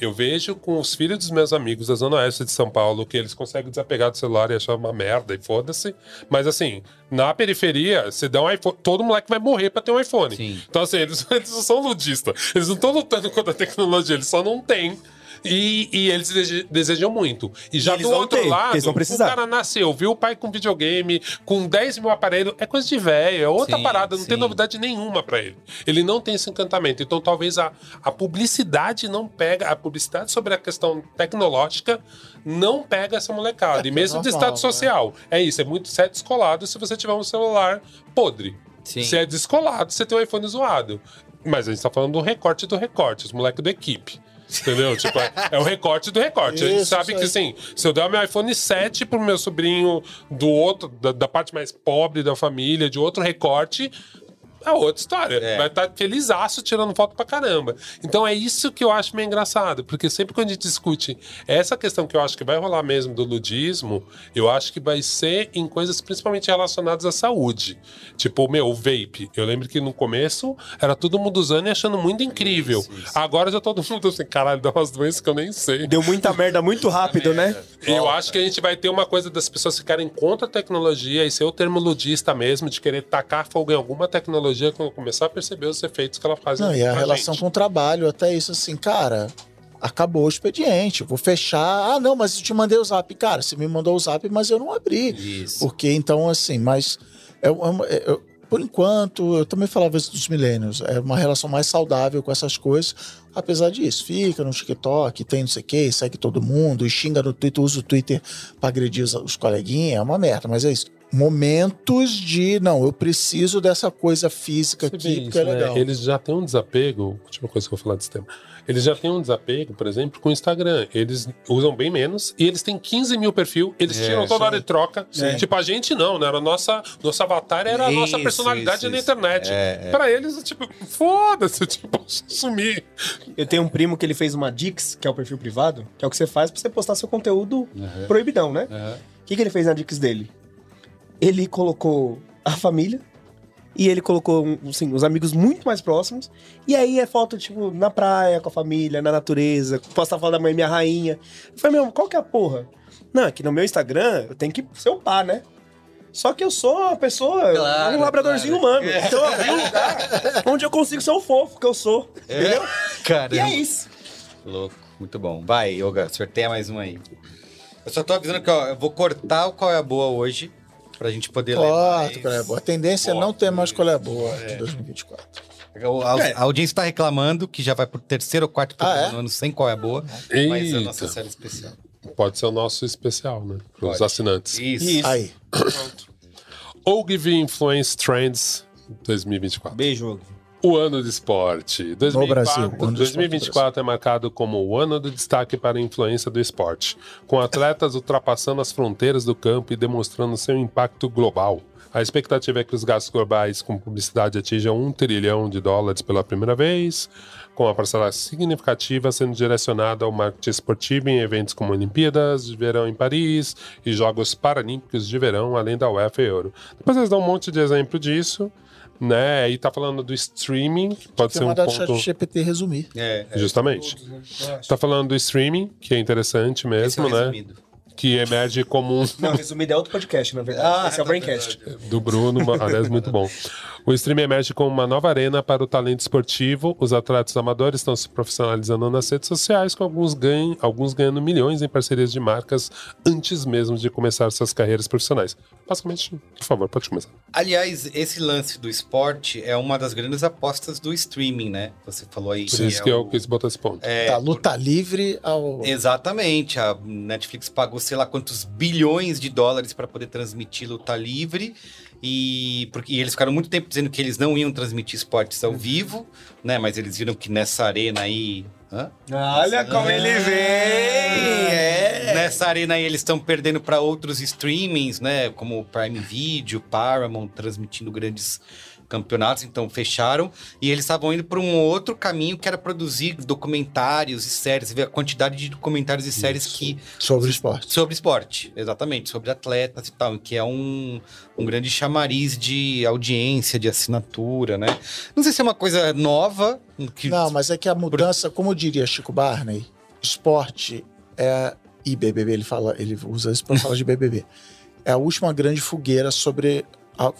Eu vejo com os filhos dos meus amigos da Zona Oeste de São Paulo que eles conseguem desapegar do celular e achar uma merda e foda-se. Mas assim, na periferia, você dá um iPhone, todo moleque vai morrer pra ter um iPhone. Sim. Então assim, eles, eles não são ludistas. Eles não estão lutando contra a tecnologia, eles só não têm. E, e eles dese- desejam muito. E já eles do outro ter, lado, o cara nasceu, viu o pai com videogame, com 10 mil aparelhos, é coisa de velho, é outra Sim, parada, não tem sim. novidade nenhuma pra ele. Ele não tem esse encantamento. Então talvez a, a publicidade não pega, a publicidade sobre a questão tecnológica não pega essa molecada. É, e mesmo de normal, estado social. É isso, é muito ser descolado se você tiver um celular podre. Sim. Se é descolado, você tem um iPhone zoado. Mas a gente tá falando do recorte do recorte, os moleques do equipe. Entendeu? tipo, é, é o recorte do recorte. a gente Isso, sabe isso que, assim, se eu der o meu iPhone 7 pro meu sobrinho do outro, da, da parte mais pobre da família, de outro recorte, é outra história. É. Vai estar felizaço tirando foto pra caramba. Então é isso que eu acho meio engraçado, porque sempre quando a gente discute essa questão que eu acho que vai rolar mesmo do ludismo, eu acho que vai ser em coisas principalmente relacionadas à saúde. Tipo, meu, o vape. Eu lembro que no começo era todo mundo usando e achando muito incrível. Isso, isso. Agora já todo mundo assim, caralho, dá umas doenças que eu nem sei. Deu muita merda muito rápido, né? Eu acho que a gente vai ter uma coisa das pessoas ficarem contra a tecnologia e ser o termo ludista mesmo, de querer tacar fogo em alguma tecnologia quando começar a perceber os efeitos que ela faz. Não, e a relação gente. com o trabalho, até isso assim, cara, acabou o expediente, vou fechar. Ah, não, mas eu te mandei o zap. Cara, você me mandou o zap, mas eu não abri. Isso. Porque então, assim, mas é uma- é- eu- por enquanto, eu também falava isso dos milênios, é uma relação mais saudável com essas coisas. Apesar disso, fica no TikTok, tem não sei o que, segue todo mundo, e xinga no Twitter, usa o Twitter pra agredir os, os coleguinhas, é uma merda, mas é isso. Momentos de, não, eu preciso dessa coisa física Você aqui, porque isso, é né? legal. Eles já têm um desapego. Última coisa que eu vou falar desse tema. Eles já têm um desapego, por exemplo, com o Instagram. Eles usam bem menos e eles têm 15 mil perfil. Eles É, tiram toda hora e troca. Sim. Tipo, a gente não, né? Era nossa, nosso avatar era a nossa Isso, personalidade isso, na internet. É, é. Pra eles, tipo, foda-se, tipo, sumir. Eu tenho um primo que ele fez uma Dix, que é o perfil privado, que é o que você faz pra você postar seu conteúdo proibidão, né? Aham. O que, que ele fez na Dix dele? Ele colocou a família, E ele colocou, assim, os amigos muito mais próximos. E aí é foto, tipo, na praia, com a família, na natureza. Postar foto da mãe minha rainha. Eu falei, meu, qual que é a porra? Não, é que no meu Instagram eu tenho que ser o pá, né? Só que eu sou uma pessoa, Claro, um labradorzinho claro. humano. Então eu abri um lugar onde eu consigo ser o fofo que eu sou. Entendeu? Caramba. E é isso. Louco, muito bom. Vai, Yoga, sorteia mais um aí. Eu só tô avisando que ó, eu vou cortar o qual é a boa hoje, pra gente poder ler. Corta, mais. é boa. A tendência é não ter mais qual é boa de 2024. O- A, a audiência tá reclamando que já vai pro terceiro ou quarto Ah, é? no ano sem qual é a boa, mas é a nossa Eita. série especial. Pode ser o nosso especial, né? Para os assinantes. Isso. Isso. Aí. Ogilvy Influence Trends 2024. Beijo, Ogvi. O ano do esporte. 2004, Brasil, o ano do esporte no 2024 é marcado como o ano do destaque para a influência do esporte, com atletas ultrapassando as fronteiras do campo e demonstrando seu impacto global. A expectativa é que os gastos globais com publicidade atinjam um trilhão de dólares pela primeira vez, com a parcela significativa sendo direcionada ao marketing esportivo em eventos como Olimpíadas de Verão em Paris e Jogos Paralímpicos de Verão, além da UEFA e Euro. Depois eles dão um monte de exemplo disso, né? E tá falando do streaming, que pode ser um ponto... chat GPT resumir. É, é. Justamente. Tá falando do streaming, que é interessante Esse é o mesmo, né? resumido. Que emerge como um Não, resumido é outro podcast, na verdade. Ah, Esse é o tá, Braincast. do Bruno, aliás, muito bom. O streaming emerge como uma nova arena para o talento esportivo. Os atletas amadores estão se profissionalizando nas redes sociais, com alguns, ganham, alguns ganhando milhões em parcerias de marcas antes mesmo de começar suas carreiras profissionais. Basicamente, por favor, pode começar. Aliás, esse lance do esporte é uma das grandes apostas do streaming, né? Você falou aí. Por que isso é que o- eu quis botar esse ponto. é, da luta livre ao. Exatamente. A Netflix pagou sei lá quantos bilhões de dólares para poder transmitir luta livre. E porque e eles ficaram muito tempo dizendo que eles não iam transmitir esportes ao vivo, né? Mas eles viram que nessa arena aí. Hã? Olha como ele vem! É. Nessa arena aí eles estão perdendo para outros streamings, né? Como o Prime Video, Paramount, transmitindo grandes campeonatos, então fecharam. E eles estavam indo para um outro caminho que era produzir documentários e séries. Vê a quantidade de documentários e séries que. Sobre esporte. Sobre esporte, exatamente, sobre atletas e tal, que é um, um grande chamariz de audiência, de assinatura, né? Não sei se é uma coisa nova. Que, Não, mas é que a mudança, como diria Chico Barney, esporte é. E BBB, ele fala, ele usa isso para falar de BBB. É a última grande fogueira sobre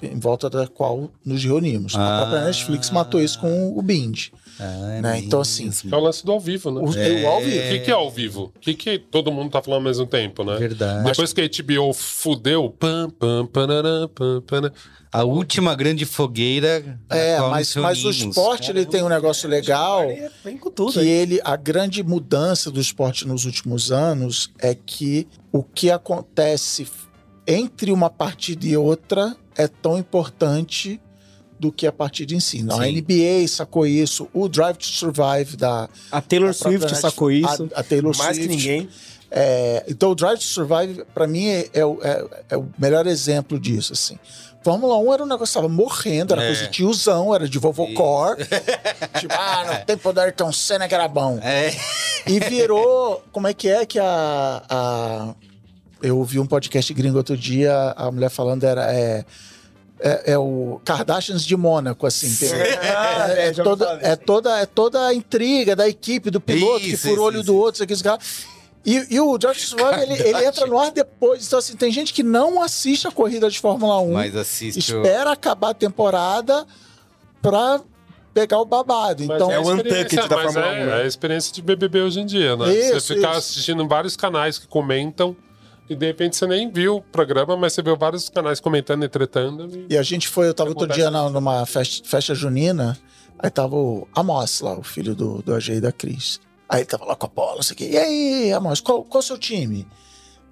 em volta da qual nos reunimos. Ah. A própria Netflix matou isso com o Bind. Ah, é né? Então, assim. É o lance do ao vivo, né? O, O o ao vivo. que, que é ao vivo? O que, que todo mundo tá falando ao mesmo tempo, né? Verdade. Depois que a HBO fudeu, pam, pam, pam. A última grande fogueira. É, mas, mas o esporte ele tem um negócio legal Vem com tudo que aí. ele a grande mudança do esporte nos últimos anos é que o que acontece entre uma partida e outra é tão importante do que a partida em si. Não, a Sim. NBA sacou isso, o Drive to Survive da A Taylor a Swift Netflix- sacou isso. a, a Taylor mais Swift. que ninguém. É, então o Drive to Survive para mim é, é o- é- é o melhor exemplo disso assim. Fórmula 1 era um negócio que tava morrendo, era É. coisa de tiozão, era de vovô core. tipo, ah, no tempo da Ayrton Senna que era bom. É. E virou. Como é que é que a. a- eu ouvi um podcast gringo outro dia, a mulher falando era. É, é, é o Kardashians de Mônaco, assim. entendeu? Ah, É, é, ouvi toda, é, toda, é toda a intriga da equipe, do piloto, Isso, que o isso, olho isso, do outro, isso aqui, esse cara. E, e o George Survive, ele, ele entra no ar depois. Então, assim, tem gente que não assiste a corrida de Fórmula 1, Mas assiste. o- espera acabar a temporada pra pegar o babado. Mas Então, é o a experiência- Untucked da mas Fórmula é, 1, né? É a experiência de BBB hoje em dia, né? Isso, você ficar assistindo vários canais que comentam e de repente você nem viu o programa, mas você viu vários canais comentando e tretando. E... E a gente foi, eu tava outro dia na- numa festa, festa junina, aí tava o Amos lá, o filho do, do AG e da Cris. Aí ele tava lá com a bola, não sei o quê. E aí, Amos, qual, qual é o seu time?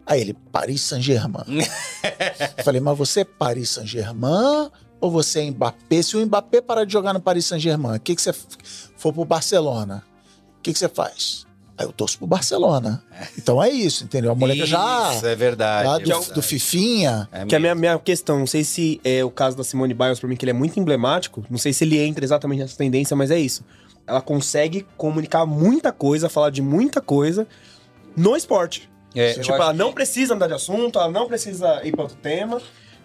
Aí ele, Paris Saint-Germain. Falei, mas você é Paris Saint-Germain ou você é Mbappé? Se o Mbappé parar de jogar no Paris Saint-Germain, o que, que você for pro Barcelona? O que, que você faz? Aí eu torço pro Barcelona. Então é isso, entendeu? A moleque já. Isso, é verdade. Lá é do, verdade. do Fifinha. É Que a minha, minha questão, não sei se é o caso da Simone Biles, pra mim, que ele é muito emblemático. Não sei se ele entra exatamente nessa tendência, mas é isso. Ela consegue comunicar muita coisa, falar de muita coisa no esporte. É, tipo, ela que- não precisa mudar de assunto, ela não precisa ir pra outro tema.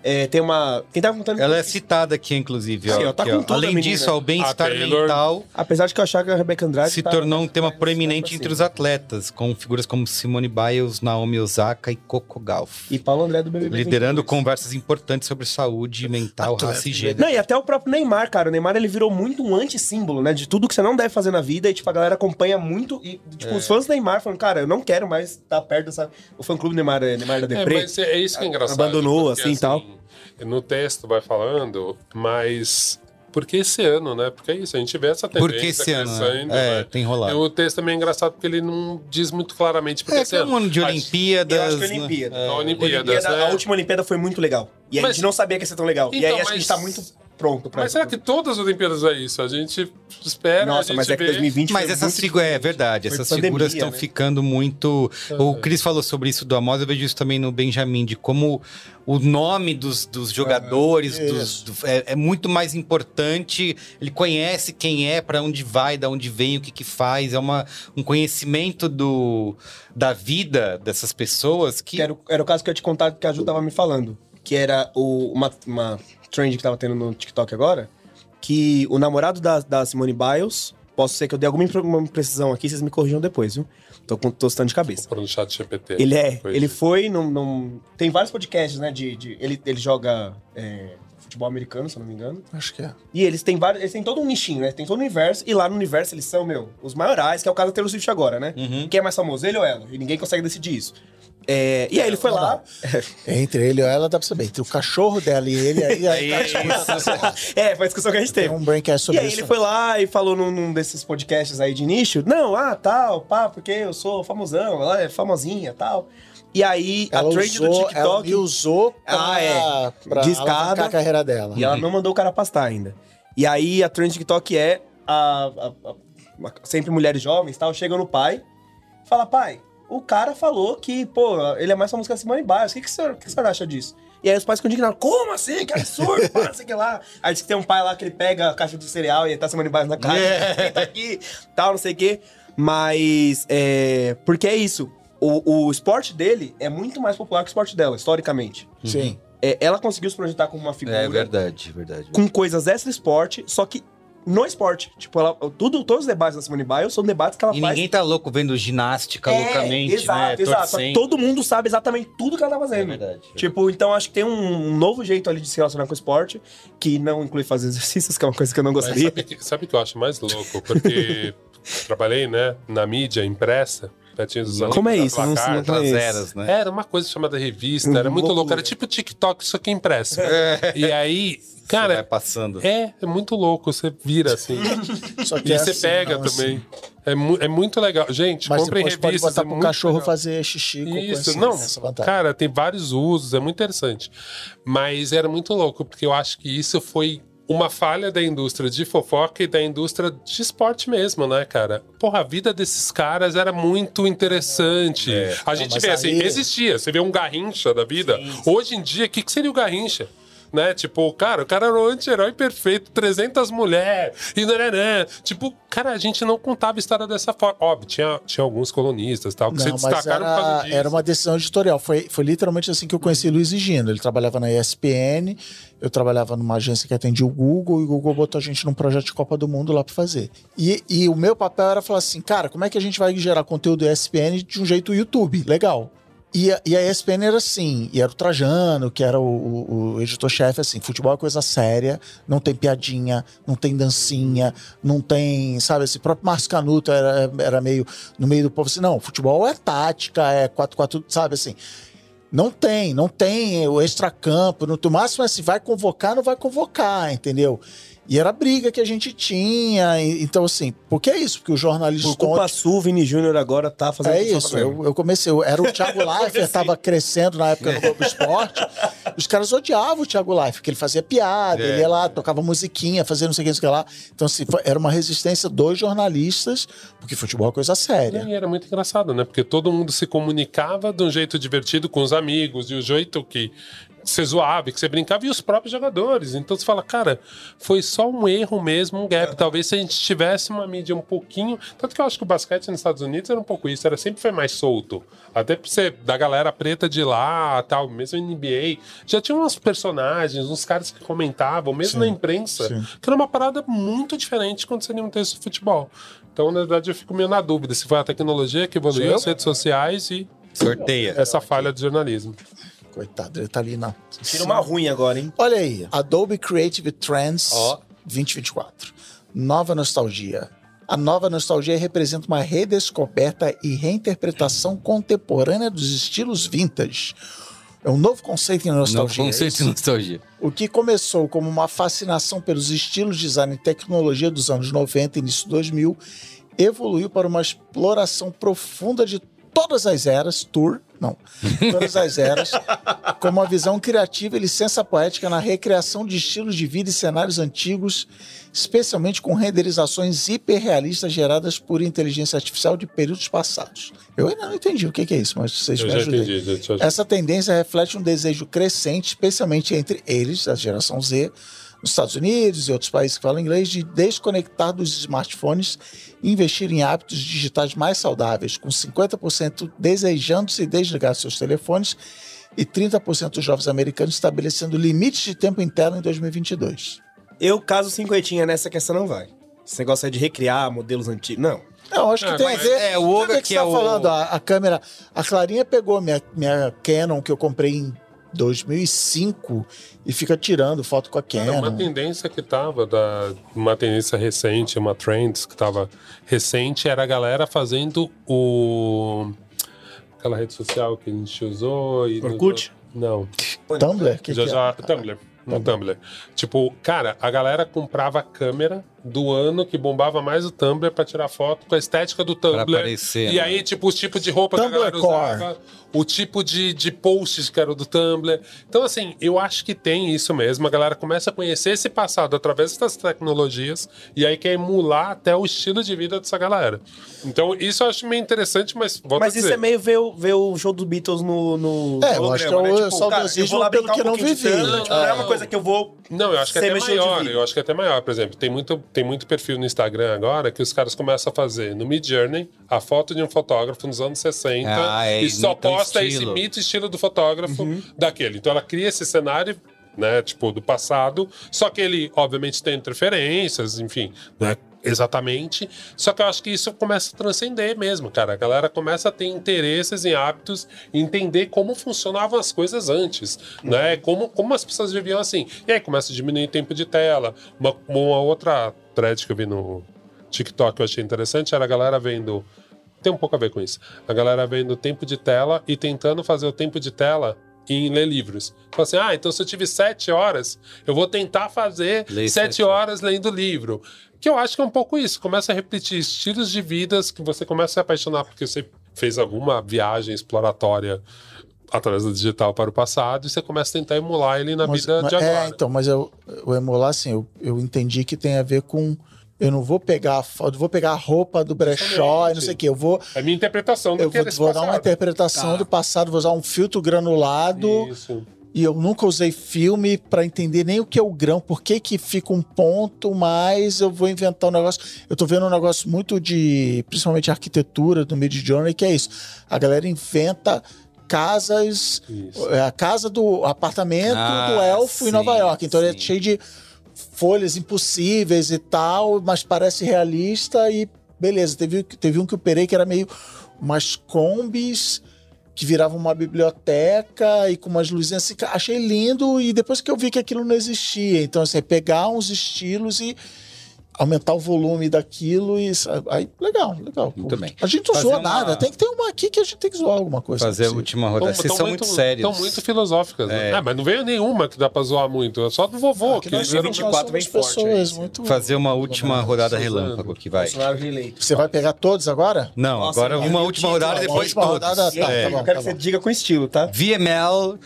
É, tem uma. Quem tava contando. Ela é citada aqui, inclusive. Sim, ó, tá aqui, com ó. tudo a Além disso, ó, o bem-estar A Taylor- mental Apesar de que eu achar que a Rebecca Andrade. se tá- tornou um tema tá- proeminente tá entre os atletas, com figuras como Simone Biles, Naomi Osaka e Coco Gauff. E Paulo André do BBB. Liderando 22. conversas importantes sobre saúde mental, Atleta raça e de gênero. Não, e até o próprio Neymar, cara. O Neymar ele virou muito um anti-símbolo, né? De tudo que você não deve fazer na vida. E, tipo, a galera acompanha muito. E, tipo, É. os fãs do Neymar falam, cara, eu não quero mais estar perto dessa. O fã-clube Neymar, é Neymar da É, Deprê. mas é, é isso que é engraçado. Abandonou, assim, e tal. No texto vai falando, mas. Porque esse ano, né? Porque é isso, a gente vê essa tendência Porque esse ano, crescendo, é, né? tem E rolado. o texto também é engraçado porque ele não diz muito claramente. Porque É, esse foi ano, um ano de a- Olimpíadas. Eu acho que a né? Olimpíada. É. A Olimpíadas, Olimpíada- né? A última Olimpíada foi muito legal. E a Mas- gente não sabia que ia ser tão legal. e Então, aí acho que a gente mas- tá muito pronto pra Mas será que todas as Olimpíadas é isso? A gente espera, a Nossa, gente mas é que vê. 2020 Mas foi essas figuras, é verdade, Foi essas pandemia, figuras estão né? ficando muito. O Cris falou sobre isso do Amos, eu vejo isso também no Benjamin, de como o nome dos, dos jogadores dos- isso. do- é, é muito mais importante. Ele conhece quem é, para onde vai, da onde vem, o que, que faz. É uma, um conhecimento do, da vida dessas pessoas que. Era, o- era o caso que eu ia te contar que a Ju tava me falando. Que era o- uma, uma trend que tava tendo no TikTok agora. Que o namorado da, da Simone Biles. Posso ser que eu dei alguma impre- uma imprecisão aqui, vocês me corrijam depois, viu? Tô com tostando de cabeça. Por no chat GPT. Ele é, Foi ele isso. foi num, num- Tem vários podcasts, né? De, de- ele, ele joga é, futebol americano, se eu não me engano. Acho que é. E eles têm vários. Eles têm todo um nichinho, né? Tem todo um universo. E lá no universo eles são, meu, os maiorais, que é o caso da Taylor Swift agora, né? Uhum. Quem é mais famoso, ele ou ela? E ninguém consegue decidir isso. É, e aí ele foi Não, lá. Entre ele e ela, dá pra saber. Entre o cachorro dela e ele, aí, aí É tá- é, foi a discussão que a gente tem teve. um braincast E sobre aí isso. ele foi lá e falou num, num desses podcasts aí de nicho, não, ah, tal, pá, porque eu sou famosão, ela é famosinha, tal. E aí Ela a trend do usou, ela TikTok me usou pra, Ah, é. pra alavancar a carreira dela. e ela não mandou o cara pastar ainda. E aí a trend do TikTok é a, a- a- sempre mulheres jovens, tal, chegam no pai, fala, pai, o cara falou que, pô, ele é mais famoso que a Simone Biles, o que, que, o senhor, o que, que o senhor acha disso? E aí os pais ficam indignados, como assim? Que absurdo, pá, sei que lá. Aí diz que tem um pai lá que ele pega a caixa do cereal e tá Simone Biles na caixa, tá aqui, tal, não sei o que. Mas, é, porque é isso, o, o esporte dele é muito mais popular que o esporte dela, historicamente. Sim. É, ela conseguiu se projetar como uma figura É verdade, verdade. com coisas extra esporte, só que no esporte. Tipo, ela, tudo, todos os debates da Simone Biles são debates que ela E faz. ninguém tá louco vendo ginástica É, loucamente, exato, né? exato. Todo mundo sabe exatamente tudo que ela tá É fazendo. verdade. Tipo, então acho que tem um, um novo jeito ali de se relacionar com o esporte, que não inclui fazer exercícios, que é uma coisa que eu não Mas gostaria. sabe, que, sabe o que eu acho mais louco? Porque trabalhei, né, na mídia impressa, pertinho dos anos Como é isso? Placar. não eras, né? Era uma coisa chamada revista, era muito louco. Era tipo TikTok, só que impresso. E aí, Você vai cara, passando. é, é muito louco. Você vira assim. Só que e é você assim, pega não, também. assim. É, mu- é muito legal. Gente, Mas comprem depois pode revistas. botar é pro cachorro legal. fazer xixi com Isso, esse- não. essa vantagem. Cara, tem vários usos, é muito interessante. Mas era muito louco, porque eu acho que isso foi uma falha da indústria de fofoca e da indústria de esporte mesmo, né, cara? Porra, a vida desses caras era muito interessante. A gente vê assim, aí- existia. Você vê um Garrincha da vida. Hoje em dia, o que, que seria o Garrincha? Né? Tipo, cara, o cara era o anti-herói perfeito, 300 mulheres, e nananã. Tipo, cara, a gente não contava a história dessa forma. Óbvio, tinha, tinha alguns colonistas e tal, que se Não, mas destacaram por causa era, disso. era uma decisão editorial. Foi, foi literalmente assim que eu conheci Luiz e Gino. Ele trabalhava na ESPN, eu trabalhava numa agência que atendia o Google, e o Google botou a gente num projeto de Copa do Mundo lá pra fazer. E, e o meu papel era falar assim, cara, como é que a gente vai gerar conteúdo ESPN de um jeito YouTube? Legal. E a, e a ESPN era assim, e era o Trajano, que era o, o- o editor-chefe, assim, futebol é coisa séria, não tem piadinha, não tem dancinha, não tem, sabe, o próprio Márcio Canuto era, era meio, no meio do povo, assim, não, futebol é tática, é 4-4, sabe, assim, não tem, não tem o extracampo, no, máximo é assim, vai convocar, não vai convocar, entendeu? E era a briga que a gente tinha, e- então assim, porque é isso, porque o jornalista... Por culpa sua, o Vini Júnior agora tá fazendo É o isso, eu, eu comecei. Eu, era o Thiago Leifert, tava crescendo na época no Globo Esporte. Os caras odiavam o Thiago Leifert, porque ele fazia piada, É. ele ia lá, tocava musiquinha, fazia não sei o que, não sei o que lá. Então, assim, foi- era uma resistência dos jornalistas, porque futebol é coisa séria. E era muito engraçado, né? Porque todo mundo se comunicava de um jeito divertido com os amigos, de um jeito que você zoava, que você brincava, e os próprios jogadores. Então você fala, cara, foi só um erro mesmo, um gap. Talvez se a gente tivesse uma mídia um pouquinho. Tanto que eu acho que o basquete nos Estados Unidos era um pouco isso, era sempre foi mais solto. Até pra você, da galera preta de lá, tal, mesmo NBA, já tinha uns personagens, uns caras que comentavam, mesmo na imprensa, sim. que era uma parada muito diferente quando você lia um texto de futebol. Então, na verdade, eu fico meio na dúvida se foi a tecnologia que evoluiu, Sim. as redes sociais e Sorteia. essa falha do jornalismo. Coitado, ele tá ali na. Tira uma ruim agora, hein? Olha aí, Adobe Creative Trends Ó. 2024. Nova nostalgia. A nova nostalgia representa uma redescoberta e reinterpretação contemporânea dos estilos vintage. É um novo conceito em Novo nostalgia. é conceito de isso? nostalgia. O que começou como uma fascinação pelos estilos, design e tecnologia dos anos 90 e início 2000, evoluiu para uma exploração profunda de todas as eras, tour, não, todas as eras, com uma visão criativa e licença poética na recriação de estilos de vida e cenários antigos, especialmente com renderizações hiperrealistas geradas por inteligência artificial de períodos passados. Eu ainda não entendi o que é isso, mas vocês Eu me ajudem. entendi. Essa tendência reflete um desejo crescente, especialmente entre eles, a geração Z, nos Estados Unidos e outros países que falam inglês, de desconectar dos smartphones e investir em hábitos digitais mais saudáveis, com 50% desejando se desligar seus telefones e 30% dos jovens americanos estabelecendo limites de tempo em tela em 2022. Eu caso cinquentinha nessa que essa não vai. Esse negócio é de recriar modelos antigos. Não. Eu acho que É, tem a ver. é, o Olga ver que você é tá o- falando, a, a câmera. A Clarinha pegou minha, minha Canon que eu comprei em 2005 e fica tirando foto com a Era uma Canon. tendência que tava, da, uma tendência recente, uma trend que tava recente, era a galera fazendo o. aquela rede social que a gente usou. E Orkut? Não. Tumblr? Que já, que é? já, Tumblr. No Tumblr. Tipo, cara, a galera comprava câmera do ano que bombava mais o Tumblr pra tirar foto com a estética do Tumblr. aparecer, e né? aí, tipo, os tipos de roupa que a Tumblr galera Core. usava, o tipo de, de posts que era o do Tumblr. Então, assim, eu acho que tem isso mesmo. A galera começa a conhecer esse passado através das tecnologias e aí quer emular até o estilo de vida dessa galera. Então, isso eu acho meio interessante, mas volto Mas a isso é meio ver, o- ver o show dos Beatles no. no É, eu acho que é né? saudosismo vou lá pelo brincar que um não vivi. tipo, Não é uma coisa que eu vou. Não, eu acho que é até maior. Eu acho que é até maior. Por exemplo, tem muito, tem muito perfil no Instagram agora que os caras começam a fazer no Mid Journey a foto de um fotógrafo nos anos 60 Ah, é, e só posta esse estilo. mito estilo do fotógrafo Uhum. daquele. Então ela cria esse cenário. Né, tipo, do passado, só que ele, obviamente, tem interferências, enfim, não é exatamente. Só que eu acho que isso começa a transcender mesmo, cara. A galera começa a ter interesses em hábitos e entender como funcionavam as coisas antes, né? Como, como as pessoas viviam assim. E aí começa a diminuir o tempo de tela. Uma, uma outra thread que eu vi no TikTok que eu achei interessante era a galera vendo. Tem um pouco a ver com isso. A galera vendo tempo de tela e tentando fazer o tempo de tela em ler livros. Fala assim, ah, então se eu tive sete horas, eu vou tentar fazer sete sete horas lendo livro. Que eu acho que é um pouco isso. Começa a repetir estilos de vidas que você começa a se apaixonar porque você fez alguma viagem exploratória através do digital para o passado e você começa a tentar emular ele na Mas- vida mas- de agora. É, então, mas eu, o emular, assim, eu, eu entendi que tem a ver com. Eu não vou pegar a foto, eu vou pegar a roupa do brechó e não sei o que. Eu vou, É a minha interpretação do eu que vou, é vou dar uma interpretação do passado, vou usar um filtro granulado. Isso. E eu nunca usei filme pra entender nem o que é o grão, por que que fica um ponto, mas eu vou inventar um negócio. Eu tô vendo um negócio muito de, principalmente arquitetura do Mid Journey, que é isso. A galera inventa casas, Isso. é a casa do apartamento Ah, do elfo em sim, Nova York. Então ele sim. é cheio de folhas impossíveis e tal, mas parece realista e beleza. Teve, teve um que eu operei que era meio umas combis que viravam uma biblioteca e com umas luzinhas assim. Achei lindo e depois que eu vi que aquilo não existia. Então, assim, é pegar uns estilos e aumentar o volume daquilo e... Aí, legal, legal. Muito bem. A gente não Fazer zoa uma- nada. Tem que ter uma aqui que a gente tem que zoar alguma coisa. Fazer a última rodada. Vocês são muito, sérios. Estão muito filosóficas, né? É. Ah, mas não veio nenhuma que dá pra zoar muito. É só do vovô. possível. que nós, eram- nós 24 vem somos forte, pessoas é muito... Fazer uma última rodada relâmpago aqui, vai. Você vai pegar todos agora? Não, Nossa, agora uma última rodada e depois última todos. rodada, tá, É. tá bom. eu quero que você diga com estilo, tá? VML.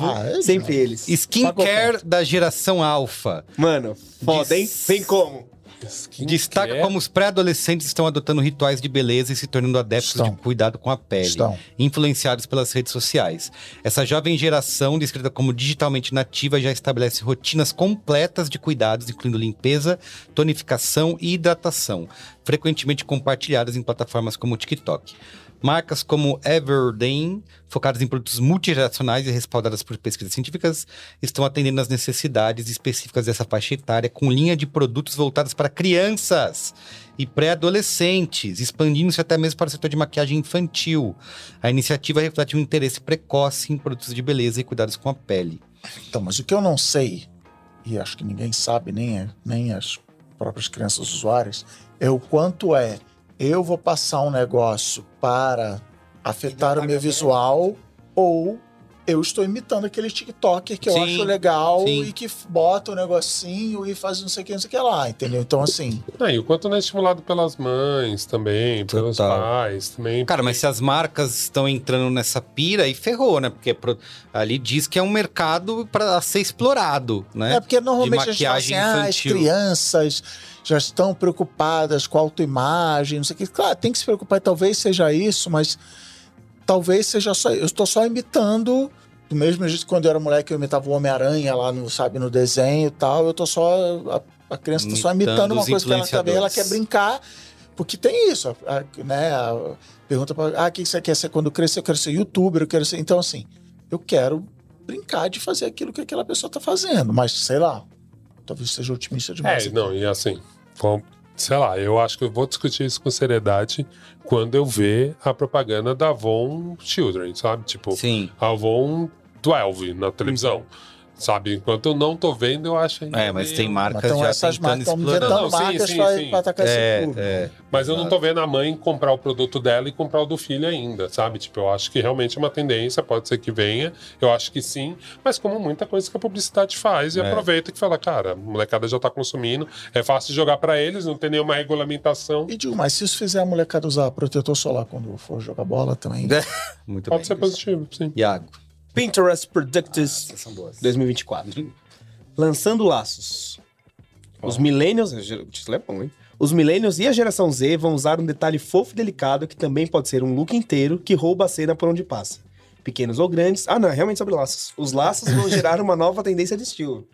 Ah, é, Sempre eles. Skincare da geração alfa. Mano, foda, hein? Vem como? Skincare. Destaca como os pré-adolescentes estão adotando rituais de beleza e se tornando adeptos Estão. de cuidado com a pele, Estão. influenciados pelas redes sociais. Essa jovem geração, descrita como digitalmente nativa, já estabelece rotinas completas de cuidados, incluindo limpeza, tonificação e hidratação, frequentemente compartilhadas em plataformas como o TikTok. Marcas como Everdeen, focadas em produtos multigeracionais e respaldadas por pesquisas científicas, estão atendendo às necessidades específicas dessa faixa etária com linha de produtos voltados para crianças e pré-adolescentes, expandindo-se até mesmo para o setor de maquiagem infantil. A iniciativa reflete um interesse precoce em produtos de beleza e cuidados com a pele. Então, mas o que eu não sei, e acho que ninguém sabe, nem, nem as próprias crianças usuárias, é o quanto é eu vou passar um negócio para afetar o meu visual ou eu estou imitando aquele TikToker que eu Sim, acho legal sim. e que bota o negocinho e faz não sei o que, não sei o que lá, entendeu? Então, assim, Ah, e o quanto não é estimulado pelas mães também, pelos Total. pais também. Cara, mas se as marcas estão entrando nessa pira, aí ferrou, né? Porque ali diz que é um mercado para ser explorado, né? É porque normalmente a gente fala assim, ah, as infantil." crianças já estão preocupadas com a autoimagem, não sei o que. Claro, tem que se preocupar, e talvez seja isso, mas talvez seja só. Eu estou só imitando. Do mesmo jeito que quando eu era moleque, eu imitava o Homem-Aranha lá no, sabe, no desenho e tal. Eu tô só. A, a criança está só Imitando uma coisa que ela quer ver, ela quer brincar. Porque tem isso, a- a- né? a- pergunta pra. Ah, o que você quer ser quando crescer? Eu quero ser youtuber, eu quero ser. Então, assim, eu quero brincar de fazer aquilo que aquela pessoa tá fazendo. Mas, sei lá, talvez seja otimista demais. É, não, e assim, sei lá, eu acho que eu vou discutir isso com seriedade quando eu ver a propaganda da Avon Children, sabe? Tipo, Sim. a Avon 12 na televisão. Sabe? Enquanto eu não tô vendo, eu acho ainda. É, mas meio- tem marcas Então já essas tentando marcas estão explorar. inventando Não, sim, marcas atacar esse É, público. é. Mas eu não tô vendo a mãe comprar o produto dela e comprar o do filho ainda, sabe? Tipo, eu acho que realmente é uma tendência, pode ser que venha, eu acho que sim, mas como muita coisa que a publicidade faz e É. aproveita que fala, cara, a molecada já tá consumindo, é fácil jogar pra eles, não tem nenhuma regulamentação. E digo, mas se isso fizer a molecada usar protetor solar quando for jogar bola também. Muito Pode bem. ser positivo, sim. Iago. Pinterest São boas. 2024. Lançando laços. Os millennials, o título é bom, hein? Os millennials e a geração Z vão usar um detalhe fofo e delicado que também pode ser um look inteiro que rouba a cena por onde passa. Pequenos ou grandes. Ah, não, é realmente sobre laços. Os laços vão gerar uma nova tendência de estilo.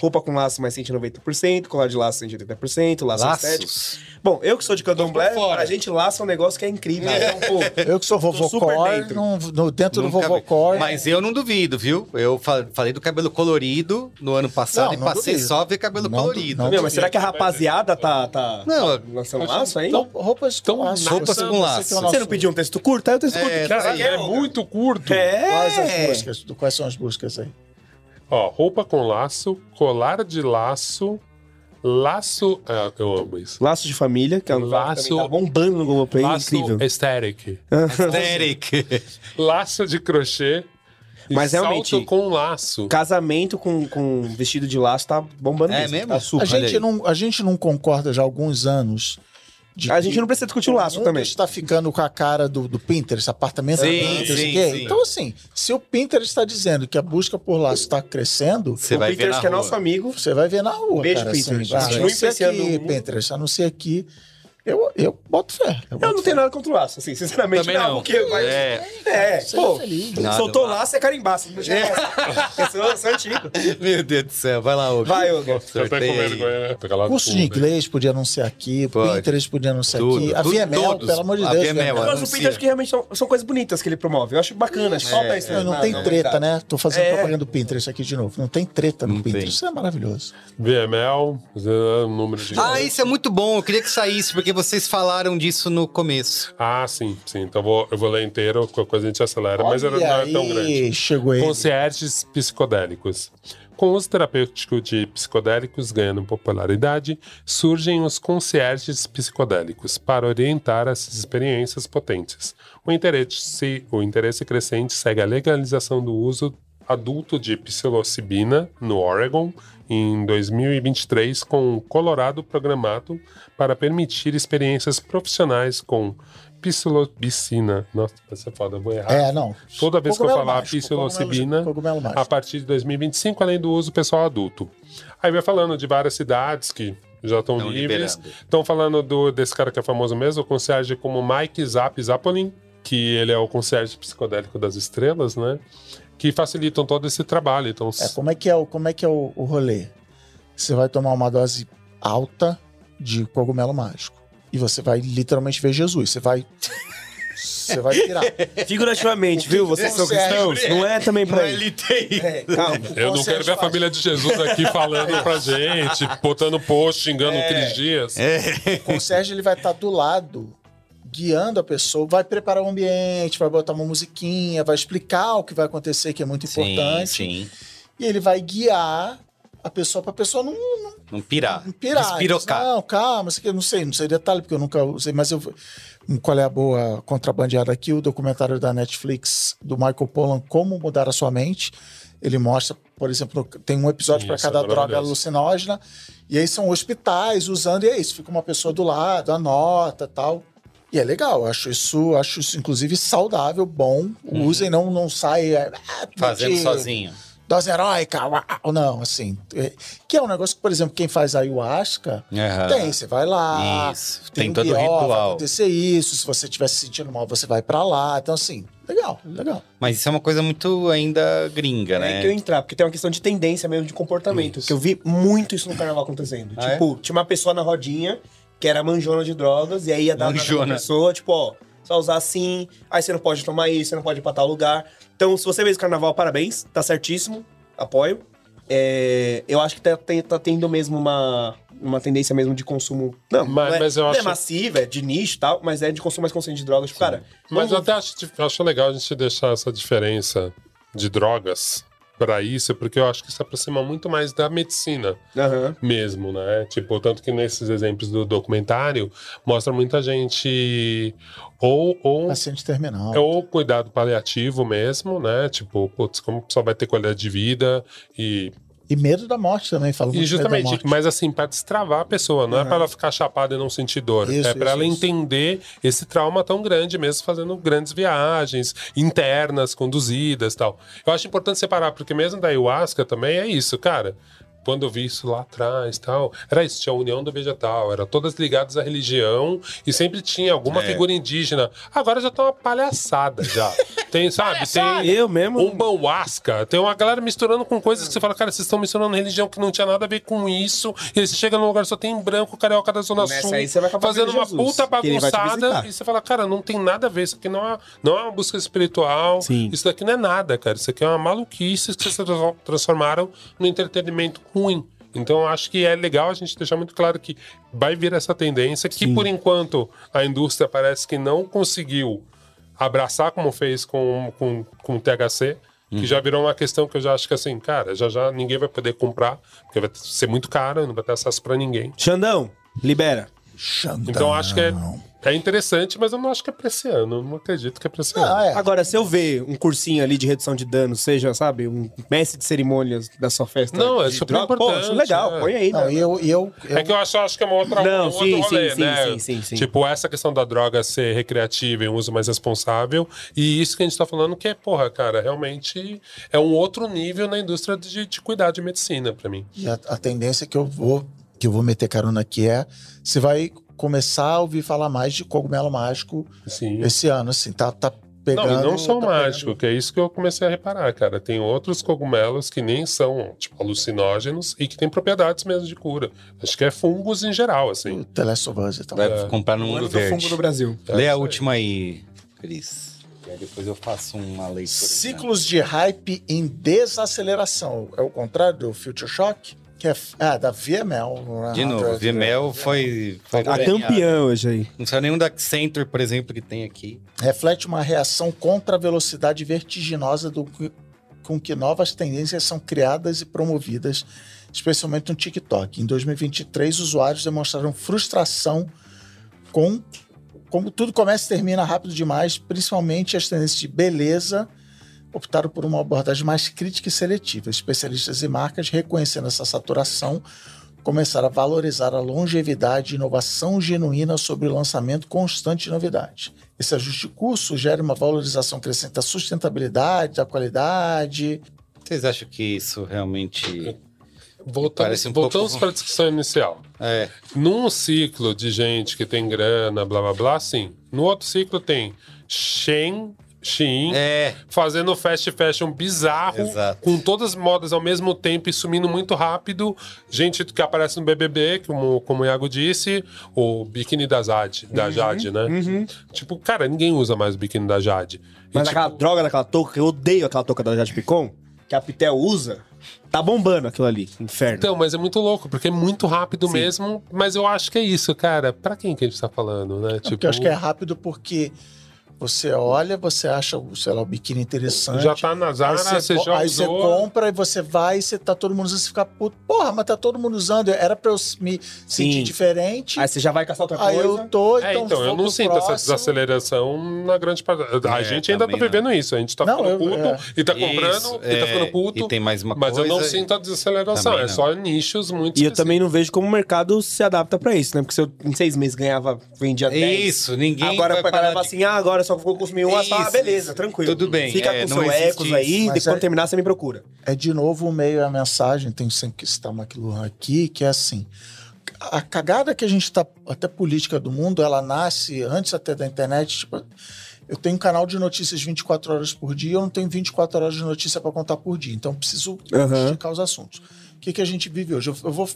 Roupa com laço mais 190%, colar de laço 180%, laço estético. Laços. Bom, eu que sou de candomblé, a gente laça um negócio que é incrível. Então, pô, Eu que sou vovô core, dentro. não- no- dentro do vovô vi. core. Mas eu não duvido, viu? Eu fa- falei do cabelo colorido no ano passado Não, e não passei duvido. só a ver cabelo Não colorido. meu, mas será que a rapaziada tá, tá Não, lançando laço aí? Então, roupas com laço. roupas com você laço. é Você não pediu um texto curto? Aí o texto curto. É, você é quer, muito curto. Quais as É. buscas? Quais são as buscas aí? Ó, roupa com laço, colar de laço, laço. ah, eu amo isso. Laço de família, que é um Laço- tá bombando no Globoplay, Laço incrível. aesthetic. Aesthetic. Laço de crochê. e Mas realmente- Salto com laço. Casamento com, com vestido de laço tá bombando É mesmo. mesmo? Tá super. A gente, não, a gente não concorda já há alguns anos. De A que gente não precisa discutir o laço também. está ficando com a cara do, do Pinterest, apartamento Sim, do Pinterest, sim, não sei o quê. sim. Então, assim, se o Pinterest está dizendo que a busca por laço está crescendo, Você o vai ver Pinterest, na que é rua. nosso amigo. você vai ver na rua, Beijo, cara. Pinterest. Assim, ah, Continue anuncia influenciando aqui. Pinterest, anuncia aqui. Eu, eu boto fé. Eu boto não fé. tenho nada contra o laço, assim, sinceramente. Também não. Porque vai... É. É, Seja pô, feliz. Nada, soltou laço. laço é carimbaço. Não laço. Eu sou, eu sou antigo. Meu Deus do céu, vai lá, Hugo. Vai, Hugo. Com vergonha, né? Curso de fundo, né? inglês podia anunciar aqui, Pode. Pinterest podia anunciar Tudo, aqui. A VML, todos. pelo amor de A Deus. VML, VML. Eu gosto do anuncia. Pinterest que realmente são, são coisas bonitas que ele promove. Eu acho bacana, acho que falta isso. Não, não na- tem treta, né? Tô fazendo É. propaganda do Pinterest aqui de novo. Não tem treta no Não. Pinterest. Isso é maravilhoso. VML, número de. Ah, isso é muito bom. Eu queria que saísse, porque vocês falaram disso no começo. Ah, sim, sim. Então vou, eu vou ler inteiro, qualquer coisa a gente acelera, mas Olha não é tão grande. Chegou ele. Concierges psicodélicos. Com o uso terapêutico de psicodélicos ganhando popularidade, surgem os concierges psicodélicos para orientar essas experiências potentes. O interesse, o interesse crescente segue a legalização do uso adulto de psilocibina no Oregon em 2023, com o Colorado programado para permitir experiências profissionais com psilocibina. Nossa, vai ser foda, eu vou errar. É, não. Toda vez que eu Cogumelo falar mágico, psilocibina, Cogumelo a partir de 2025, além do uso pessoal adulto. Aí vai falando de várias cidades que Já estão Tão livres. liberando. Estão falando do, desse cara que é famoso mesmo, o concierge como Mike Zap Zapolin, que ele é o concierge psicodélico das estrelas, né? Que facilitam todo esse trabalho. Então, É, como é que é o, como é, que é o, o rolê? Você vai tomar uma dose alta de cogumelo mágico. E você vai literalmente ver Jesus. Você vai. Você vai pirar. Figurativamente, viu? Vocês são cristãos? Não é também pra ele tem. É, Calma. eu não quero ver a família de Jesus aqui falando pra gente, botando post, xingando o Cris Dias. O concierge ele vai estar do lado, guiando a pessoa, vai preparar o ambiente, vai botar uma musiquinha, vai explicar o que vai acontecer, que é muito Sim, importante. sim. E ele vai guiar a pessoa para a pessoa não, não Não pirar. pirar. Despirocar. Não, calma, isso aqui eu não sei, não sei detalhe, porque eu nunca usei, mas eu. Qual é a boa contrabandeada aqui? O documentário da Netflix do Michael Pollan, Como Mudar a Sua Mente. Ele mostra, por exemplo, tem um episódio para cada é droga alucinógena, e aí são hospitais usando, e é isso, fica uma pessoa do lado, anota tal. E é legal, acho isso, acho isso inclusive saudável, bom. Usem, não, não sai. é, ah, Fazendo de- sozinho. dose heróica, uau, não, assim. é- que é um negócio que, por exemplo, quem faz ayahuasca, Aham. tem, você vai lá. Isso, tem um todo o BO, Vai ritual. acontecer isso, se você estiver se sentindo mal, você vai pra lá. Então, assim, legal, legal. Mas isso é uma coisa muito ainda gringa, É né? que eu entrar, porque tem uma questão de tendência mesmo de comportamento. Que eu vi muito isso no carnaval acontecendo. Ah, tipo, tinha uma pessoa na rodinha que era manjona de drogas, e aí ia dar na Manjona. pessoa, tipo, ó, só usar assim, aí você não pode tomar isso, você não pode ir pra tal lugar. Então, se você fez o carnaval, parabéns, tá certíssimo, apoio. É, eu acho que tá, tem- tá tendo mesmo uma, uma tendência mesmo de consumo. Não, Mas- não é, mas eu não é acho- massiva, é de nicho e tal, mas é de consumo mais consciente de drogas. Tipo, cara, Mas eu até acho, acho legal a gente deixar essa diferença de drogas pra isso, porque eu acho que se aproxima muito mais da medicina Aham. mesmo, né? Tipo, tanto que nesses exemplos do documentário mostra muita gente ou, ou, Paciente terminal. ou cuidado paliativo mesmo, né? Tipo, putz, como pessoa vai ter qualidade de vida e E medo da morte também, falo e justamente, mas assim, pra destravar a pessoa, não é pra ela ficar chapada e não sentir dor. Isso, é isso, ela isso. entender esse trauma tão grande mesmo, fazendo grandes viagens internas, conduzidas tal. Eu acho importante separar, porque mesmo da ayahuasca também é isso, cara. Quando eu vi isso lá atrás tal, era isso, tinha a união do vegetal, era todas ligadas à religião e sempre tinha alguma É. figura indígena. Agora já tá uma palhaçada já. Tem, sabe? Tem, Eu mesmo. um banhuasca. Tem uma galera misturando com coisas que você fala, cara, vocês estão misturando religião que não tinha nada a ver com isso. E aí você chega num lugar só tem branco, carioca da Zona Nessa Sul, aí você vai acabar fazendo uma Jesus, puta bagunçada. E você fala, cara, não tem nada a ver. Isso aqui não é, não é uma busca espiritual. Sim. Isso daqui não é nada, cara. Isso aqui é uma maluquice que vocês tra- transformaram no entretenimento ruim. Então, acho que é legal a gente deixar muito claro que vai vir essa tendência que, por enquanto, a indústria parece que não conseguiu abraçar como fez com, com, com o THC, que já virou uma questão que eu já acho que assim, cara, já já ninguém vai poder comprar, porque vai ser muito caro, não vai ter acesso pra ninguém. Xandão, libera. Xandão. Então acho que é, é interessante, mas eu não acho que é pra esse ano. Eu não acredito que é pra esse ano. Ah, é. Agora, se eu ver um cursinho ali de redução de dano, seja, sabe, um mestre de cerimônias da sua festa. Não, é super droga, Pô, importante, acho legal, é. põe aí, Não, né? eu, eu, eu- É que eu acho, acho que é uma outra, Não, um outro sim, rolê, sim, sim, né? sim, sim, sim. Tipo, essa questão da droga ser recreativa e um uso mais responsável. E isso que a gente tá falando que é, porra, cara, realmente é um outro nível na indústria de, de cuidar de medicina pra mim. E a, a tendência que eu vou que eu vou meter carona aqui é você vai começar a ouvir falar mais de cogumelo mágico Sim. esse ano, assim, tá, tá pegando. Não, e não só tá mágico, pegando- que é isso que eu comecei a reparar, cara. Tem outros cogumelos que nem são, tipo, alucinógenos e que têm propriedades mesmo de cura. Acho que é fungos em geral, assim. O Telesovans e tal. Vai comprar no mundo do fungo verde. do Brasil. Lê É a isso aí. última aí, Cris. E aí depois eu faço uma leitura. Ciclos de hype em desaceleração. É o contrário do Future Shock? Que é ah, da VML. né? De novo, Vimel foi, foi A campeã hoje aí. Não saiu nenhum da Accenture, por exemplo, que tem aqui. reflete uma reação contra a velocidade vertiginosa do com que novas tendências são criadas e promovidas, especialmente no TikTok. Em 2023, usuários demonstraram frustração com como tudo começa e termina rápido demais, principalmente as tendências de beleza optaram por uma abordagem mais crítica e seletiva. Especialistas e marcas, reconhecendo essa saturação, começaram a valorizar a longevidade e inovação genuína sobre o lançamento constante de novidades. Esse ajuste de curso gera uma valorização crescente da sustentabilidade, da qualidade. Vocês acham que isso realmente Voltamos, Parece um voltamos pouco- para a discussão inicial. É. Num ciclo de gente que tem grana, blá blá blá, sim. No outro ciclo tem Shen, Shein, É. fazendo fast fashion bizarro, Exato. com todas as modas ao mesmo tempo e sumindo muito rápido. Gente que aparece no BBB, como, como o Iago disse, o biquíni da Jade, da Uhum. Jade, né? Tipo, cara, ninguém usa mais o biquíni da Jade. E, Mas tipo, aquela droga daquela touca, que eu odeio aquela touca da Jade Picon, que a Pitel usa, tá bombando aquilo ali. Inferno. Então, mas é muito louco, porque é muito rápido mesmo. Mas eu acho que é isso, cara. Pra quem que a gente tá falando, né? Porque eu acho que é rápido porque você olha, você acha, o, sei lá, o biquíni interessante. Já tá na Aí Zara, você, você co- já aí usou. você compra e você vai e você tá todo mundo usando, você fica puto. Porra, mas tá todo mundo usando. Era pra eu me sentir Sim. diferente. Aí você já vai caçar outra Aí coisa. eu tô, É, então, então, eu não sinto essa próximo. desaceleração na grande parte. A É, gente ainda tá também não. vivendo isso. A gente tá Não, ficando eu- puto é. e tá Isso, comprando e é, tá ficando puto. e tem mais uma mas eu não coisa- sinto a desaceleração. É só nichos muito E eu também não vejo como o mercado se adapta pra isso, né? Porque se eu em seis meses ganhava, vendia 10. Isso, ninguém Agora vai vai parar parar de- assim, ah, agora só vou consumir um, Isso, ah, beleza, isso. tranquilo. Tudo bem, Fica é, com não seu existe ecos isso. aí, Mas depois é- quando terminar você me procura. É de novo o meio e a mensagem, tem sempre que citar uma McLuhan aqui, que é assim. A cagada que a gente tá, até política do mundo, ela nasce antes até da internet. Tipo, eu tenho um canal de notícias 24 horas por dia, eu não tenho 24 horas de notícia para contar por dia. Então eu preciso esticar os assuntos. O que, que a gente vive hoje? Eu, eu vou,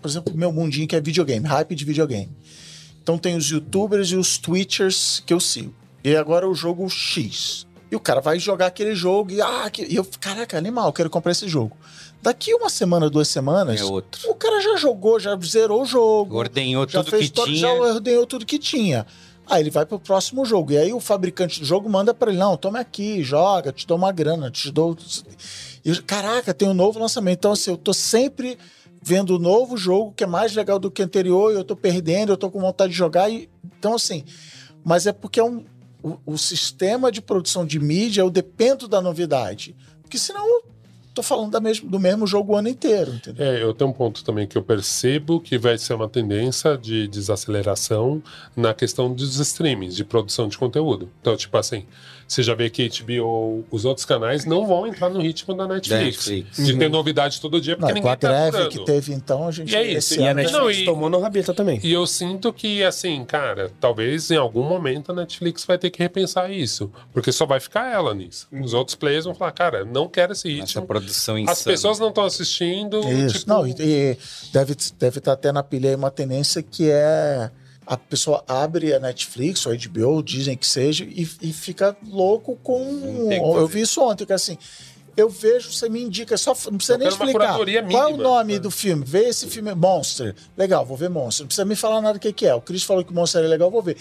por exemplo, meu mundinho que é videogame, hype de videogame. Então tem os youtubers e os twitchers que eu sigo. E agora o jogo X. E o cara vai jogar aquele jogo e, ah, que... e eu, caraca, animal, eu quero comprar esse jogo. Daqui uma semana, duas semanas, É outro. o cara já jogou, já zerou o jogo. Ordenhou tudo que todo, tinha. Já ordenhou tudo que tinha. Aí ele vai pro próximo jogo. E aí o fabricante do jogo manda pra ele: não, toma aqui, joga, te dou uma grana, te dou. E, caraca, tem um novo lançamento. Então, assim, eu tô sempre vendo o novo jogo que é mais legal do que o anterior, e eu tô perdendo, eu tô com vontade de jogar. E, então, assim, mas é porque é um, o, o sistema de produção de mídia, eu dependo da novidade. Porque senão tô falando mesmo, do mesmo jogo o ano inteiro, entendeu? É, eu tenho um ponto também que eu percebo que vai ser uma tendência de desaceleração na questão dos streamings, de produção de conteúdo. Então, tipo assim, você já vê que a HBO, os outros canais não vão entrar no ritmo da Netflix. Netflix. De ter novidade todo dia, porque Não, com ninguém a tá greve que teve, então, a gente. E é isso, esse e a Netflix Não, e- tomou no rabeta também. E eu sinto que, assim, cara, talvez em algum momento a Netflix vai ter que repensar isso. Porque só vai ficar ela nisso. Os outros players vão falar, cara, não quero esse Essa ritmo. produção insana. As pessoas não estão assistindo. Isso, tipo, não, e, e deve deve estar até na pilha aí uma tendência que é a pessoa abre a Netflix ou a HBO, dizem que seja, e, e fica louco com. Eu vi isso ontem, que assim. Eu vejo, você me indica, só não precisa Eu nem explicar. Qual é o nome do filme? Vê esse filme, Monster. Legal, vou ver Monster. Não precisa me falar nada do que, que é. O Chris falou que Monster é legal, vou ver.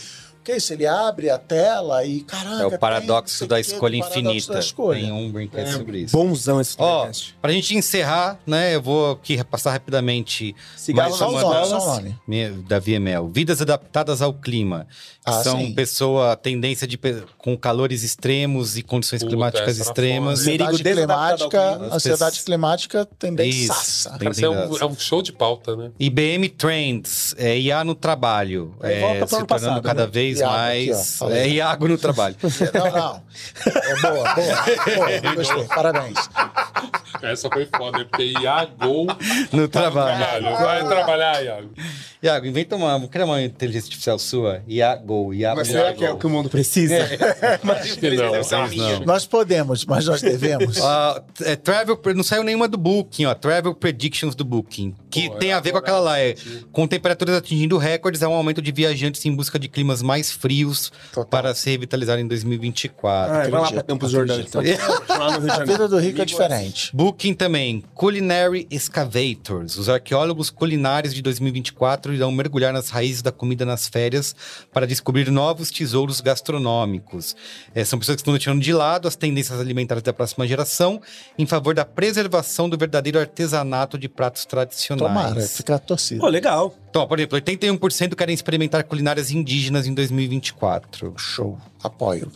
O que é isso? Ele abre a tela e caramba. É o paradoxo da escolha paradoxo infinita. Da escolha. Tem um brinquedo sobre isso. Bonzão esse Ó, pra gente encerrar, né, eu vou aqui repassar rapidamente Cigarro mais uma. Me- Davi Emel. Vidas adaptadas ao clima. Ah, são sim. pessoa, tendência de com calores extremos e condições Puta, climáticas extremas. Perigo climática, ansiedade climática tendência. Isso. É, um, é um show de pauta, né? IBM Trends, é, IA no trabalho, é, volta se tornando passado, cada né? vez Iago mais. aqui, ó, é Iago no trabalho. Não, não. É boa, boa. boa gostei. Parabéns. Essa foi foda, porque Iago no trabalho. trabalho. Vai trabalhar, Iago. Iago, inventa uma. Criar uma inteligência artificial sua. Iago, Iago. Mas será que é o que o mundo precisa? Acho que não. não. Nós podemos, mas nós devemos. Ah, é, travel, não saiu nenhuma do Booking, ó. Travel Predictions do Booking. Que Pô, tem é a ver com aquela lá. É, com temperaturas atingindo recordes, há um aumento de viajantes em busca de climas mais frios Total. para se revitalizar em 2024. Ah, vai lá pra Campos Jordão, então. A vida do rico é diferente. Booking também, Culinary Excavators. Os arqueólogos culinários de 2024 irão mergulhar nas raízes da comida nas férias para descobrir novos tesouros gastronômicos. É, são pessoas que estão deixando de lado as tendências alimentares da próxima geração em favor da preservação do verdadeiro artesanato de pratos tradicionais. Tomara, fica a torcida. Pô, legal. Então, por exemplo, 81% querem experimentar culinárias indígenas em 2024. Show. Apoio.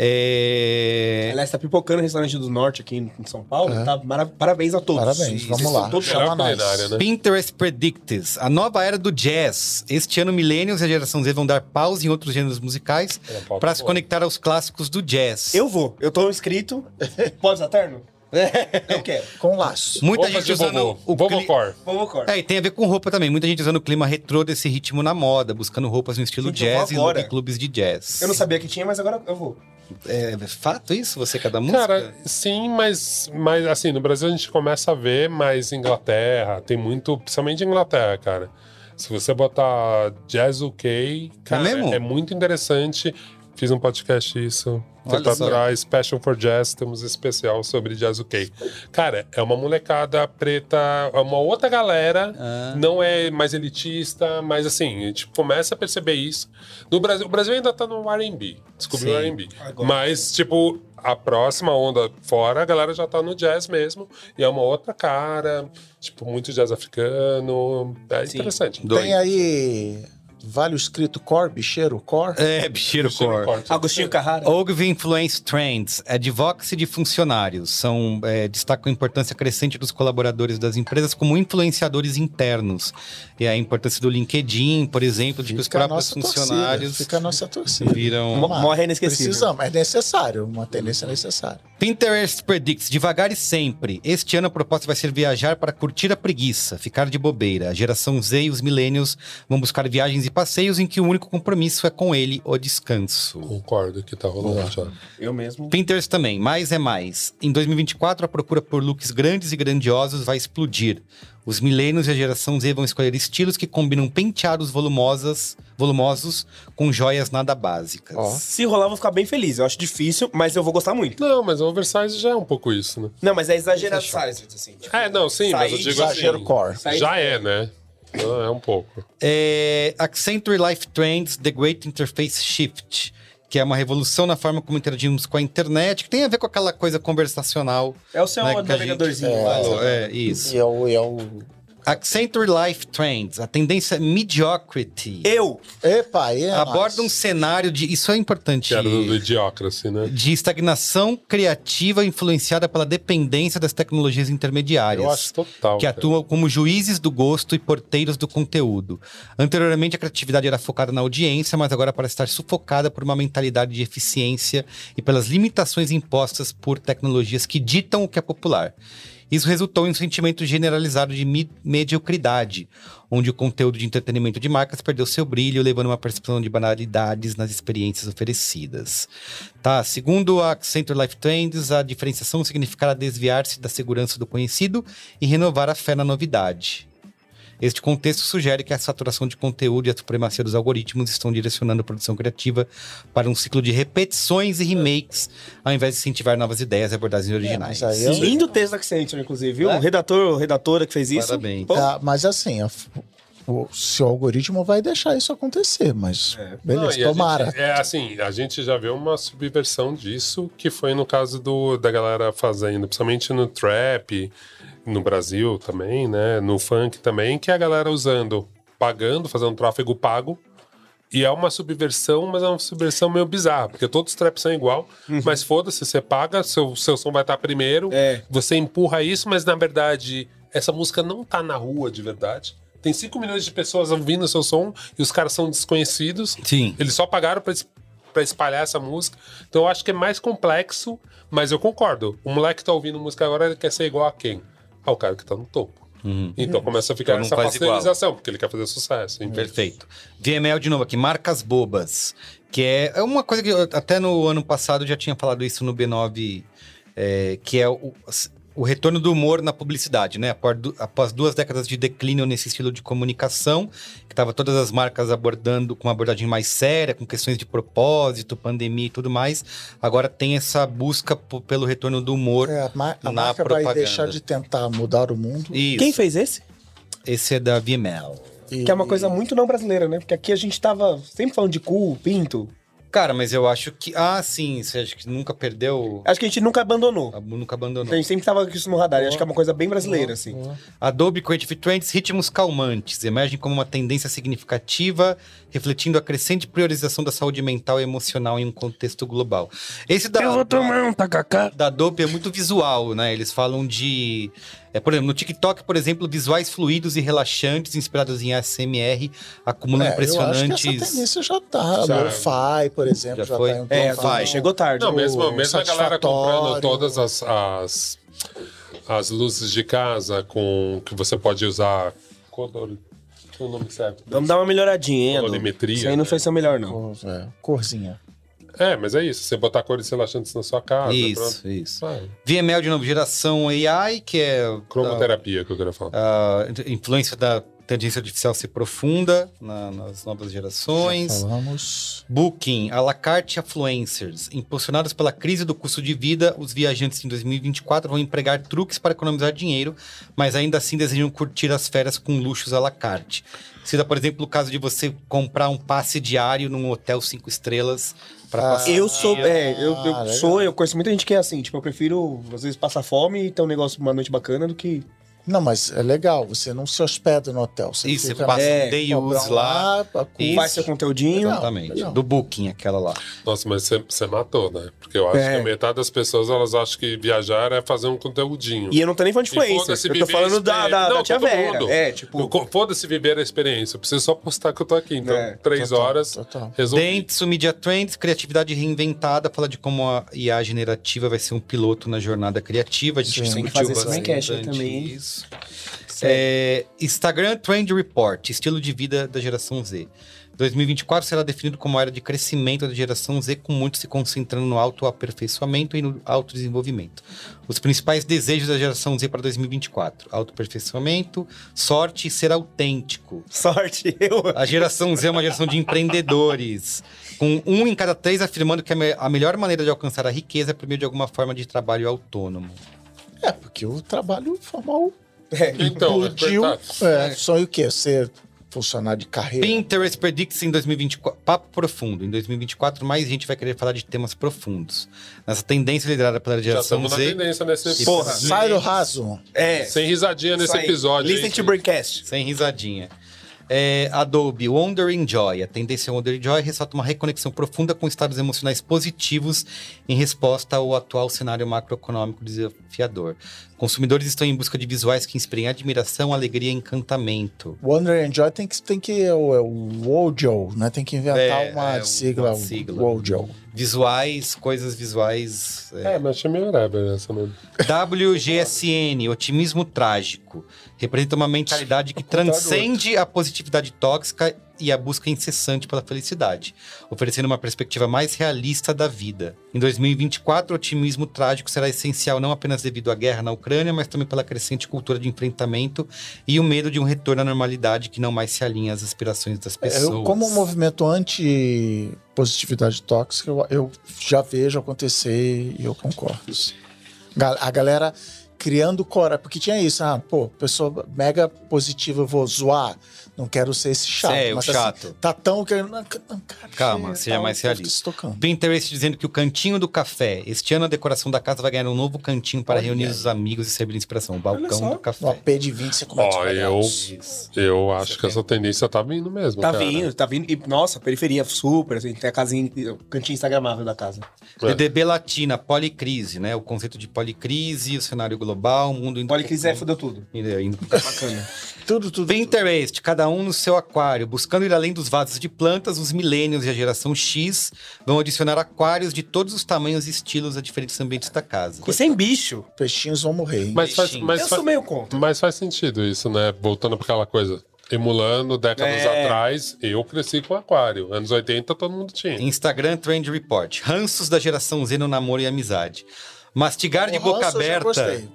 É... Aliás, tá pipocando o restaurante do Norte aqui em São Paulo. Tá mara- Parabéns a todos. Parabéns, vamos lá. todos- Chama nós. culinária, né? Pinterest Predicts, a nova era do jazz. Este ano, millennials e a geração Z vão dar pausa em outros gêneros musicais É, para se conectar aos clássicos do jazz. Eu vou. Eu tô inscrito. Pode usar terno? Eu quero. Com laço. Muita Roupas gente usando vovô. o cli- Vovocor. Cortar. É, e tem a ver com roupa também. Muita gente usando o clima retrô desse ritmo na moda, buscando roupas no estilo Gente, jazz e clubes de jazz. Eu não sabia que tinha, mas agora eu vou. É fato isso? Você cada música? Cara, sim, mas, mas assim, no Brasil a gente começa a ver mais Inglaterra. Tem muito, principalmente Inglaterra, cara. Se você botar Jazz UK, cara, mesmo? é, muito interessante. Fiz um podcast isso. Olha Tempo só. atrás, Passion for Jazz, temos um especial sobre Jazz UK. Cara, é uma molecada preta, é uma outra galera, Ah. não é mais elitista, mas assim, a gente começa a perceber isso. No Brasil, o Brasil ainda tá no R&B, descobriu o. R&B. Mas, tipo, a próxima onda fora, a galera já tá no jazz mesmo, e é uma outra cara, tipo, muito jazz africano, é Sim. interessante. Doido. Tem aí. Vale o escrito core, bicheiro, core? É, bicheiro core. Agostinho Carrara. Ogilvy Influence Trends, advocacy de funcionários. São, é, destacam a importância crescente dos colaboradores das empresas como influenciadores internos. E a importância do LinkedIn, por exemplo, de que os próprios funcionários torcida, Fica a nossa torcida. viram. Mo- Morre inesquecível. Precisamos, é necessário, uma tendência necessária. Pinterest predicts devagar e sempre. Este ano a proposta vai ser viajar para curtir a preguiça, ficar de bobeira. A geração Z e os millennials vão buscar viagens e passeios em que o único compromisso é com ele, o descanso. Concordo que tá rolando já. Eu mesmo. Pinterest também, mais é mais. Em 2024, a procura por looks grandes e grandiosos vai explodir. Os milênios e a geração Z vão escolher estilos que combinam penteados volumosas, volumosos com joias nada básicas. Ó. Se rolar, eu vou ficar bem feliz. Eu acho difícil, mas eu vou gostar muito. Não, mas o oversize já é um pouco isso, né? Não, mas é exagerado size, assim. Tipo, É, não, sim, mas eu digo assim. Exagero core. Sair Já de- é, né? Não, É um pouco. É, Accenture Life Trends The Great Interface Shift, que é uma revolução na forma como interagimos com a internet, que tem a ver com aquela coisa conversacional. É o seu né, gente navegadorzinho. falou. né? É, isso. E é o. E é o... Accenture Life Trends, a tendência mediocrity. Eu. Epa, é aborda um cenário de. Isso é importante. Que era do, do Idiocracy, né? de estagnação criativa influenciada pela dependência das tecnologias intermediárias. Eu acho total. que cara. atuam como juízes do gosto e porteiros do conteúdo. Anteriormente, a criatividade era focada na audiência, mas agora parece estar sufocada por uma mentalidade de eficiência e pelas limitações impostas por tecnologias que ditam o que é popular. Isso resultou em um sentimento generalizado de mediocridade, onde o conteúdo de entretenimento de marcas perdeu seu brilho, levando a uma percepção de banalidades nas experiências oferecidas. Tá, segundo a Accenture Life Trends, a diferenciação significará desviar-se da segurança do conhecido e renovar a fé na novidade. Este contexto sugere que a saturação de conteúdo e a supremacia dos algoritmos estão direcionando a produção criativa para um ciclo de repetições e remakes, ao invés de incentivar novas ideias e abordagens originais. mas aí eu- Lindo texto da Accenture, inclusive, viu? É? O redator, redatora que fez isso. Parabéns. Tá, mas assim, a- o seu algoritmo vai deixar isso acontecer, mas Não, beleza, a tomara. gente- é assim, a gente já vê uma subversão disso, que foi no caso do, da galera fazendo, principalmente no trap, no Brasil também, né? No funk também, que é a galera usando, pagando, fazendo tráfego pago. E é uma subversão, mas é uma subversão meio bizarra, porque todos os traps são igual, mas foda-se, você paga, seu, seu som vai estar primeiro, É. você empurra isso, mas na verdade, essa música não tá na rua de verdade. Tem 5 milhões de pessoas ouvindo o seu som e os caras são desconhecidos. Sim. Eles só pagaram pra, pra espalhar essa música. Então eu acho que é mais complexo, mas eu concordo. O moleque que tá ouvindo música agora, ele quer ser igual a quem? Ao cara que tá no topo. Então começa a ficar Então essa pasteurização, porque ele quer fazer sucesso. enfim. Perfeito. VML de novo aqui, marcas bobas. Que é, é uma coisa que eu, até no ano passado eu já tinha falado isso no B9, é, que é o, o retorno do humor na publicidade, né? Após, du- após duas décadas de declínio nesse estilo de comunicação, que tava todas as marcas abordando com uma abordagem mais séria, com questões de propósito, pandemia e tudo mais. Agora tem essa busca pelo retorno do humor. É, a, a na marca vai propaganda. deixar de tentar mudar o mundo. Isso. Quem fez esse? Esse é da VML. e- Que é uma coisa muito não brasileira, né? Porque aqui a gente tava sempre falando de cu, pinto. Cara, mas eu acho que. Ah, sim, você acha que nunca perdeu. Acho que a gente nunca abandonou. Nunca abandonou. A gente sempre tava com isso no radar. e Acho que é uma coisa bem brasileira, assim. Adobe Creative Trends, ritmos calmantes, emergem como uma tendência significativa, refletindo a crescente priorização da saúde mental e emocional em um contexto global. Esse da, tomar um tacacá. da Adobe é muito visual, né? Eles falam de. É, por exemplo, no TikTok, por exemplo, visuais fluidos e relaxantes, inspirados em ASMR, acumulam É, Eu acho que impressionantes. essa tendência já tá. Já. Lo-fi, por exemplo, Já já, foi? tá em um É, vai, chegou tarde. Não, mesmo, o mesmo a galera comprando todas as, as as luzes de casa com que você pode usar. Color... O nome certo. Vamos dar uma melhoradinha, hein? Colorimetria, Isso aí não né? foi ser melhor, não. Velho, corzinha. É, mas é isso. Você botar cores relaxantes na sua casa. Isso, pronto. isso. Ah, VML de nova geração AI, que é cromoterapia que eu queria falar. a influência da inteligência artificial ser profunda na- nas novas gerações. Falamos. Booking, à la carte influencers. Impulsionados pela crise do custo de vida, os viajantes em 2024 vão empregar truques para economizar dinheiro, mas ainda assim desejam curtir as férias com luxos à la carte. Seja, por exemplo, o caso de você comprar um passe diário num hotel cinco estrelas para Ah, passar. Eu sou, é, eu, eu legal. sou, eu conheço muita gente que é assim, tipo, eu prefiro, às vezes, passar fome e ter um negócio, uma noite bacana do que. Não, mas é legal, você não se hospeda no hotel. Você Isso, você passa É, um day use lá. Isso. Faz seu conteúdinho. Exatamente. legal. Do Booking, aquela lá. Nossa, mas você- você matou, né? Porque eu acho É. que a metade das pessoas elas acham que viajar é fazer um conteúdinho. E eu não tô nem falando de foda-se Eu tô falando da, da, da Não, tia todo Vera. mundo. É, tipo. Foda-se viver a experiência. Eu preciso só postar que eu tô aqui. Então, É, três total, horas, total. resolvi. Dentsu Media Trends, criatividade reinventada, fala de como a IA generativa vai ser um piloto na jornada criativa. A gente Sim. Tem que fazer aí também. Isso. É, Instagram Trend Report, estilo de vida da geração Z. 2024 será definido como a era de crescimento da geração Z, com muitos se concentrando no autoaperfeiçoamento e no autodesenvolvimento. Os principais desejos da geração Z para 2024: autoaperfeiçoamento, sorte e ser autêntico. Sorte, eu. A geração Z é uma geração de empreendedores. Com um em cada três afirmando que a, me- a melhor maneira de alcançar a riqueza é por meio de alguma forma de trabalho autônomo. É, porque o trabalho formal É, Então, explodiu. É, sonho o quê? Ser funcionário de carreira? Pinterest predicts em 2024. Papo profundo. Em 2024, mais gente vai querer falar de temas profundos. Nessa tendência liderada pela Já geração estamos na Z. tendência nesse episódio. Porra, Sai do raso. é. Sem risadinha nesse aí. episódio. Listen hein? to Braincast. Sem risadinha. É, Adobe Wonder Joy. A tendência Wonder Joy ressalta uma reconexão profunda com estados emocionais positivos em resposta ao atual cenário macroeconômico desafiador. Consumidores estão em busca de visuais que inspirem admiração, alegria e encantamento. Wonder and Joy tem que, tem que é o, é o Wojo, né? Tem que inventar É, uma é, sigla, uma sigla. Wojo. Visuais, coisas visuais. é, É, mas achei meio essa mesmo. WGSN, otimismo trágico. Representa uma mentalidade que transcende a positividade tóxica e a busca incessante pela felicidade, oferecendo uma perspectiva mais realista da vida. Em 2024, o otimismo trágico será essencial não apenas devido à guerra na Ucrânia, mas também pela crescente cultura de enfrentamento e o medo de um retorno à normalidade que não mais se alinha às aspirações das pessoas. É, Eu, como um movimento anti-positividade tóxica, eu, eu já vejo acontecer e eu concordo. A galera criando coragem, porque tinha isso, ah, pô, pessoa mega positiva, eu vou zoar, não quero ser esse chato. É, o mas, chato. Assim, tá tão não, cara, Calma, seja tá, mais o realista. Pinterest dizendo que o cantinho do café. Este ano a decoração da casa vai ganhar um novo cantinho para Olha reunir os amigos e servir inspiração. O balcão do café. AP de 25 metros Ó, eu, eu acho que essa tendência tá vindo mesmo, Tá cara. vindo, tá vindo. E, nossa, periferia super, assim, tem a casinha, o cantinho instagramável da casa. É. DDB Latina, policrise, né? O conceito de policrise, o cenário global, o mundo indo... Olha que quiser, fudeu tudo. Indo- indo- Bacana. Tudo, tudo. Pinterest, cada um no seu aquário, buscando ir além dos vasos de plantas, os milênios e a geração X vão adicionar aquários de todos os tamanhos e estilos a diferentes ambientes da casa. E sem bicho. Peixinhos vão morrer. hein? Mas faz, mas, eu faz, sou meio contra. mas faz sentido isso, né? Voltando pra aquela coisa. Emulando décadas É. atrás, eu cresci com aquário. Anos 80 todo mundo tinha. Instagram Trend Report, ranços da geração Z no namoro e amizade. Mastigar de O boca ranço eu já aberta.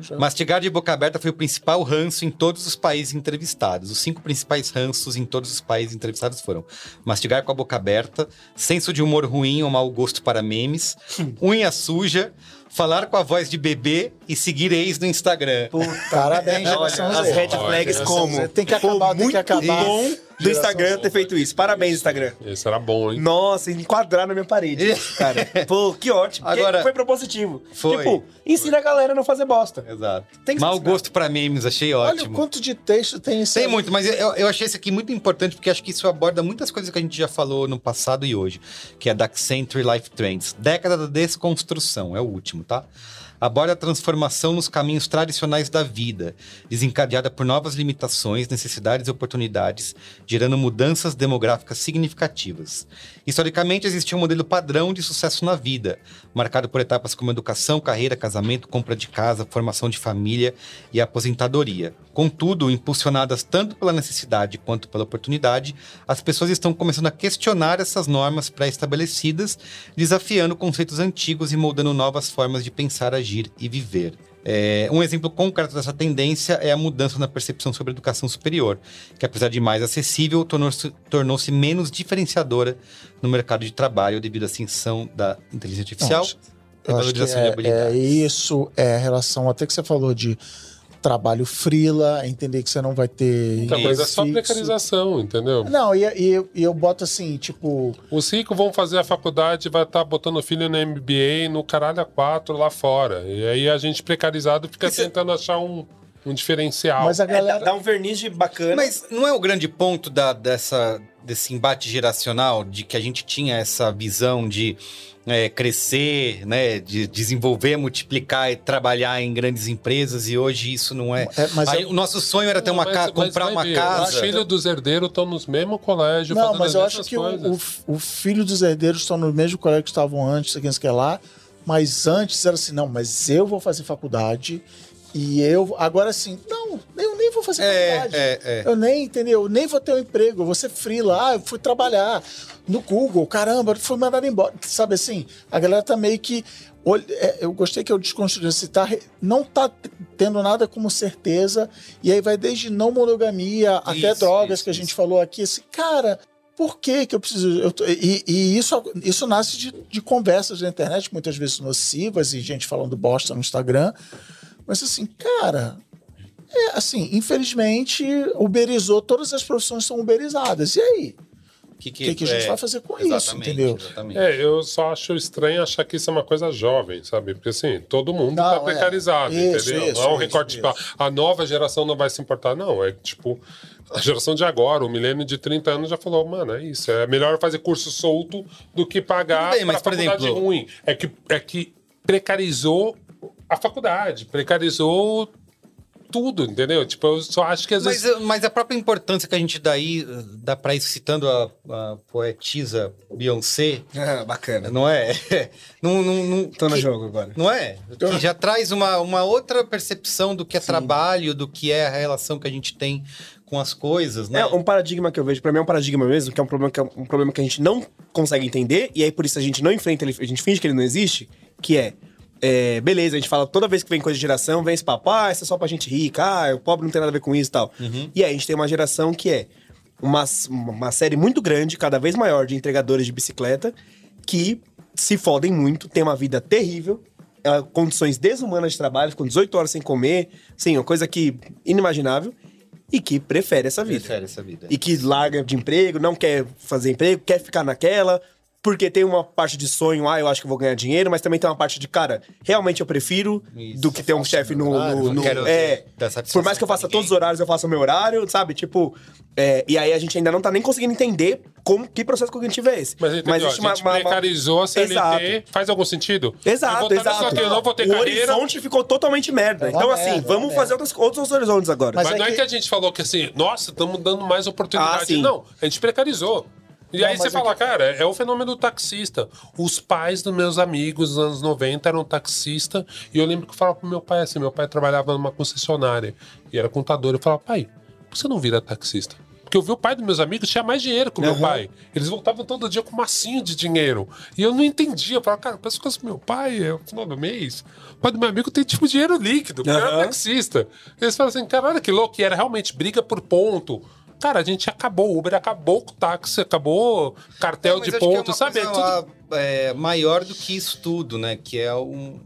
já- Mastigar de boca aberta foi o principal ranço em todos os países entrevistados. Os cinco principais ranços em todos os países entrevistados foram mastigar com a boca aberta, senso de humor ruim ou mau gosto para memes, unha suja, falar com a voz de bebê e seguir ex no Instagram. Parabéns, Olha, as red flags Olha, como? Tem que acabar, tem que acabar. bom do Instagram ter feito isso. Parabéns, Instagram. Esse era bom, hein? Nossa, enquadrar na minha parede, cara. Pô, que ótimo. Agora- foi propositivo. Foi. Tipo, ensina a galera a não fazer bosta. Exato. Tem que ensinar. gosto para memes, achei Olha o ótimo. quanto de texto tem esse Tem muito, mas eu, eu achei esse aqui muito importante porque acho que isso aborda muitas coisas que a gente já falou no passado e hoje, que é da Century Life Trends. Década da desconstrução, é o último, tá? Aborda a transformação nos caminhos tradicionais da vida, desencadeada por novas limitações, necessidades e oportunidades, gerando mudanças demográficas significativas. Historicamente, existia um modelo padrão de sucesso na vida, marcado por etapas como educação, carreira, casamento, compra de casa, formação de família e aposentadoria. Contudo, impulsionadas tanto pela necessidade quanto pela oportunidade, as pessoas estão começando a questionar essas normas pré-estabelecidas, desafiando conceitos antigos e moldando novas formas de pensar, agir e viver. É, um exemplo concreto dessa tendência é a mudança na percepção sobre a educação superior, que apesar de mais acessível, tornou-se tornou menos diferenciadora no mercado de trabalho devido à ascensão da inteligência artificial e acho que valorização de é, habilidades. é isso, é a relação, até que você falou de trabalho frila, entender que você não vai ter. Então, mas é só fixo. precarização, entendeu? Não, e, e, e eu boto assim, tipo, Os ricos vão fazer a faculdade e vai estar botando o filho no MBA no caralho a quatro lá fora. E aí a gente precarizado fica tentando achar um, um diferencial. mas a É, dá, galera. dá um verniz de bacana. Mas não é o grande ponto da- dessa, desse embate geracional de que a gente tinha essa visão de é, crescer, né, de desenvolver, multiplicar e trabalhar em grandes empresas e hoje isso não é. É, mas Aí, eu- o nosso sonho era ter uma Mas- casa, mas comprar vai uma ver, casa. Os filhos dos herdeiros estão nos mesmos colégios, Não, mas as eu acho que o, o, filho dos herdeiros estão no mesmo colégio que estavam antes, aqui, que lá. Mas antes era assim, não, mas eu vou fazer faculdade e eu. Agora assim, não, eu nem vou fazer É, faculdade. é, é. Eu nem, entendeu? Eu nem vou ter um emprego, eu vou ser frila. Ah, eu fui trabalhar no Google, caramba, fui mandado embora. Sabe assim, a galera tá meio que. é, Eu gostei que eu desconstruí esse tá, re- não tá tendo nada como certeza, e aí vai desde não monogamia até Isso, drogas isso, que a gente isso. falou aqui. Assim, cara, por que que eu preciso. eu tô- e e isso, isso nasce de, de conversas na internet, muitas vezes nocivas, e gente falando bosta no Instagram. Mas assim, cara, é assim, infelizmente, uberizou, todas as profissões são uberizadas. E aí? O que, O que, que a gente vai fazer com isso, entendeu? Exatamente. É, eu só acho estranho achar que isso é uma coisa jovem, sabe? Porque assim, todo mundo Não, tá é. precarizado, Isso, entendeu? isso, não é um isso, recorte tipo, isso. a nova geração não vai se importar, não. É tipo, a geração de agora, o milênio de 30 anos já falou, mano, é isso. É melhor fazer curso solto do que pagar Tudo bem, mas, pra por faculdade exemplo- ruim. É que, é que precarizou a faculdade, precarizou tudo, entendeu? Tipo, eu só acho que às Mas, vezes. mas a própria importância que a gente dá aí, dá pra ir citando a, a poetisa Beyoncé, Ah, bacana. não é? não, não, não, Tô no que- jogo agora. Não é? Que já traz uma, uma outra percepção do que é trabalho, do que é a relação que a gente tem com as coisas, né? É um paradigma que eu vejo, pra mim é um paradigma mesmo, que é um problema que, é um problema que a gente não consegue entender, e aí por isso a gente não enfrenta ele, a gente finge que ele não existe, que é, é, beleza, a gente fala toda vez que vem coisa de geração, vem esse papo, ah, isso é só pra gente rica, ah, o pobre não tem nada a ver com isso e tal. E aí a gente tem uma geração que é uma, uma série muito grande, cada vez maior, de entregadores de bicicleta, que se fodem muito, tem uma vida terrível, é, condições desumanas de trabalho, ficam 18 horas sem comer, sim, uma coisa que inimaginável, e que prefere essa vida. Prefere essa vida. E que larga de emprego, não quer fazer emprego, quer ficar naquela, porque tem uma parte de sonho, ah, eu acho que vou ganhar dinheiro, mas também tem uma parte de, cara, realmente eu prefiro Isso. do que ter um chefe no. horário, no- no- quero é, por mais que eu faça todos os horários, eu faço o meu horário, sabe? Tipo. é, e aí a gente ainda não tá nem conseguindo entender como, que processo cognitivo é esse. Mas, entendeu? existe a gente precarizou a CLT, Exato. faz algum sentido? Exato, eu vou exato. aqui, eu não vou ter o carreira. horizonte ficou totalmente merda. É uma então, assim, merda, vamos uma fazer outros, outros horizontes agora. Mas Mas, é não é que- que a gente falou que assim, nossa, estamos dando mais oportunidade. Ah, sim. não, a gente precarizou. E Não, aí você é fala, que- cara, é o fenômeno do taxista. Os pais dos meus amigos nos anos 90 eram taxista. E eu lembro que eu falava pro meu pai assim: meu pai trabalhava numa concessionária e era contador. Eu falava, pai, por que você não vira taxista? Porque eu vi o pai dos meus amigos tinha mais dinheiro que o meu Aham. pai. Eles voltavam todo dia com um massinho de dinheiro. E eu não entendia. Eu falava, cara, parece que meu pai é o final do mês. O pai do meu amigo tem tipo dinheiro líquido, porque era Aham. taxista. Eles falam assim, caralho, que louco. E era realmente briga por ponto. Cara, a gente acabou, o Uber acabou o táxi, acabou cartel Mas de é ponto, sabe? É coisa, tudo- é, maior do que isso tudo, né? Que é um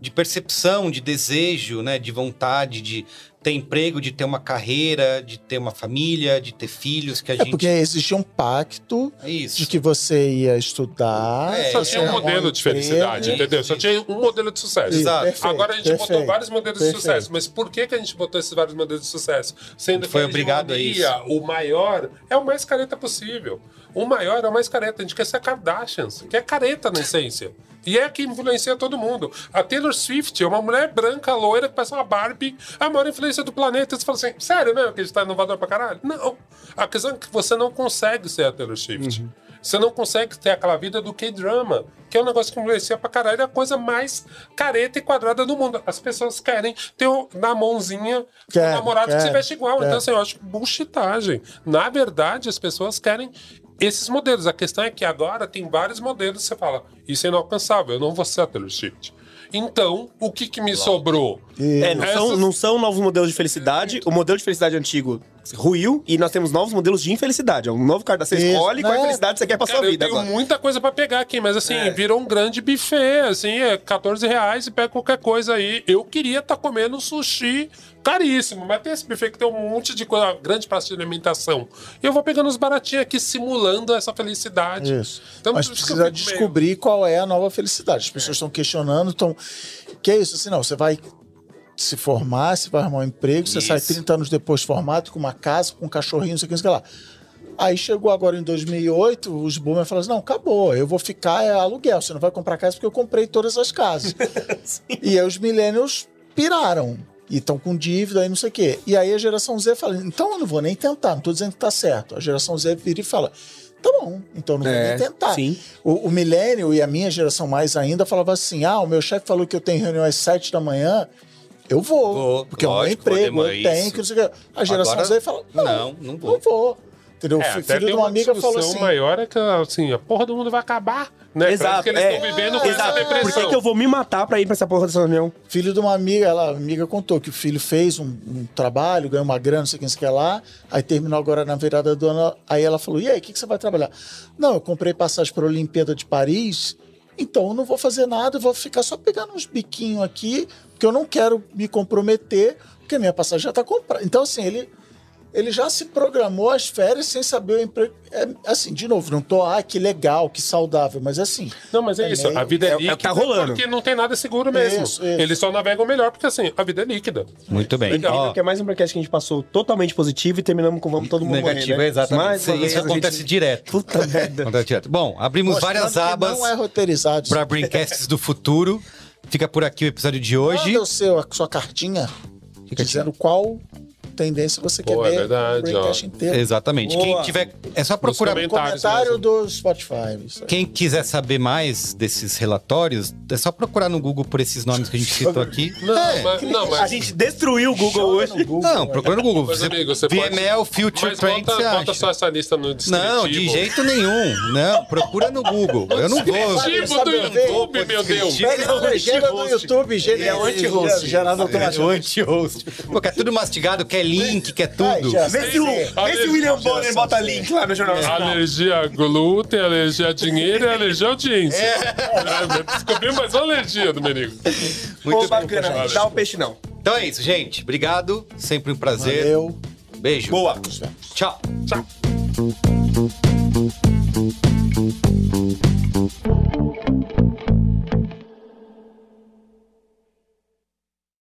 de percepção, de desejo, né? De vontade, de ter emprego, de ter uma carreira, de ter uma família, de ter filhos que a É gente. porque existia um pacto É isso. de que você ia estudar. É, Só tinha um modelo de felicidade, entendeu? Só tinha um modelo de sucesso. Exato. Perfeito, Agora a gente botou perfeito, vários modelos perfeito. de sucesso. Mas por que, que a gente botou esses vários modelos de sucesso? Sendo Foi que obrigado a hegemonia, O maior é o mais careta possível. O maior é o mais careta. A gente quer ser a Kardashians, que é careta na essência. E é que influencia todo mundo. A Taylor Swift é uma mulher branca, loira, que parece uma Barbie, a maior influência do planeta. Você fala assim, sério mesmo que a gente tá inovador pra caralho? Não. A questão é que você não consegue ser a Taylor Swift. Você não consegue ter aquela vida do K-drama, que é um negócio que influencia pra caralho, é a coisa mais careta e quadrada do mundo. As pessoas querem ter na mãozinha Quer, um namorado que quer, se veste igual. quer. Então, assim, eu acho bullshitagem. Na verdade, as pessoas querem esses modelos. A questão é que agora tem vários modelos que você fala, isso é inalcançável, eu não vou ser a Taylor Swift. Então, o que, que me sobrou? É, não são, Essas- não são novos modelos de felicidade. O modelo de felicidade antigo ruiu e nós temos novos modelos de infelicidade. É um novo cartão. Você Isso, escolhe qual né? felicidade você quer pra Cara, sua eu vida tenho agora. muita coisa pra pegar aqui, mas assim, É. virou um grande buffet, assim, é 14 reais e pega qualquer coisa aí. Eu queria estar comendo sushi caríssimo, mas tem esse buffet que tem um monte de coisa, grande praça de alimentação. E eu vou pegando os baratinhos aqui, simulando essa felicidade. Isso. Então, Mas eu precisa fico meio- descobrir qual é a nova felicidade. As pessoas estão questionando, estão. Que é isso? Assim, não, você vai se formar, você vai arrumar um emprego, você sai Isso. 30 anos depois formado, com uma casa, com um cachorrinho, não sei o que, sei lá. Aí chegou agora em 2008, os boomers falaram assim, não, acabou, eu vou ficar é aluguel, você não vai comprar casa porque eu comprei todas as casas. e aí os millennials piraram. E estão com dívida e não sei o quê. E aí a geração Z fala, então eu não vou nem tentar, não tô dizendo que tá certo. A geração Z vira e fala, tá bom, então eu não vou É, nem tentar. sim. O, o milênio e a minha geração mais ainda falava assim: ah, o meu chefe falou que eu tenho reunião às sete da manhã, eu vou. Vou, porque é um lógico, emprego, eu tenho, isso. que não sei o quê. A geração Agora, Z fala: não, não, não vou. Não vou. Entendeu? É, filho de uma amiga falou assim: maior é que, assim, a porra do mundo vai acabar, né? Exato, Parece que eles é. estão vivendo com essa Exato. depressão. Por que, que eu vou me matar pra ir pra essa porra dessa reunião? filho de uma amiga, ela, a amiga contou que o filho fez um, um trabalho, ganhou uma grana, não sei o que, não sei o que lá, aí terminou agora na virada do ano, aí ela falou, e aí, o que, que você vai trabalhar? Não, eu comprei passagem para a Olimpíada de Paris, então eu não vou fazer nada, eu vou ficar só pegando uns biquinhos aqui, porque eu não quero me comprometer, porque a minha passagem já está comprada. Então, assim, ele... Ele já se programou as férias sem saber o emprego. É, assim, de novo, não tô, ah, que legal, que saudável, mas assim. Não, mas é, É isso. meio- A vida é, é o que líquida tá rolando. porque não tem nada seguro mesmo. Isso, isso. Eles só navegam melhor porque, assim, a vida é líquida. Muito bem. Legal. Porque é mais um podcast que a gente passou totalmente positivo e terminamos com vamos todo mundo negativo, morrer, né? exatamente. Mais uma Isso vez a gente- acontece direto. Puta merda. Acontece direto. Bom, abrimos mostrando várias que abas Não é roteirizado. para Braincasts do futuro. Fica por aqui o episódio de hoje. Manda o seu, a sua cartinha dizendo qual tendência você Pô, quer é ver verdade, o Braincast ó. inteiro. Exatamente. Boa. Quem tiver. É só procurar. comentários. Comentário mesmo. do Spotify. Quem quiser saber mais desses relatórios, é só procurar no Google por esses nomes que a gente citou aqui. Não, É. mas, não, mas, A gente destruiu o Google Joga hoje. no Google, Não, né? procura no Google. Mas, Você, amigo, você VML Future mas Trend, bota, você bota só essa lista no descritivo. Não, de jeito nenhum. Não, procura no Google. Eu não vou. Descritivo Sabe do? YouTube, meu Deus. Pega a legenda do YouTube, Ele é anti-host. gerado É o automaticamente. anti-host. Pô, quer tudo mastigado, quer link, quer Ai, tudo. já. Vê se o, vê se o William Bonner bota link lá no Jornal Nacional. Alergia a glúten, alergia a dinheiro e alergia à audiência. É. Descobri mais uma alergia do menino. Pô, Muito bem. bacana. Dá o peixe não. Então é isso, gente. Obrigado. Sempre um prazer. Valeu. Beijo. Boa. Tchau. Tchau.